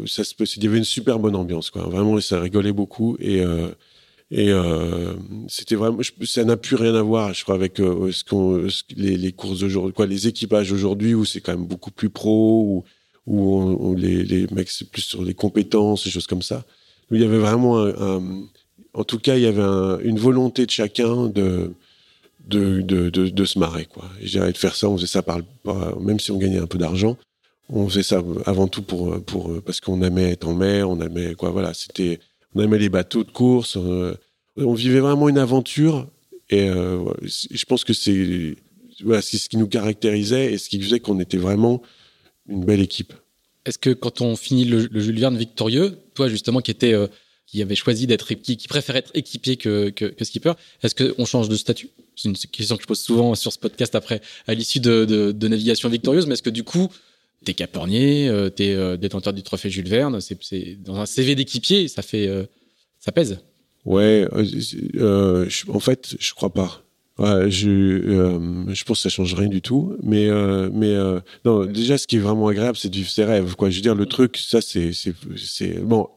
ça se, il y avait une super bonne ambiance. Vraiment, ça rigolait beaucoup et euh, euh, c'était vraiment, ça n'a plus rien à voir, je crois, avec les, courses d'aujourd'hui, les équipages aujourd'hui où c'est quand même beaucoup plus pro, où, où, les, mecs c'est plus sur les compétences, des choses comme ça. il y avait vraiment, un, en tout cas, il y avait une volonté de chacun de de, de, se marrer, quoi. Et de faire ça, on faisait ça par, même si on gagnait un peu d'argent, on faisait ça avant tout pour, pour parce qu'on aimait être en mer, on aimait quoi, voilà, c'était on aimait les bateaux de course. Euh, on vivait vraiment une aventure. Et euh, je pense que c'est voilà, ce qui nous caractérisait et ce qui faisait qu'on était vraiment une belle équipe. Est-ce que quand on finit le, le, Jules Verne victorieux, toi justement qui était euh, qui avait choisi d'être qui, qui préfère être équipier que, que, que skipper, est-ce qu'on change de statut? C'est une question que je pose souvent sur ce podcast après à l'issue de, de, de, navigation victorieuse, mais est-ce que du coup t'es capernier, euh, t'es euh, détenteur du trophée Jules Verne, c'est dans un CV d'équipier, ça fait, euh, ça pèse? Ouais, euh, en fait, je crois pas. Je, je pense que ça change rien du tout. Mais, mais non, déjà, ce qui est vraiment agréable, c'est de vivre ses rêves. Quoi. Je veux dire, le truc, ça, c'est, bon.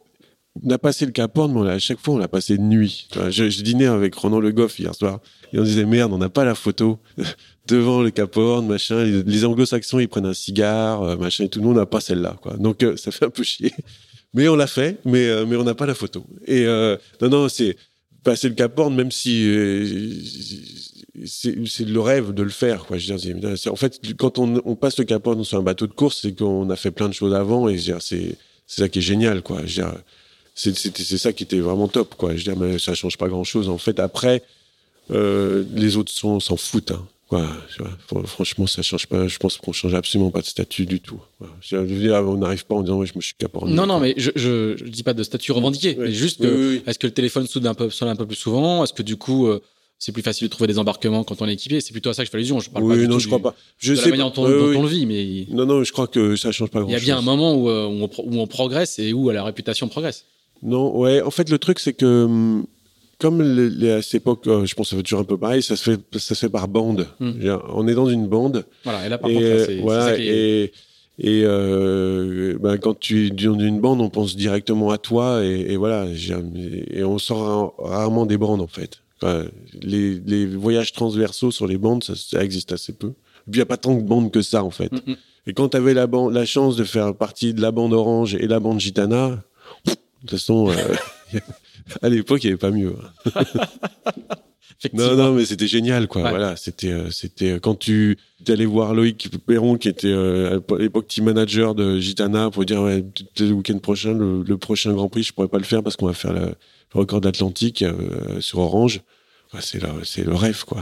On a passé le Cap Horn, mais à chaque fois, on l'a passé de nuit. Je, je dînais avec Ronan Le Goff hier soir, et on disait merde, on n'a pas la photo [laughs] devant le Cap Horn, machin. Les anglo-saxons, ils prennent un cigare, euh, machin, et tout. Nous, on n'a pas celle-là. Donc, euh, ça fait un peu chier. Mais on l'a fait, mais, euh, mais on n'a pas la photo. Et non, non, c'est passer le Cap Horn, même si c'est le rêve de le faire, quoi. Je veux dire, en fait, quand on, on, passe le Cap Horn sur un bateau de course, c'est qu'on a fait plein de choses avant, et c'est ça qui est génial, quoi. Je veux dire, c'est ça qui était vraiment top, quoi. Je veux dire, mais ça change pas grand chose. En fait, après, Euh, les autres s'en foutent. Hein. Quoi, franchement, ça change pas. Je pense qu'on change absolument pas de statut du tout. on n'arrive pas en disant ouais, je me suis caporné. Non, non, mais je, je, dis pas de statut revendiqué, mais juste est-ce que le téléphone sonne un peu, sonne un peu plus souvent? Est-ce que du coup, euh, c'est plus facile de trouver des embarquements quand on est équipé C'est plutôt à ça que je fais allusion. Je parle oui, pas du non, tout je crois pas. Je de sais la manière dont, on, le vit, mais non, non, je crois que ça change pas grand-chose. Il y a bien un moment où, euh, où, on, où on progresse et où la réputation progresse. Non, ouais. En fait, le truc, c'est que hum, comme les, à cette époque, euh, je pense que ça va toujours un peu pareil, ça se fait, ça se fait par bande. Hmm. On est dans une bande. Voilà, et là, par contre, c'est voilà, et, et euh, ben, quand tu es dans une bande, on pense directement à toi, et, et voilà, et on sort rarement des bandes, en fait. Les, les, voyages transversaux sur les bandes, ça, existe assez peu. Et puis, il n'y a pas tant de bandes que ça, en fait. Hmm, hmm. Et quand tu avais la, la chance de faire partie de la bande orange et la bande gitana, de toute façon... Euh, [laughs] à l'époque, il n'y avait pas mieux. [laughs] non, non, mais c'était génial, quoi. Voilà, c'était, euh, c'était euh, quand tu allais voir Loïc Perron, qui était euh, à l'époque team manager de Gitana, pour dire ouais, le week-end prochain, le, prochain Grand Prix, je pourrais pas le faire parce qu'on va faire le, record de l'Atlantique sur Orange. c'est le, c'est le rêve, quoi.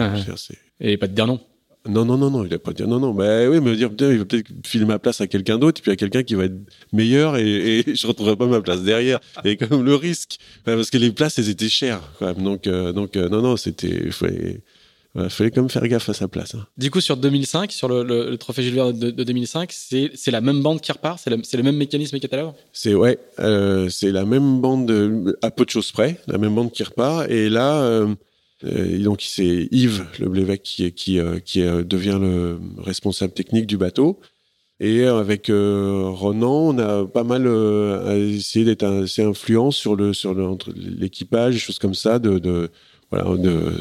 Et pas de dire non. Non, non, non, non, il a pas dit non, non. Mais oui, me dire, putain, il va peut-être filer ma place à quelqu'un d'autre, et puis à quelqu'un qui va être meilleur, et, et [laughs] je retrouverai pas ma place derrière. Et quand même le risque, parce que les places, elles étaient chères, quand même. Donc, euh, donc, euh, non, non, c'était, il fallait, fallait quand même faire gaffe à sa place. Hein. Du coup, sur 2005, sur le, le, trophée Verne de, 2005, c'est, la même bande qui repart, c'est, le même mécanisme qu'à l'heure? C'est ouais, euh, c'est la même bande à peu de choses près, la même bande qui repart, et là. Euh, euh, donc c'est Yves Le qui, qui, qui devient le responsable technique du bateau. Et avec Ronan, on a pas mal essayé d'être assez influent sur le sur l'équipage, choses comme ça, de, de voilà, de,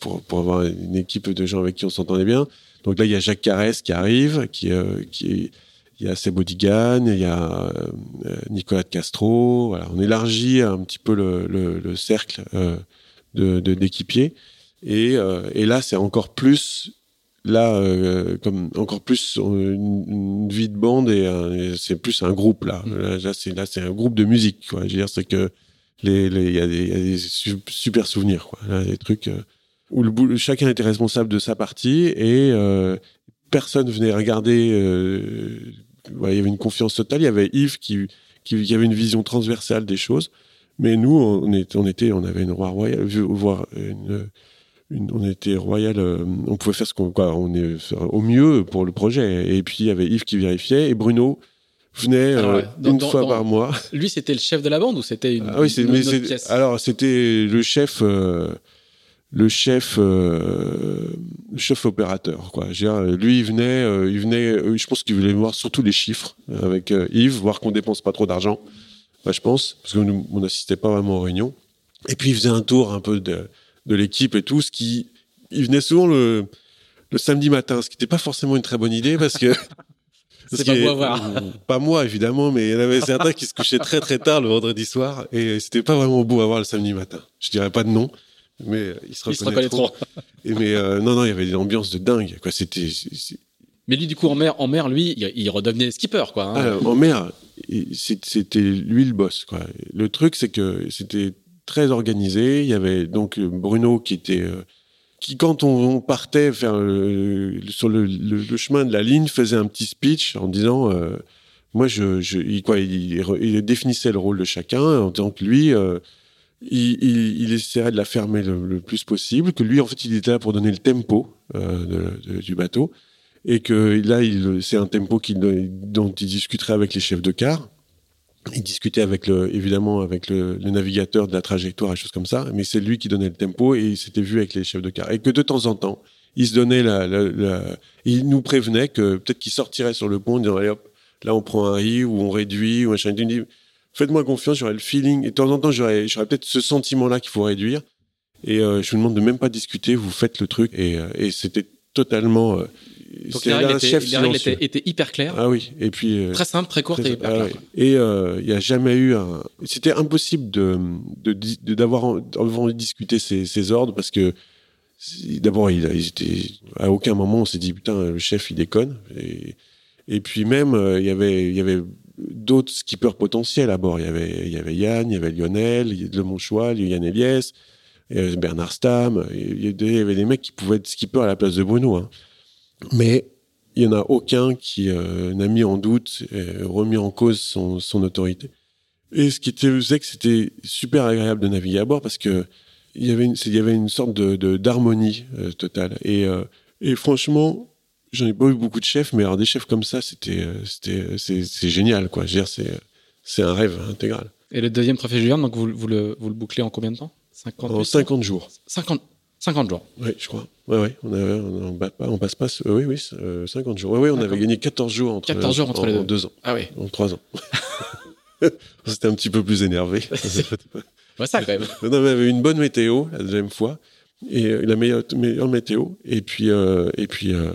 pour, pour avoir une équipe de gens avec qui on s'entendait bien. Donc là, il y a Jacques Carès qui arrive, qui, qui il y a Sebo Digan, il y a Nicolas de Castro. Voilà, on élargit un petit peu le, le, le cercle de d'équipiers. Et, euh, et, là, c'est encore plus là euh, comme encore plus une, vie de bande et, c'est plus un groupe là. Mm. Là, c'est là c'est un groupe de musique quoi. Je veux dire c'est que les il y, a des super souvenirs quoi. Des trucs euh, où chacun était responsable de sa partie et personne venait regarder. il y avait une confiance totale. Il y avait Yves qui, qui, avait une vision transversale des choses. Mais nous, on était, on avait une roi royale, voir une, on était royal, euh, on pouvait faire ce qu'on, on est au mieux pour le projet. Et puis il y avait Yves qui vérifiait et Bruno venait euh, une fois par mois. Lui, c'était le chef de la bande ou c'était une, ah oui, une, mais pièce Alors c'était le chef. Euh, le chef le chef opérateur quoi dire, lui il venait il venait je pense qu'il voulait voir surtout les chiffres avec Yves voir qu'on dépense pas trop d'argent je pense, parce que nous, on n'assistait pas vraiment aux réunions. Et puis, il faisait un tour un peu de, de l'équipe et tout, ce qui, il venait souvent le, le samedi matin, ce qui n'était pas forcément une très bonne idée parce que. [laughs] C'est pas beau à voir. [laughs] Pas moi, évidemment, mais il y en avait certains qui se couchaient très très tard le vendredi soir et c'était pas vraiment beau à voir le samedi matin. Je dirais pas de nom, mais il se reconnaît Et mais euh, non, non, il y avait des ambiances de dingue. Quoi, c'était. Mais lui, du coup, en mer, en mer, lui, il redevenait skipper, quoi. Hein. En mer, c'était lui le boss. Quoi. Le truc, c'est que c'était très organisé. Il y avait donc Bruno qui était euh, qui, quand on, partait faire sur le, chemin de la ligne, faisait un petit speech en disant, euh, moi, je, il, quoi, il, définissait le rôle de chacun en disant que lui, euh, il, il, de la fermer le, plus possible, que lui, en fait, il était là pour donner le tempo du bateau et que là, c'est un tempo dont il discuterait avec les chefs de car. Il discutait avec le, évidemment avec le, navigateur de la trajectoire et choses comme ça, mais c'est lui qui donnait le tempo et il s'était vu avec les chefs de car. Et que de temps en temps, il se donnait la, il nous prévenait que peut-être qu'il sortirait sur le pont disant allez hop, là on prend un riz ou on réduit ou machin. Il dit faites-moi confiance, j'aurai le feeling. Et de temps en temps, j'aurais, peut-être ce sentiment-là qu'il faut réduire. Et euh, je vous demande de même pas discuter, vous faites le truc. Et, euh, c'était totalement euh, donc les règles, étaient, étaient, hyper claires. Ah oui, et puis euh, très simple, très courte et hyper ah Et euh, il n'y a jamais eu un. C'était impossible de d'avoir de, envie de discuter ces, ces, ordres parce que d'abord il, était à aucun moment on s'est dit putain le chef il déconne et, et puis même euh, il y avait il y avait d'autres skippers potentiels à bord. Il y avait il y avait Yann, il y avait Lionel, Le Monchois, Yann Eliès. Bernard Stam. Il y, avait des mecs qui pouvaient être skipper à la place de Bruno. Hein. Mais il y en a aucun qui n'a mis en doute, remis en cause son, son autorité. Et ce qui était, faisait que c'était super agréable de naviguer à bord parce que il y avait une, il y avait une sorte de d'harmonie euh, totale. Et, euh, et franchement, j'en ai pas eu beaucoup de chefs, mais alors des chefs comme ça, c'était, euh, c'est, génial, quoi. Je veux dire, c'est, c'est un rêve intégral. Et le deuxième trophée Julien, donc vous, vous, le, vous le bouclez en combien de temps? 50 En 50 jours. 50, 50 jours. Oui, je crois. Ouais, ouais. On, on, on, passe pas. oui, oui, 50 jours. Oui, oui, on avait gagné 14 jours entre, 14 jours entre les deux. En deux ans. Ah oui. En trois ans. [laughs] C'était un petit peu plus énervé. [laughs] ouais, ça, quand même. [laughs] On avait une bonne météo la deuxième fois et euh, la meilleure, meilleure météo. Et puis, euh, et puis, euh,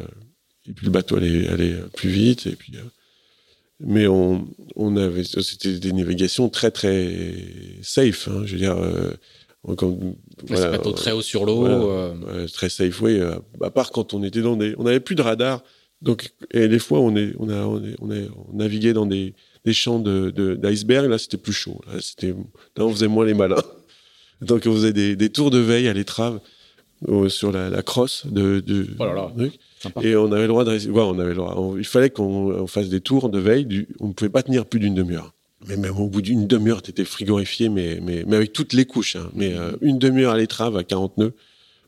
et puis le bateau allait, allait plus vite. Et puis, mais on, on avait, c'était des navigations très très safe. Hein, je veux dire. Comme, voilà, bateau très haut sur l'eau. très safe, oui. à part quand on était dans des, on n'avait plus de radar. Donc, et des fois, on est, on a, on est, on, est, on naviguait dans des, des champs de, d'iceberg. Là, c'était plus chaud. Là, c'était, là, on faisait moins les malins. [laughs] Donc, on faisait des, des tours de veille à l'étrave sur la, la, crosse de, de oh là là, et on avait le droit de ouais, on avait le droit. il fallait qu'on fasse des tours de veille. Du, on ne pouvait pas tenir plus d'une demi-heure. Mais même au bout d'une demi-heure, tu étais frigorifié, mais, mais, mais avec toutes les couches. Hein. Mais euh, une demi-heure à l'étrave à 40 nœuds,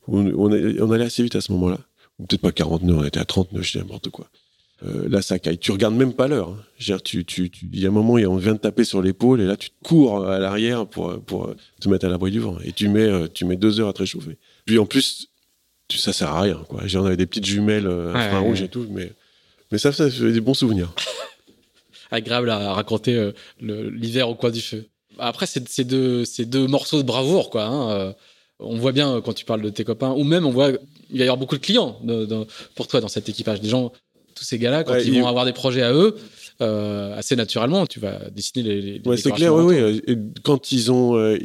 on, on, on, allait assez vite à ce moment-là. Ou peut-être pas 40 nœuds, on était à 30 nœuds, je dis n'importe quoi euh, là ça caille. Tu regardes même pas l'heure. Hein. Tu, tu, tu, il y a un moment, on vient de taper sur l'épaule et là tu cours à l'arrière pour, pour te mettre à l'abri du vent et tu mets, euh, tu mets deux heures à te réchauffer. Puis en plus, tu, ça sert à rien. Quoi. On avait des petites jumelles euh, infrarouges et tout, mais, mais ça, ça fait des bons souvenirs. Agréable à raconter euh, l'hiver au coin du feu. Après, c'est deux, deux morceaux de bravoure, quoi. Hein. Euh, on voit bien quand tu parles de tes copains, ou même on voit il va y avoir beaucoup de clients pour toi dans cet équipage. Des gens tous ces gars-là, quand ils vont avoir des projets à eux, euh, assez naturellement, tu vas dessiner les. les ouais, c'est clair, oui, oui. Et quand ils ont. Euh,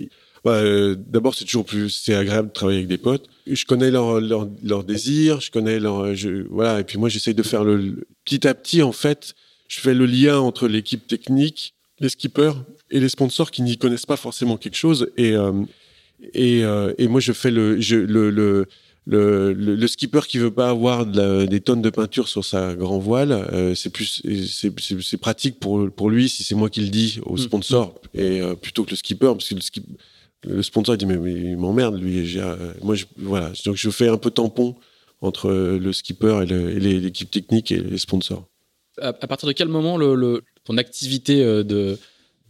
bah, euh, D'abord, c'est toujours plus, c'est agréable de travailler avec des potes. Je connais leurs leur, leur désirs, je connais leur, je, voilà. Et puis moi, j'essaye de faire le, petit à petit, en fait, je fais le lien entre l'équipe technique, les skippers et les sponsors qui n'y connaissent pas forcément quelque chose. Et euh, et, euh, et moi, je fais le, je, le, le le, le, skipper qui veut pas avoir des tonnes de peinture sur sa grand voile, euh, c'est plus c'est pratique pour pour lui si c'est moi qui le dis au mm. sponsor et euh, plutôt que le skipper parce que le, skip, le sponsor il dit mais, il m'emmerde lui. Euh, moi je, voilà donc je fais un peu tampon entre le skipper et l'équipe technique et les sponsors. À, partir de quel moment le, ton activité de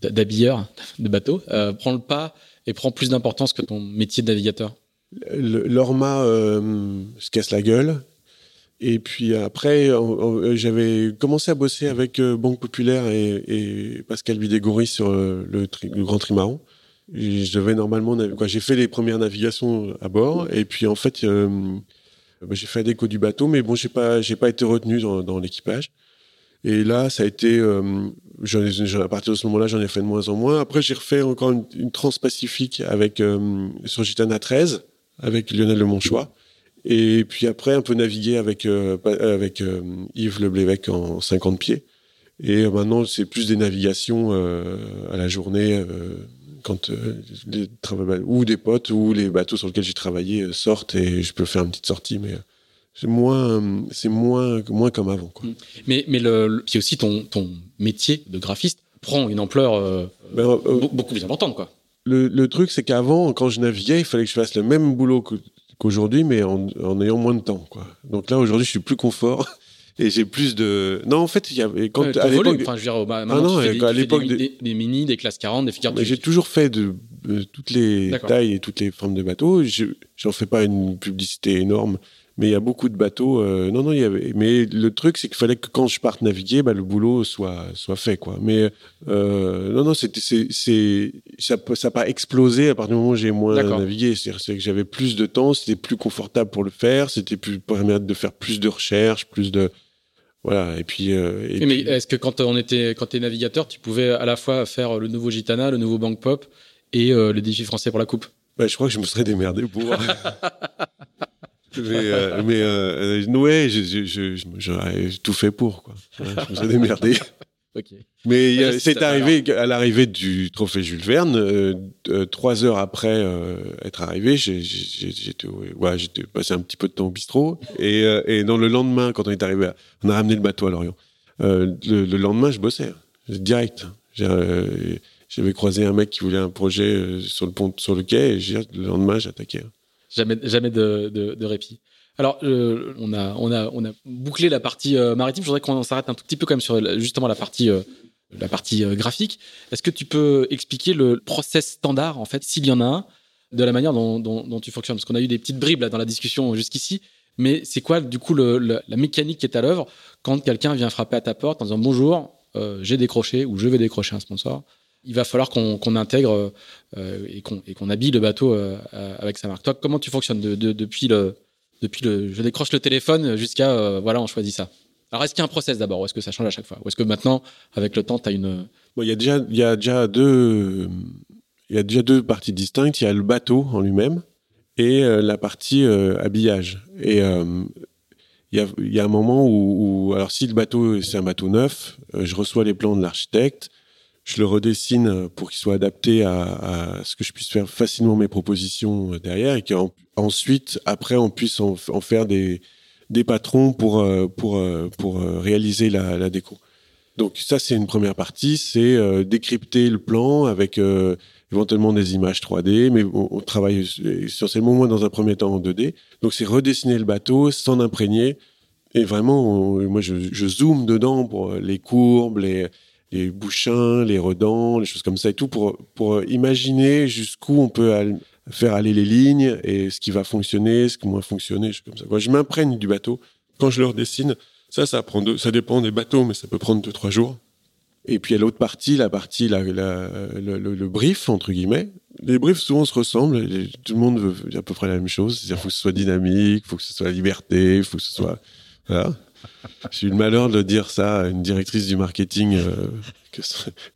d'habilleur de bateau prend le pas et prend plus d'importance que ton métier de navigateur L'Orma euh, se casse la gueule. Et puis après, j'avais commencé à bosser avec euh, Banque Populaire et, Pascal Vidégory sur euh, le, Grand Trimaran. je devais normalement, quoi, j'ai fait les premières navigations à bord. Et puis en fait, bah, j'ai fait la déco du bateau, mais bon, j'ai pas, j'ai pas été retenu dans, l'équipage. Et là, ça a été, à partir de ce moment-là, j'en ai fait de moins en moins. Après, j'ai refait encore une, une transpacifique avec sur Gitana 13 avec Lionel Le Monchois. Et puis après, un peu naviguer avec, euh, avec euh, Yves Leblévec en 50 pieds. Et maintenant, c'est plus des navigations euh, à la journée, quand les ou des potes ou les bateaux sur lesquels j'ai travaillé sortent et je peux faire une petite sortie. Mais c'est moins, c'est moins, moins comme avant. Quoi. Mais, mais le, puis aussi ton, ton métier de graphiste prend une ampleur ben, beaucoup plus importante, quoi le, truc, c'est qu'avant, quand je naviguais, il fallait que je fasse le même boulot qu'aujourd'hui, mais en, ayant moins de temps. Quoi. Donc là, aujourd'hui, je suis plus confort. [laughs] Et j'ai plus de. Non, en fait, il y avait. Quand, à l'époque. Enfin, je veux dire, bah, ah non, à l'époque. Des, des, mini, des classes 40, des figures J'ai toujours fait de, toutes les tailles et toutes les formes de bateaux. J'en fais pas une publicité énorme mais il y a beaucoup de bateaux. Euh, non, non, il y avait. Mais le truc, c'est qu'il fallait que quand je parte naviguer, bah, le boulot soit soit fait, quoi. Mais euh, non, non, c'était c'est ça n'a pas explosé à partir du moment où j'ai moins navigué. C'est-à-dire que j'avais plus de temps, c'était plus confortable pour le faire, c'était plus permettre de faire plus de recherches, plus de voilà. Et puis. Euh, mais est-ce que quand on était quand t'es navigateur, tu pouvais à la fois faire le nouveau Gitana, le nouveau Bank Pop et le défi français pour la coupe? Bah, je crois que je me serais démerdé pour. [laughs] mais, euh, mais euh, ouais, j'aurais tout fait pour, quoi. je me suis [laughs] démerdé. Mais bah, c'est arrivé à l'arrivée du trophée Jules Verne, euh, euh, trois heures après euh, être arrivé, j'étais ouais, passé un petit peu de temps au bistrot et, et dans le lendemain, quand on est arrivé, on a ramené le bateau à Lorient. Le, le, lendemain, je bossais direct. J'avais croisé un mec qui voulait un projet sur le pont, sur le quai, et le lendemain, j'attaquais. Jamais, jamais de, de, répit. Alors, euh, on, a, on, a, on a bouclé la partie euh, maritime. Je voudrais qu'on s'arrête un tout petit peu quand même sur justement la partie, euh, la partie graphique. Est-ce que tu peux expliquer le process standard, en fait, s'il y en a un, de la manière dont, tu fonctionnes? Parce qu'on a eu des petites bribes là, dans la discussion jusqu'ici. Mais c'est quoi, du coup, la mécanique qui est à l'œuvre quand quelqu'un vient frapper à ta porte en disant bonjour, j'ai décroché ou je vais décrocher un sponsor il va falloir qu'on intègre et qu'on habille le bateau avec sa marque. Toi, comment tu fonctionnes depuis le, depuis le, je décroche le téléphone jusqu'à, euh, voilà, on choisit ça. Alors, est-ce qu'il y a un process d'abord, ou est-ce que ça change à chaque fois, ou est-ce que maintenant, avec le temps, tu as une. Il y a déjà, deux, il y a déjà deux parties distinctes. Il y a le bateau en lui-même et euh, la partie euh, habillage. Et il y a, il y a un moment où, où, alors si le bateau c'est un bateau neuf, je reçois les plans de l'architecte, je le redessine pour qu'il soit adapté à, ce que je puisse faire facilement mes propositions derrière et qu'ensuite, après, on puisse en, faire des, des patrons pour, euh, pour, euh, pour euh, réaliser la, déco. Donc ça, c'est une première partie, c'est décrypter le plan avec éventuellement des images 3D, mais on, travaille essentiellement moins dans un premier temps en 2D. Donc c'est redessiner le bateau, s'en imprégner, et vraiment, moi je, je zoome dedans pour les courbes, les les bouchins, les redans, les choses comme ça et tout, pour, pour imaginer jusqu'où on peut faire aller les lignes et ce qui va fonctionner, ce qui va moins fonctionner, comme ça. je m'imprègne du bateau. Quand je leur dessine, ça, ça prend deux, ça dépend des bateaux, mais ça peut prendre deux, trois jours. Et puis, il y a l'autre partie, la partie, la, le, brief, entre guillemets. Les briefs, souvent, se ressemblent. tout le monde veut à peu près la même chose. Il faut que ce soit dynamique, il faut que ce soit liberté, il faut que ce soit, voilà. J'ai eu le malheur de dire ça à une directrice du marketing euh, que,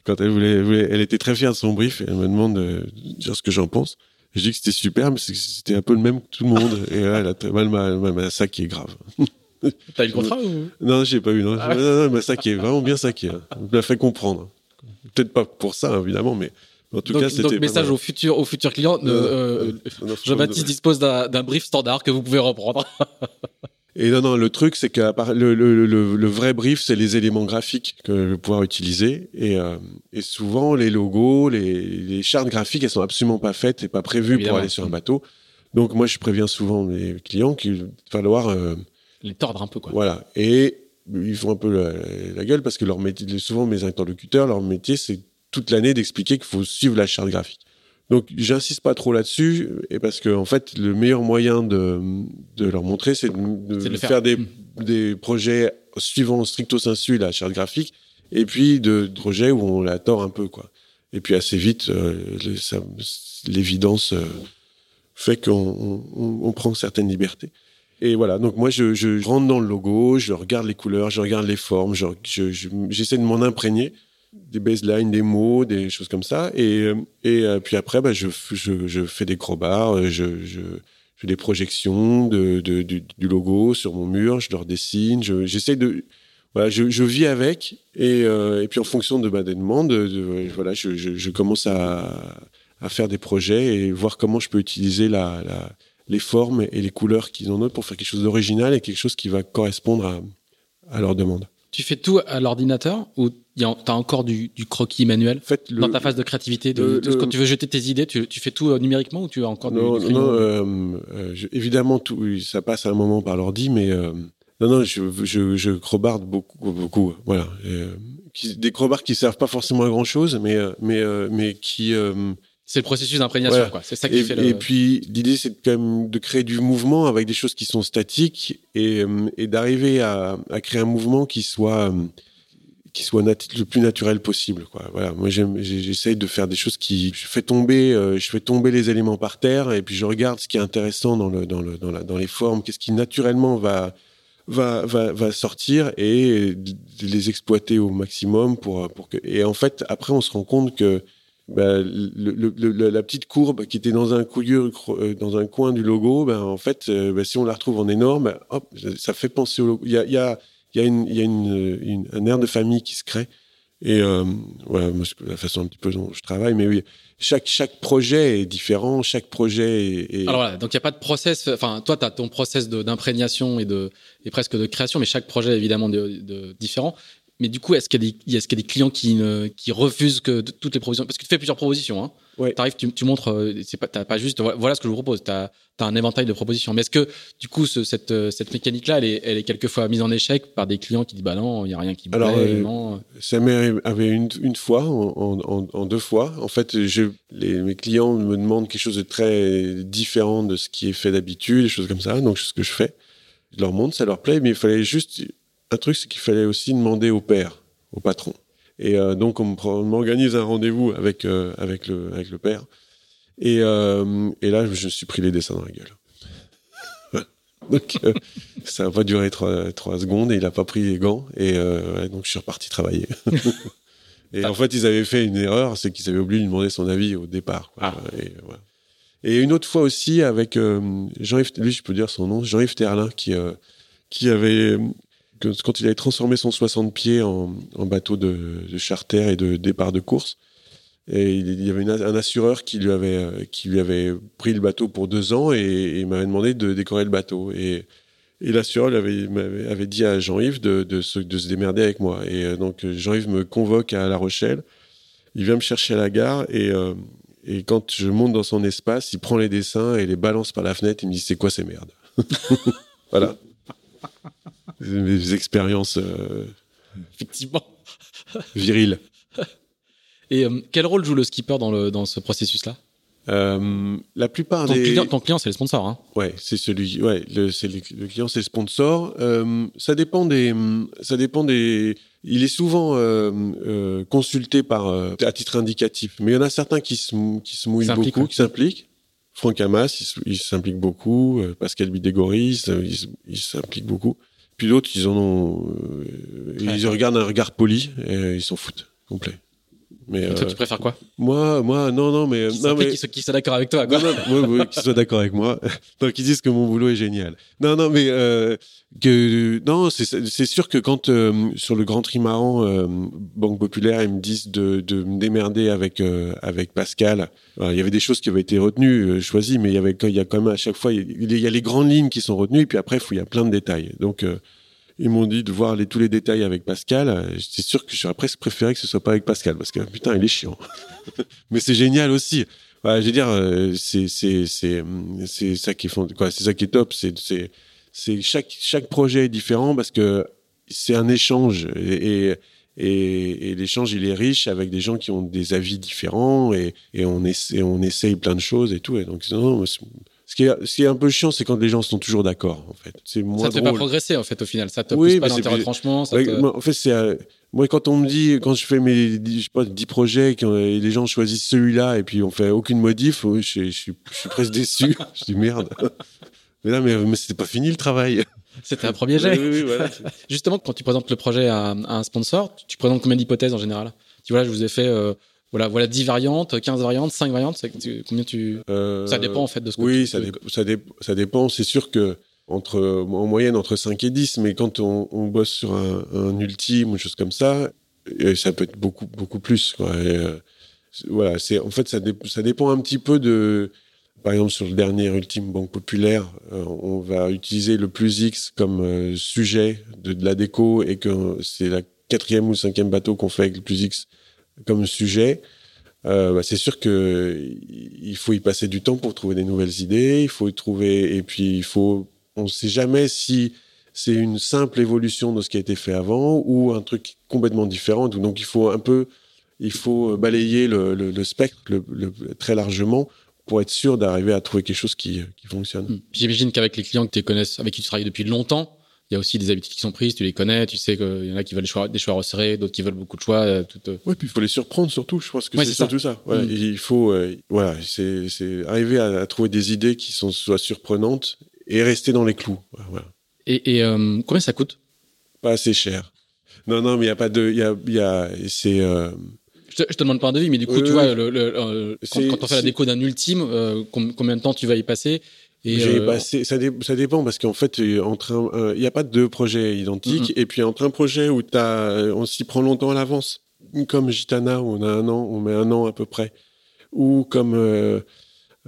quand elle voulait, elle était très fière de son brief et elle me demande de dire ce que j'en pense. Je dis que c'était super, mais c'était un peu le même que tout le monde. Et là, elle a très mal, mal, ça qui est grave. T'as eu le contrat ou? Non, j'ai pas eu. Non, ah non, mais ça qui est vraiment bien ça qui me l'a fait comprendre. Peut-être pas pour ça, évidemment, mais en tout cas, c'était. Donc, message au futur, au futur client. Euh, Jean-Baptiste dispose d'un brief standard que vous pouvez reprendre. [laughs] Et non, non, le truc, c'est que le, le, le, le, vrai brief, c'est les éléments graphiques que je vais pouvoir utiliser. Et, euh, et souvent, les logos, les, les, chartes graphiques, elles sont absolument pas faites et pas prévues pour aller sur un bateau. Donc, moi, je préviens souvent mes clients qu'il va falloir... Euh, les tordre un peu, quoi. Voilà. Et ils font un peu la, la gueule parce que leur métier, souvent mes interlocuteurs, leur métier, c'est toute l'année d'expliquer qu'il faut suivre la charte graphique. Donc j'insiste pas trop là-dessus, et parce que en fait le meilleur moyen de, de leur montrer, c'est de, faire, des, mmh. des, projets suivant stricto sensu la charte graphique, et puis de, projets où on la tord un peu quoi. Et puis assez vite, euh, l'évidence euh, fait qu'on on, on prend certaines libertés. Et voilà, donc moi je, je, rentre dans le logo, je regarde les couleurs, je regarde les formes, j'essaie je, je, de m'en imprégner des baselines, des mots, des choses comme ça. Et, euh, euh, puis après, bah, je, fais des crowbars, euh, je, je, fais des projections du, logo sur mon mur, je leur dessine, j'essaie de... Voilà, je, vis avec et, puis en fonction de, bah, des demandes, de, voilà, je, commence à, faire des projets et voir comment je peux utiliser les formes et les couleurs qu'ils ont pour faire quelque chose d'original et quelque chose qui va correspondre à, à leurs demandes. Tu fais tout à l'ordinateur ou tu as encore du, du croquis manuel fait, dans ta phase de créativité de, Quand tu veux jeter tes idées, tu, tu fais tout euh, numériquement ou tu as encore non, du, Non, euh, euh évidemment, tout, ça passe à un moment par l'ordi, mais euh, non, non, je, je, je crobarde beaucoup, beaucoup. Voilà. Qui, des crobards qui servent pas forcément à grand chose, mais, mais, mais qui c'est le processus d'imprégnation, quoi. C'est ça qui et, fait le... Et puis, l'idée, c'est quand même de créer du mouvement avec des choses qui sont statiques et, euh, et d'arriver à, à, créer un mouvement qui soit, qui soit le plus naturel possible, quoi. Voilà. Moi, j'essaye de faire des choses qui, je fais tomber, euh, je fais tomber les éléments par terre et puis je regarde ce qui est intéressant dans le, dans le, dans la, dans les formes, qu'est-ce qui naturellement va, va, va, va sortir et les exploiter au maximum pour, pour que, et en fait, après, on se rend compte que, bah, le, la petite courbe qui était dans un, euh, dans un coin du logo, ben, en fait, euh, ben, si on la retrouve en énorme, hop, ça fait penser au logo. Il y a, y a, y a, une, y a une, un air de famille qui se crée. Et euh, voilà, moi, la façon un petit peu dont je travaille. Mais oui, chaque, chaque projet est différent, chaque projet est. Alors voilà, donc il n'y a pas de process. Enfin, toi, tu as ton process d'imprégnation et, et presque de création, mais chaque projet est évidemment de, de- différent. Mais du coup, est-ce qu'il y, a des- est-ce qu'il y a des clients qui, ne- qui refusent que toutes les propositions? Parce que tu fais plusieurs propositions. Hein. Ouais. Tu arrives, tu, tu montres, euh, c'est pas, pas juste, voilà voilà ce que je vous propose. Tu as, un éventail de propositions. Mais est-ce que, du coup, ce- cette, euh, cette mécanique-là, elle est, elle est quelquefois mise en échec par des clients qui disent Bah non, il n'y a rien qui me Alors, plaît, euh. Ça m'est arrivé une, une fois, en, en- en- en deux fois. En fait, je, les, mes clients me demandent quelque chose de très différent de ce qui est fait d'habitude, des choses comme ça. Donc, c'est ce que je fais. Je leur montre, ça leur plaît, mais il fallait juste. Un truc, c'est qu'il fallait aussi demander au père, au patron. Et euh, donc, on m'organise un rendez-vous avec, euh, avec, le, avec le père. Et, euh, et là, je me suis pris les dessins dans la gueule. [laughs] donc, ça n'a pas duré trois, trois secondes et il n'a pas pris les gants. Et ouais, donc, je suis reparti travailler. [laughs] et en fait, ils avaient fait une erreur, c'est qu'ils avaient oublié de lui demander son avis au départ. quoi. Et, une autre fois aussi avec Jean-Yves, lui, je peux dire son nom, Jean-Yves Terlin, qui, qui avait, quand il avait transformé son 60 pieds en, bateau de, charter et de départ de course, il y avait un assureur qui lui avait, euh, qui lui avait pris le bateau pour deux ans et, et m'avait demandé de décorer le bateau. Et, l'assureur avait, dit à Jean-Yves de, se, de se démerder avec moi. Et euh, donc Jean-Yves me convoque à La Rochelle. Il vient me chercher à la gare et, euh, et quand je monte dans son espace, il prend les dessins et les balance par la fenêtre. Il me dit c'est quoi ces merdes? [laughs] Voilà. Mes expériences euh, Effectivement. viriles. Et euh, quel rôle joue le skipper dans, le, dans ce processus-là? Euh, la plupart ton, des client, ton client, c'est le sponsor. Hein. Ouais, c'est celui. Ouais, le, c'est le, le client, c'est le sponsor. Euh, ça dépend des. Ça dépend des. Il est souvent euh, consulté par à titre indicatif, mais il y en a certains qui se qui se mouillent S'impliquent, beaucoup, ouais. qui s'impliquent. Franck Hamas, il, s'implique beaucoup. Pascal il, se- il s'implique beaucoup. Puis d'autres, ils en ont. euh, ils regardent un regard poli et ils s'en foutent complet. Mais Et toi, euh, tu préfères quoi? moi, moi, non, non, mais Qui non, mais qui, soit- qui d'accord avec toi. Quoi? non, non, qu'ils soient d'accord avec moi. [laughs] Donc ils disent que mon boulot est génial. Non, non, mais euh, que non, c'est sûr que quand euh, sur le Grand Trimaran, Banque Populaire, ils me disent de, de me démerder avec avec Pascal. Alors, il y avait des choses qui avaient été retenues, choisies, mais il y avait il y a quand même à chaque fois il y a, les grandes lignes qui sont retenues, et puis après il y a plein de détails. Donc ils m'ont dit de voir tous les détails avec Pascal. C'est sûr que j'aurais presque préféré que ce soit pas avec Pascal, parce que putain, il est chiant. [laughs] Mais c'est génial aussi. Je veux dire, euh, c'est ça qui est top. C'est chaque chaque projet est différent parce que c'est un échange et et, l'échange il est riche avec des gens qui ont des avis différents et et on essaie on essaye plein de choses et tout. Et donc non, ce qui est ce qui est un peu chiant, c'est quand les gens sont toujours d'accord en fait. C'est moins Ça te fait pas progresser, en fait, au final. Ça te Oui, pousse pas dans tes retranchements. ça Ouais, te- moi, en fait, c'est euh, moi quand on me dit quand je fais mes je sais pas 10 projets quand euh, les gens choisissent celui-là et puis on fait aucune modif, oui, je, suis- je suis je suis presque déçu. [laughs] je dis merde. Mais là mais, mais c'était pas fini le travail. C'était un premier [laughs] jet. Oui, oui, voilà. [laughs] Justement, quand tu présentes le projet à, à un sponsor, tu, tu présentes combien d'hypothèses en général? Tu vois, là, je vous ai fait euh, voilà, voilà 10 variantes, 15 variantes, 5 variantes. tu- combien tu... Euh, Ça dépend en fait de ce que Oui, tu- ça, dé- ça, dé- ça dépend. C'est sûr que entre, en moyenne entre 5 et 10, mais quand on, on bosse sur un, un ultime ou une chose comme ça, ça peut être beaucoup, beaucoup plus. Quoi. Et, euh, voilà, c'est, en fait, ça, dé- ça dépend un petit peu de. Par exemple, sur le dernier ultime Banque Populaire, euh, on va utiliser le plus X comme sujet de, de la déco et que c'est la quatrième ou cinquième bateau qu'on fait avec le plus X comme sujet. Euh, bah, c'est sûr que il faut y passer du temps pour trouver des nouvelles idées. Il faut y trouver et puis il faut. On ne sait jamais si c'est une simple évolution de ce qui a été fait avant ou un truc complètement différent. Donc il faut un peu, il faut balayer le, spectre très largement pour être sûr d'arriver à trouver quelque chose qui, qui fonctionne. J'imagine qu'avec les clients que tu connais, avec qui tu travailles depuis longtemps, il y a aussi des habitudes qui sont prises, tu les connais, tu sais qu'il y en a qui veulent des choix, des choix resserrés, d'autres qui veulent beaucoup de choix. euh, tout, euh, Ouais, puis il faut les surprendre surtout. Je pense que Ouais, c'est ça. surtout ça. Voilà, Mm. Il faut, euh, voilà, c'est arriver à, à trouver des idées qui sont soient surprenantes et rester dans les clous. Voilà. Et, et, euh, combien ça coûte? Pas assez cher. Non, non, mais il y a pas de, y a, y a, c'est, je te, je te demande pas un devis, mais du coup, tu vois, le, le- quand, on fait la déco d'un ultime, euh, com- combien de temps tu vas y passer? Et, euh, passé- ça, dé- ça dépend parce qu'en fait, euh, entre euh, il n'y a pas de deux projets identiques. Et puis entre un projet où on s'y prend longtemps à l'avance. comme Gitana, où on a un an, on met un an à peu près, ou comme euh,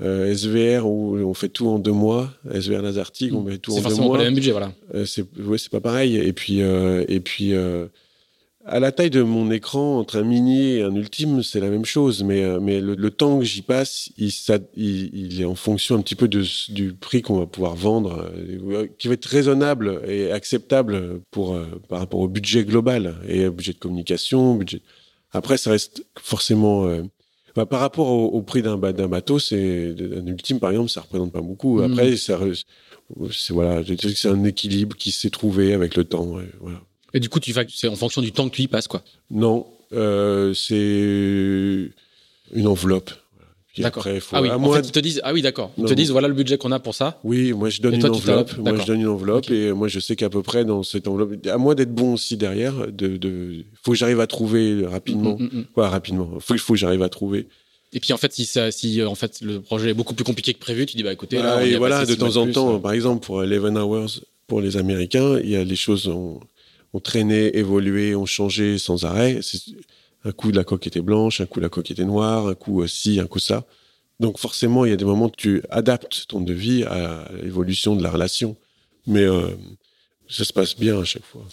SVR, où on fait tout en deux mois, SVR Lazartic, on met tout en deux mois. C'est forcément pas le même budget, voilà. Euh, c'est ouais, pas pareil. Et puis, et puis à la taille de mon écran, entre un mini et un ultime, c'est la même chose. Mais, euh, mais le, le temps que j'y passe, il, ça, il, il est en fonction un petit peu de, du prix qu'on va pouvoir vendre, euh, qui va être raisonnable et acceptable pour, euh, par rapport au budget global et au budget de communication. Budget... Après, ça reste forcément. euh, bah, par rapport au, au prix d'un ba- d'un bateau, c'est un ultime par exemple, ça représente pas beaucoup. Mhm. Après, ça, c'est voilà, c'est un équilibre qui s'est trouvé avec le temps. ouais, voilà. Et du coup, tu vas, c'est en fonction du temps que tu y passes, quoi. Non, euh, c'est une enveloppe. D'accord. Ah oui, à en fait, ils te disent, ah oui, d'accord. Ils Non. te disent, voilà le budget qu'on a pour ça. Oui, moi je donne Et une toi, enveloppe. Moi je donne une enveloppe et moi je sais qu'à peu près dans cette enveloppe, à moins d'être bon aussi derrière, de, de, faut que j'arrive à trouver rapidement. Mm, mm, mm. Quoi, rapidement. Faut, faut que j'arrive à trouver. Et puis en fait, si, ça, si euh, en fait le projet est beaucoup plus compliqué que prévu, tu dis bah écoutez, Voilà, là, on et voilà, de temps en temps, euh. par exemple pour 11 Hours, pour les Américains, il y a les choses ont traîné, évolué, ont changé sans arrêt. Un coup la coque était blanche, un coup la coque était noire, un coup euh, ci, un coup ça. Donc forcément, il y a des moments où tu adaptes ton devis à l'évolution de la relation. Mais euh, ça se passe bien à chaque fois.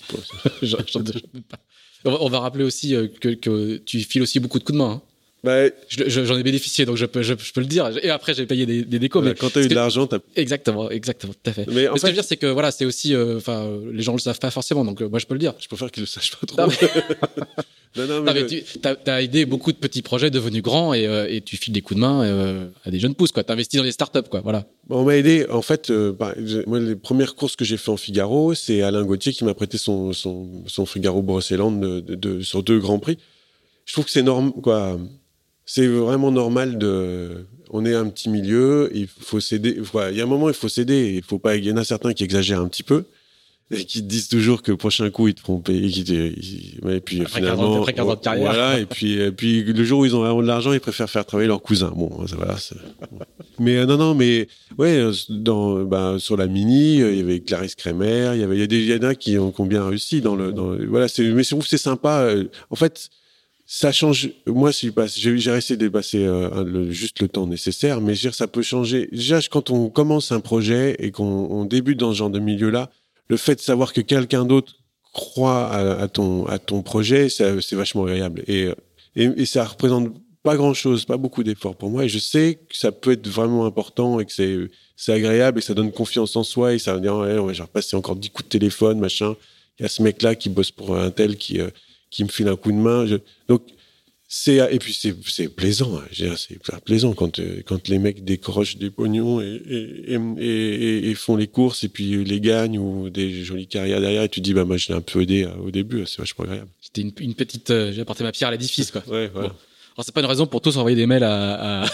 [laughs] On va- rappeler aussi euh, que, que tu files aussi beaucoup de coups de main. hein. Bah, Je- je- J'en ai bénéficié, donc je peux, je, je peux le dire. Et après, j'ai payé des, des décos. voilà, mais quand tu as eu de l'argent, t'as... Exactement, exactement, tout à fait. Mais en Mais ce que je veux dire, c'est que voilà, c'est aussi, euh, enfin, euh, les gens le savent pas forcément, donc euh, moi je peux le dire. je préfère qu'ils le sachent pas trop. Non, [laughs] non, non, Non, mais tu as, aidé beaucoup de petits projets devenus grands et, euh, et tu files des coups de main à des jeunes pousses, quoi. T'investis dans les startups, quoi. Voilà. On m'a aidé. En fait, bah, moi, les premières courses que j'ai fait en Figaro, c'est Alain Gauthier qui m'a prêté son, son, son Figaro Brosséland de, de, de- sur deux grands prix. Je trouve que c'est normal, quoi. C'est vraiment normal de. On est un petit milieu, il faut. Voilà, il y a un moment, il faut s'aider. Il faut pas. Il y en a certains qui exagèrent un petit peu et qui te disent toujours que le prochain coup ils te feront payer. Qui te- Et puis Après 15 ans- finalement, après 15 ans de carrière. voilà. Et puis, et puis le jour où ils ont vraiment de l'argent, ils préfèrent faire travailler leur cousin. Bon, ça, voilà. mais euh, non, non, mais ouais, euh, dans, bah, sur la mini, euh, il y avait Clarisse Kremer, il y avait, il y a des, y en a qui ont, qui ont bien réussi dans le, dans le- voilà, c'est, mais c'est sympa. En fait, ça change. Moi, je passe, j'ai, j'ai essayé de passer euh, juste le temps nécessaire, mais dire, ça peut changer. Déjà, quand on commence un projet et qu'on on débute dans ce genre de milieu-là, le fait de savoir que quelqu'un d'autre croit à, ton, à ton projet, c'est vachement agréable. Et, euh, et, et ça représente pas grand chose, pas beaucoup d'efforts pour moi. Et je sais que ça peut être vraiment important et que c'est, agréable et que ça donne confiance en soi et ça va dire, ouais, ouais, j'ai repassé encore 10 coups de téléphone, machin. Il y a ce mec-là qui bosse pour un tel qui, euh, qui me file un coup de main. Je- Donc, c'est, et puis c'est, c'est plaisant, hein. C'est plaisant quand, euh, quand les mecs décrochent des pognons et, et, et, et- et font les courses et puis les gagnent ou des jolies carrières derrière et tu te dis, bah, moi, je l'ai un peu aidé euh, au début, c'est vachement agréable. J'étais une, une petite, euh, j'ai apporté ma pierre à l'édifice, quoi. Ouais, voilà. Bon. Alors c'est pas une raison pour tous envoyer des mails à, à,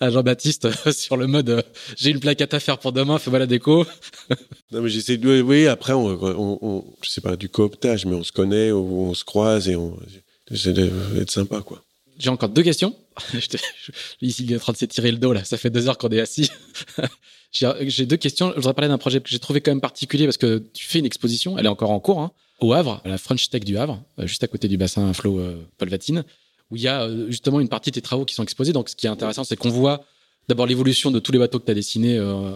à Jean-Baptiste euh, [laughs] sur le mode euh, j'ai une plaquette à faire pour demain, fais-moi la déco. [laughs] Non, mais j'essaie de, oui, après, on, on, on, je sais pas, du cooptage, mais on se connaît, on, on se croise et on, j'essaie d'être sympa, quoi. J'ai encore deux questions. [laughs] Je te- je- Ici, il est en train de s'étirer le dos, là. Ça fait deux heures qu'on est assis. J'ai deux questions. Je voudrais parler d'un projet que j'ai trouvé quand même particulier parce que tu fais une exposition, elle est encore en cours, hein, au Havre, à la French Tech du Havre, euh, juste à côté du bassin Flo euh, Paul Vatine, où il y a euh, justement une partie de tes travaux qui sont exposés. Donc, ce qui est intéressant, c'est qu'on voit d'abord l'évolution de tous les bateaux que tu as dessinés euh,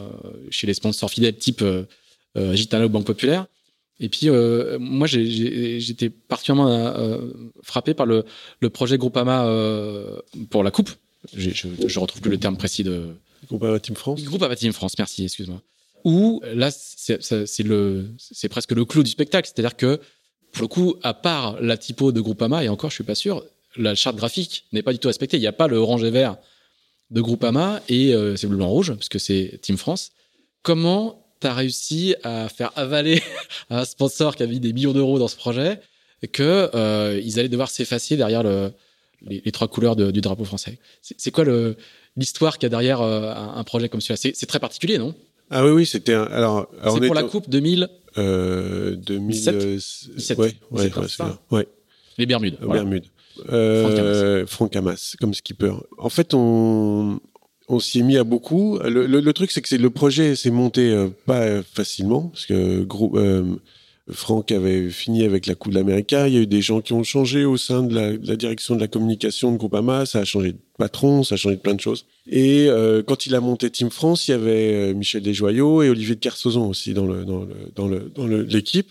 chez les sponsors fidèles type euh, euh, Gitana ou Banque Populaire. Et puis, euh, moi, j'étais particulièrement frappé par le, le projet Groupama pour la coupe. Je, je retrouve plus le terme précis de Comparé Team France. Groupama Team France. Merci, excuse-moi. Où là, c'est presque le clou du spectacle. C'est-à-dire que pour le coup, à part la typo de Groupama, et encore, je suis pas sûr, la charte graphique n'est pas du tout respectée. Il n'y a pas le orange et vert de Groupama et euh, c'est bleu blanc rouge parce que c'est Team France. Comment t'as réussi à faire avaler à [laughs] un sponsor qui a mis des millions d'euros dans ce projet que euh, ils allaient devoir s'effacer derrière le, les, les trois couleurs de- du drapeau français? C'est quoi l'histoire qu'il y a derrière euh, un, projet comme celui-là? C'est très particulier, non? Ah oui, oui, c'était un, alors, alors C'est pour la Coupe 2000 euh, 2000, 17? euh, 17, ouais, ouais, 17, ouais, c'est c'est ça? ça. ouais. les Bermudes. voilà. Bermude. Euh, Franck Hamas, comme skipper. En fait, on, on s'y est mis à beaucoup. Le, le, le truc, c'est que le projet s'est monté euh, pas euh, facilement parce que gros, euh, Franck avait fini avec la Coupe de l'Amérique. Il y a eu des gens qui ont changé au sein de la, direction de la communication de Groupama. Ça a changé de patron, ça a changé de plein de choses. Et euh, quand il a monté Team France, il y avait Michel Desjoyaux et Olivier de Kersauzon aussi dans le dans le dans le dans l'équipe.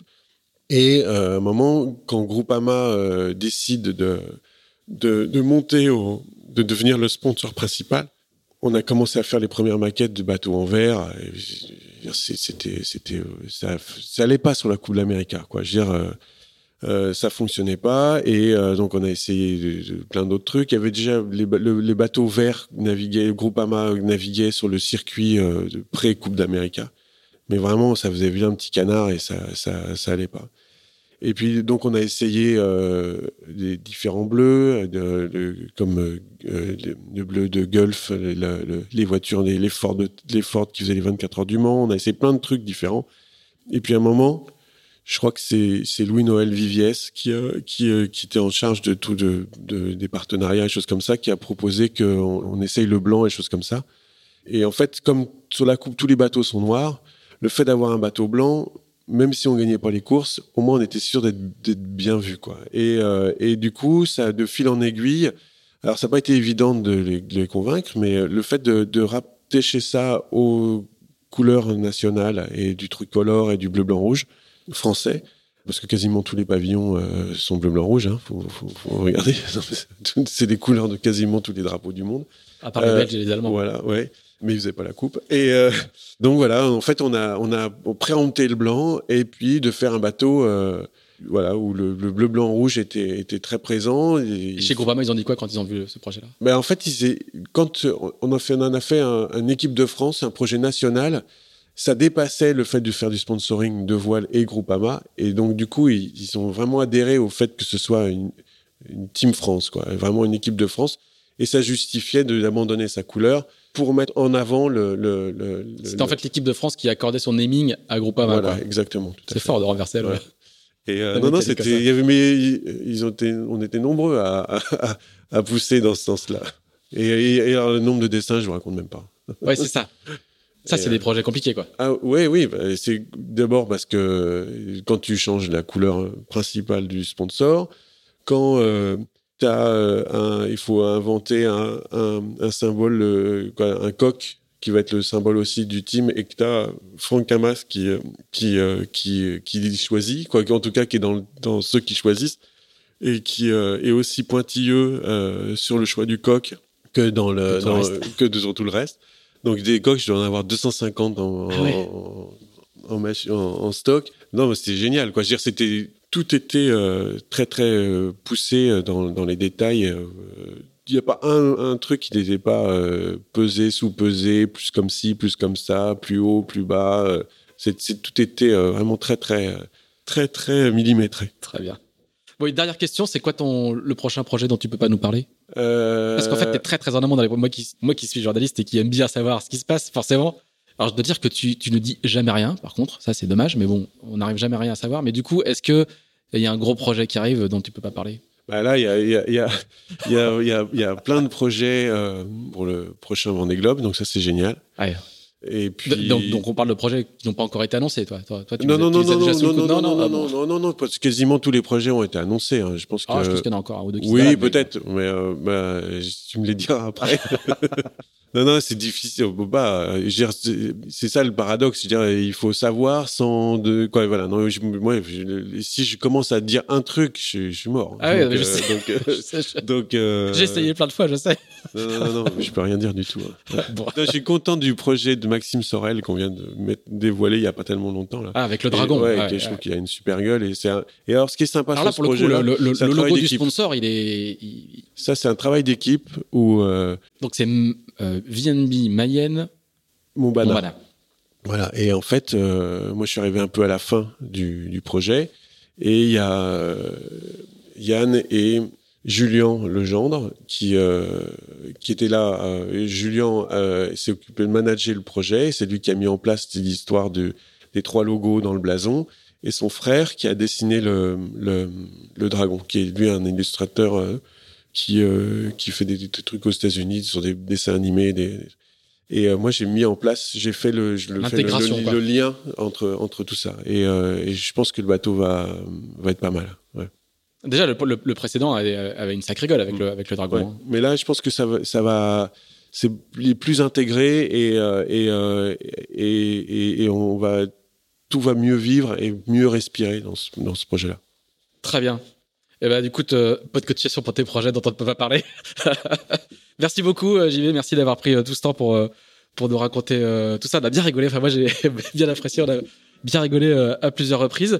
Et euh, à un moment, quand Groupama décide de, de monter au de devenir le sponsor principal, on a commencé à faire les premières maquettes de bateaux en verre. C'était, c'était, ça, ça allait pas sur la Coupe de l'Amérique, quoi. Je veux dire, euh, euh, ça fonctionnait pas et euh, donc on a essayé plein d'autres trucs. Il y avait déjà les, bateaux verts naviguaient, Groupama naviguait sur le circuit pré Coupe d'Amérique, mais vraiment ça faisait bien un petit canard et ça, ça, ça allait pas. Et puis donc on a essayé euh, des différents bleus, de, comme euh, le bleu de Gulf, les voitures, les, les, Ford, les Ford qui faisaient les 24 heures du Mans. On a essayé plein de trucs différents. Et puis à un moment, je crois que c'est Louis-Noël Viviès qui, euh, qui, euh, qui, était en charge de tout de, des partenariats et choses comme ça, qui a proposé qu'on on essaye le blanc et choses comme ça. Et en fait, comme sur la coupe, tous les bateaux sont noirs, le fait d'avoir un bateau blanc, même si on gagnait pas les courses, au moins on était sûr d'être bien vu, quoi. Et, euh, et, du coup, ça, de fil en aiguille, alors ça n'a pas été évident de les, convaincre, mais le fait de, de rattacher ça aux couleurs nationales et du tricolore et du bleu, blanc, rouge français, parce que quasiment tous les pavillons euh, sont bleu, blanc, rouge, hein, faut, faut, faut, regarder. [laughs] C'est des couleurs de quasiment tous les drapeaux du monde. À part les Belges et les Allemands. Voilà, ouais mais ils faisaient pas la coupe. Et euh, donc voilà, en fait, on a on a préempté le blanc et puis de faire un bateau. Euh, voilà, où le, bleu, blanc, rouge était, était très présent. Et, chez Groupama, ils ont dit quoi quand ils ont vu ce projet-là? Ben En fait, ils, quand on, a fait, on en a fait un, équipe de France, un projet national, ça dépassait le fait de faire du sponsoring de voile et Groupama. Et donc, du coup, ils, ils ont vraiment adhéré au fait que ce soit une, une Team France, quoi, vraiment une équipe de France. Et ça justifiait d'abandonner sa couleur pour mettre en avant le. le, le C'était en fait l'équipe de France qui accordait son naming à Groupama. Voilà, exactement. C'est fort de renverser. Ouais. Et euh, non, non, c'était, il y avait, mais ils ont été, on était nombreux à, à, à pousser dans ce sens-là. Et, et, alors, le nombre de dessins, je vous raconte même pas. Ouais, c'est ça. Ça, c'est des projets compliqués, quoi. Ah, oui, oui. Bah, c'est d'abord parce que quand tu changes la couleur principale du sponsor, quand euh, euh, un, il faut inventer un, un, un symbole, euh, quoi, un coq qui va être le symbole aussi du team et que tu as Franck Camas qui, euh, qui, qui, qui choisit, quoi, en tout cas qui est dans, dans ceux qui choisissent et qui est aussi pointilleux sur le choix du coq que dans le, dans, que de, tout le reste. Donc des coqs, je dois en avoir 250 en, ah en, en, en, stock. Non, mais c'était génial. Quoi. Je veux dire, c'était tout était euh, très très euh, poussé euh, dans, dans les détails. Il n'y a pas un, un truc qui n'était pas pesé, sous-pesé, plus comme ci, plus comme ça, plus haut, plus bas. C'est, tout était vraiment très très très très millimétré. Très bien. Bon, une dernière question, c'est quoi ton le prochain projet dont tu peux pas nous parler? Parce qu'en fait, tu es très très en amont dans les moi qui moi qui suis journaliste et qui aime bien savoir ce qui se passe forcément. Alors je dois dire que tu, tu ne dis jamais rien, par contre, ça c'est dommage, mais bon, on n'arrive jamais à rien à savoir. Mais du coup, est-ce que il y a un gros projet qui arrive dont tu peux pas parler? Bah là, il y a, y, a, y, a, y, a, y a plein de projets euh, pour le prochain Vendée Globe, donc ça c'est génial. Et puis... donc, donc, on parle de projets qui n'ont pas encore été annoncés, toi. toi, toi tu non, non, non, non, non, non, non, non, non, non, non, non, parce que quasiment tous les projets ont été annoncés. Hein. Je pense que. Ah, je pense qu'il y en a encore un ou deux qui Oui, peut-être, mais, euh, bah, tu me les diras [laughs] après. [laughs] Non, non, c'est difficile. Pas. C'est ça le paradoxe. Je dire, il faut savoir sans de quoi. Voilà. Non, moi, si je commence à dire un truc, je, je suis mort. Ah donc, oui, je euh, [laughs] sais. Donc, euh, j'ai essayé plein de fois, je sais. Non, non, non, je peux rien dire du tout. Hein. bon. je suis content du projet de Maxime Sorel qu'on vient de mettre, dévoiler il y a pas tellement longtemps là. Ah, avec le dragon. ouais, ouais, je trouve qu'il a une super gueule et c'est. Et alors, ce qui est sympa alors là, sur ce projet, le, le, le, logo du sponsor, il est. Ça, c'est un travail d'équipe où. Euh... Donc c'est euh, VNB Mayenne Montbana. Voilà. Et en fait, euh, moi, je suis arrivé un peu à la fin du, du projet. Et il y a euh, Yann et Julien Legendre qui euh, qui était là. Euh, Julien s'est occupé de manager le projet. C'est lui qui a mis en place l'histoire de, des trois logos dans le blason. Et son frère qui a dessiné le, le, le dragon, qui est lui un illustrateur qui, euh, qui fait des, des, trucs aux États-Unis sur des dessins animés. Des... Et moi, j'ai mis en place, j'ai fait le, le, le, le, lien entre entre tout ça. Et, et, je pense que le bateau va va être pas mal. Déjà, le, précédent avait, une sacrée gueule avec le avec le dragon. Hein. Mais là, je pense que ça va ça va c'est plus intégré et, et, et, et, on va tout va mieux vivre et mieux respirer dans ce, dans ce projet-là. Très bien. Et eh ben, du coup, euh, pas de cotisation pour tes projets dont on ne peut pas parler. [laughs] merci beaucoup, euh, JV. Merci d'avoir pris euh, tout ce temps pour, pour nous raconter tout ça. On a bien rigolé. Enfin, moi, j'ai [laughs] bien apprécié. On a bien rigolé à plusieurs reprises.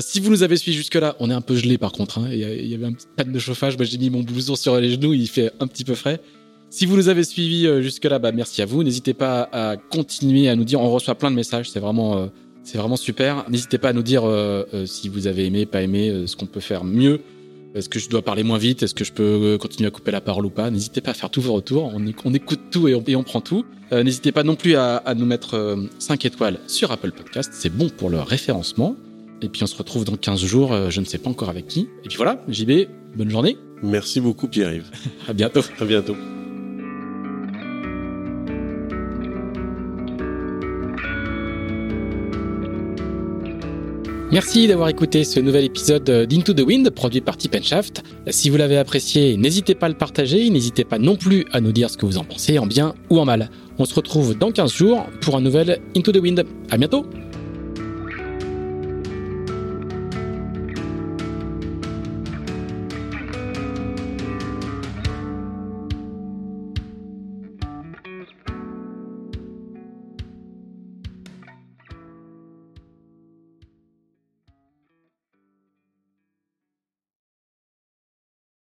Si vous nous avez suivis jusque-là, on est un peu gelé par contre. Hein. Il, y avait un petit panne de chauffage. Moi, j'ai mis mon blouson sur les genoux. Il fait un petit peu frais. Si vous nous avez suivis jusque-là, bah, merci à vous. N'hésitez pas à continuer à nous dire. On reçoit plein de messages. C'est vraiment c'est vraiment super. N'hésitez pas à nous dire euh, euh, si vous avez aimé, pas aimé, euh, ce qu'on peut faire mieux. Est-ce que je dois parler moins vite? Est-ce que je peux continuer à couper la parole ou pas? N'hésitez pas à faire tous vos retours. On, on écoute tout et on, prend tout. N'hésitez pas non plus à, à nous mettre 5 étoiles sur Apple Podcast. C'est bon pour le référencement. Et puis on se retrouve dans 15 jours. je ne sais pas encore avec qui. Et puis voilà, JB, bonne journée. Merci beaucoup Pierre-Yves. [laughs] à bientôt. À bientôt. Merci d'avoir écouté ce nouvel épisode d'Into the Wind produit par Tip Shaft. Si vous l'avez apprécié, n'hésitez pas à le partager, n'hésitez pas non plus à nous dire ce que vous en pensez, en bien ou en mal. On se retrouve dans 15 jours pour un nouvel Into the Wind. À bientôt!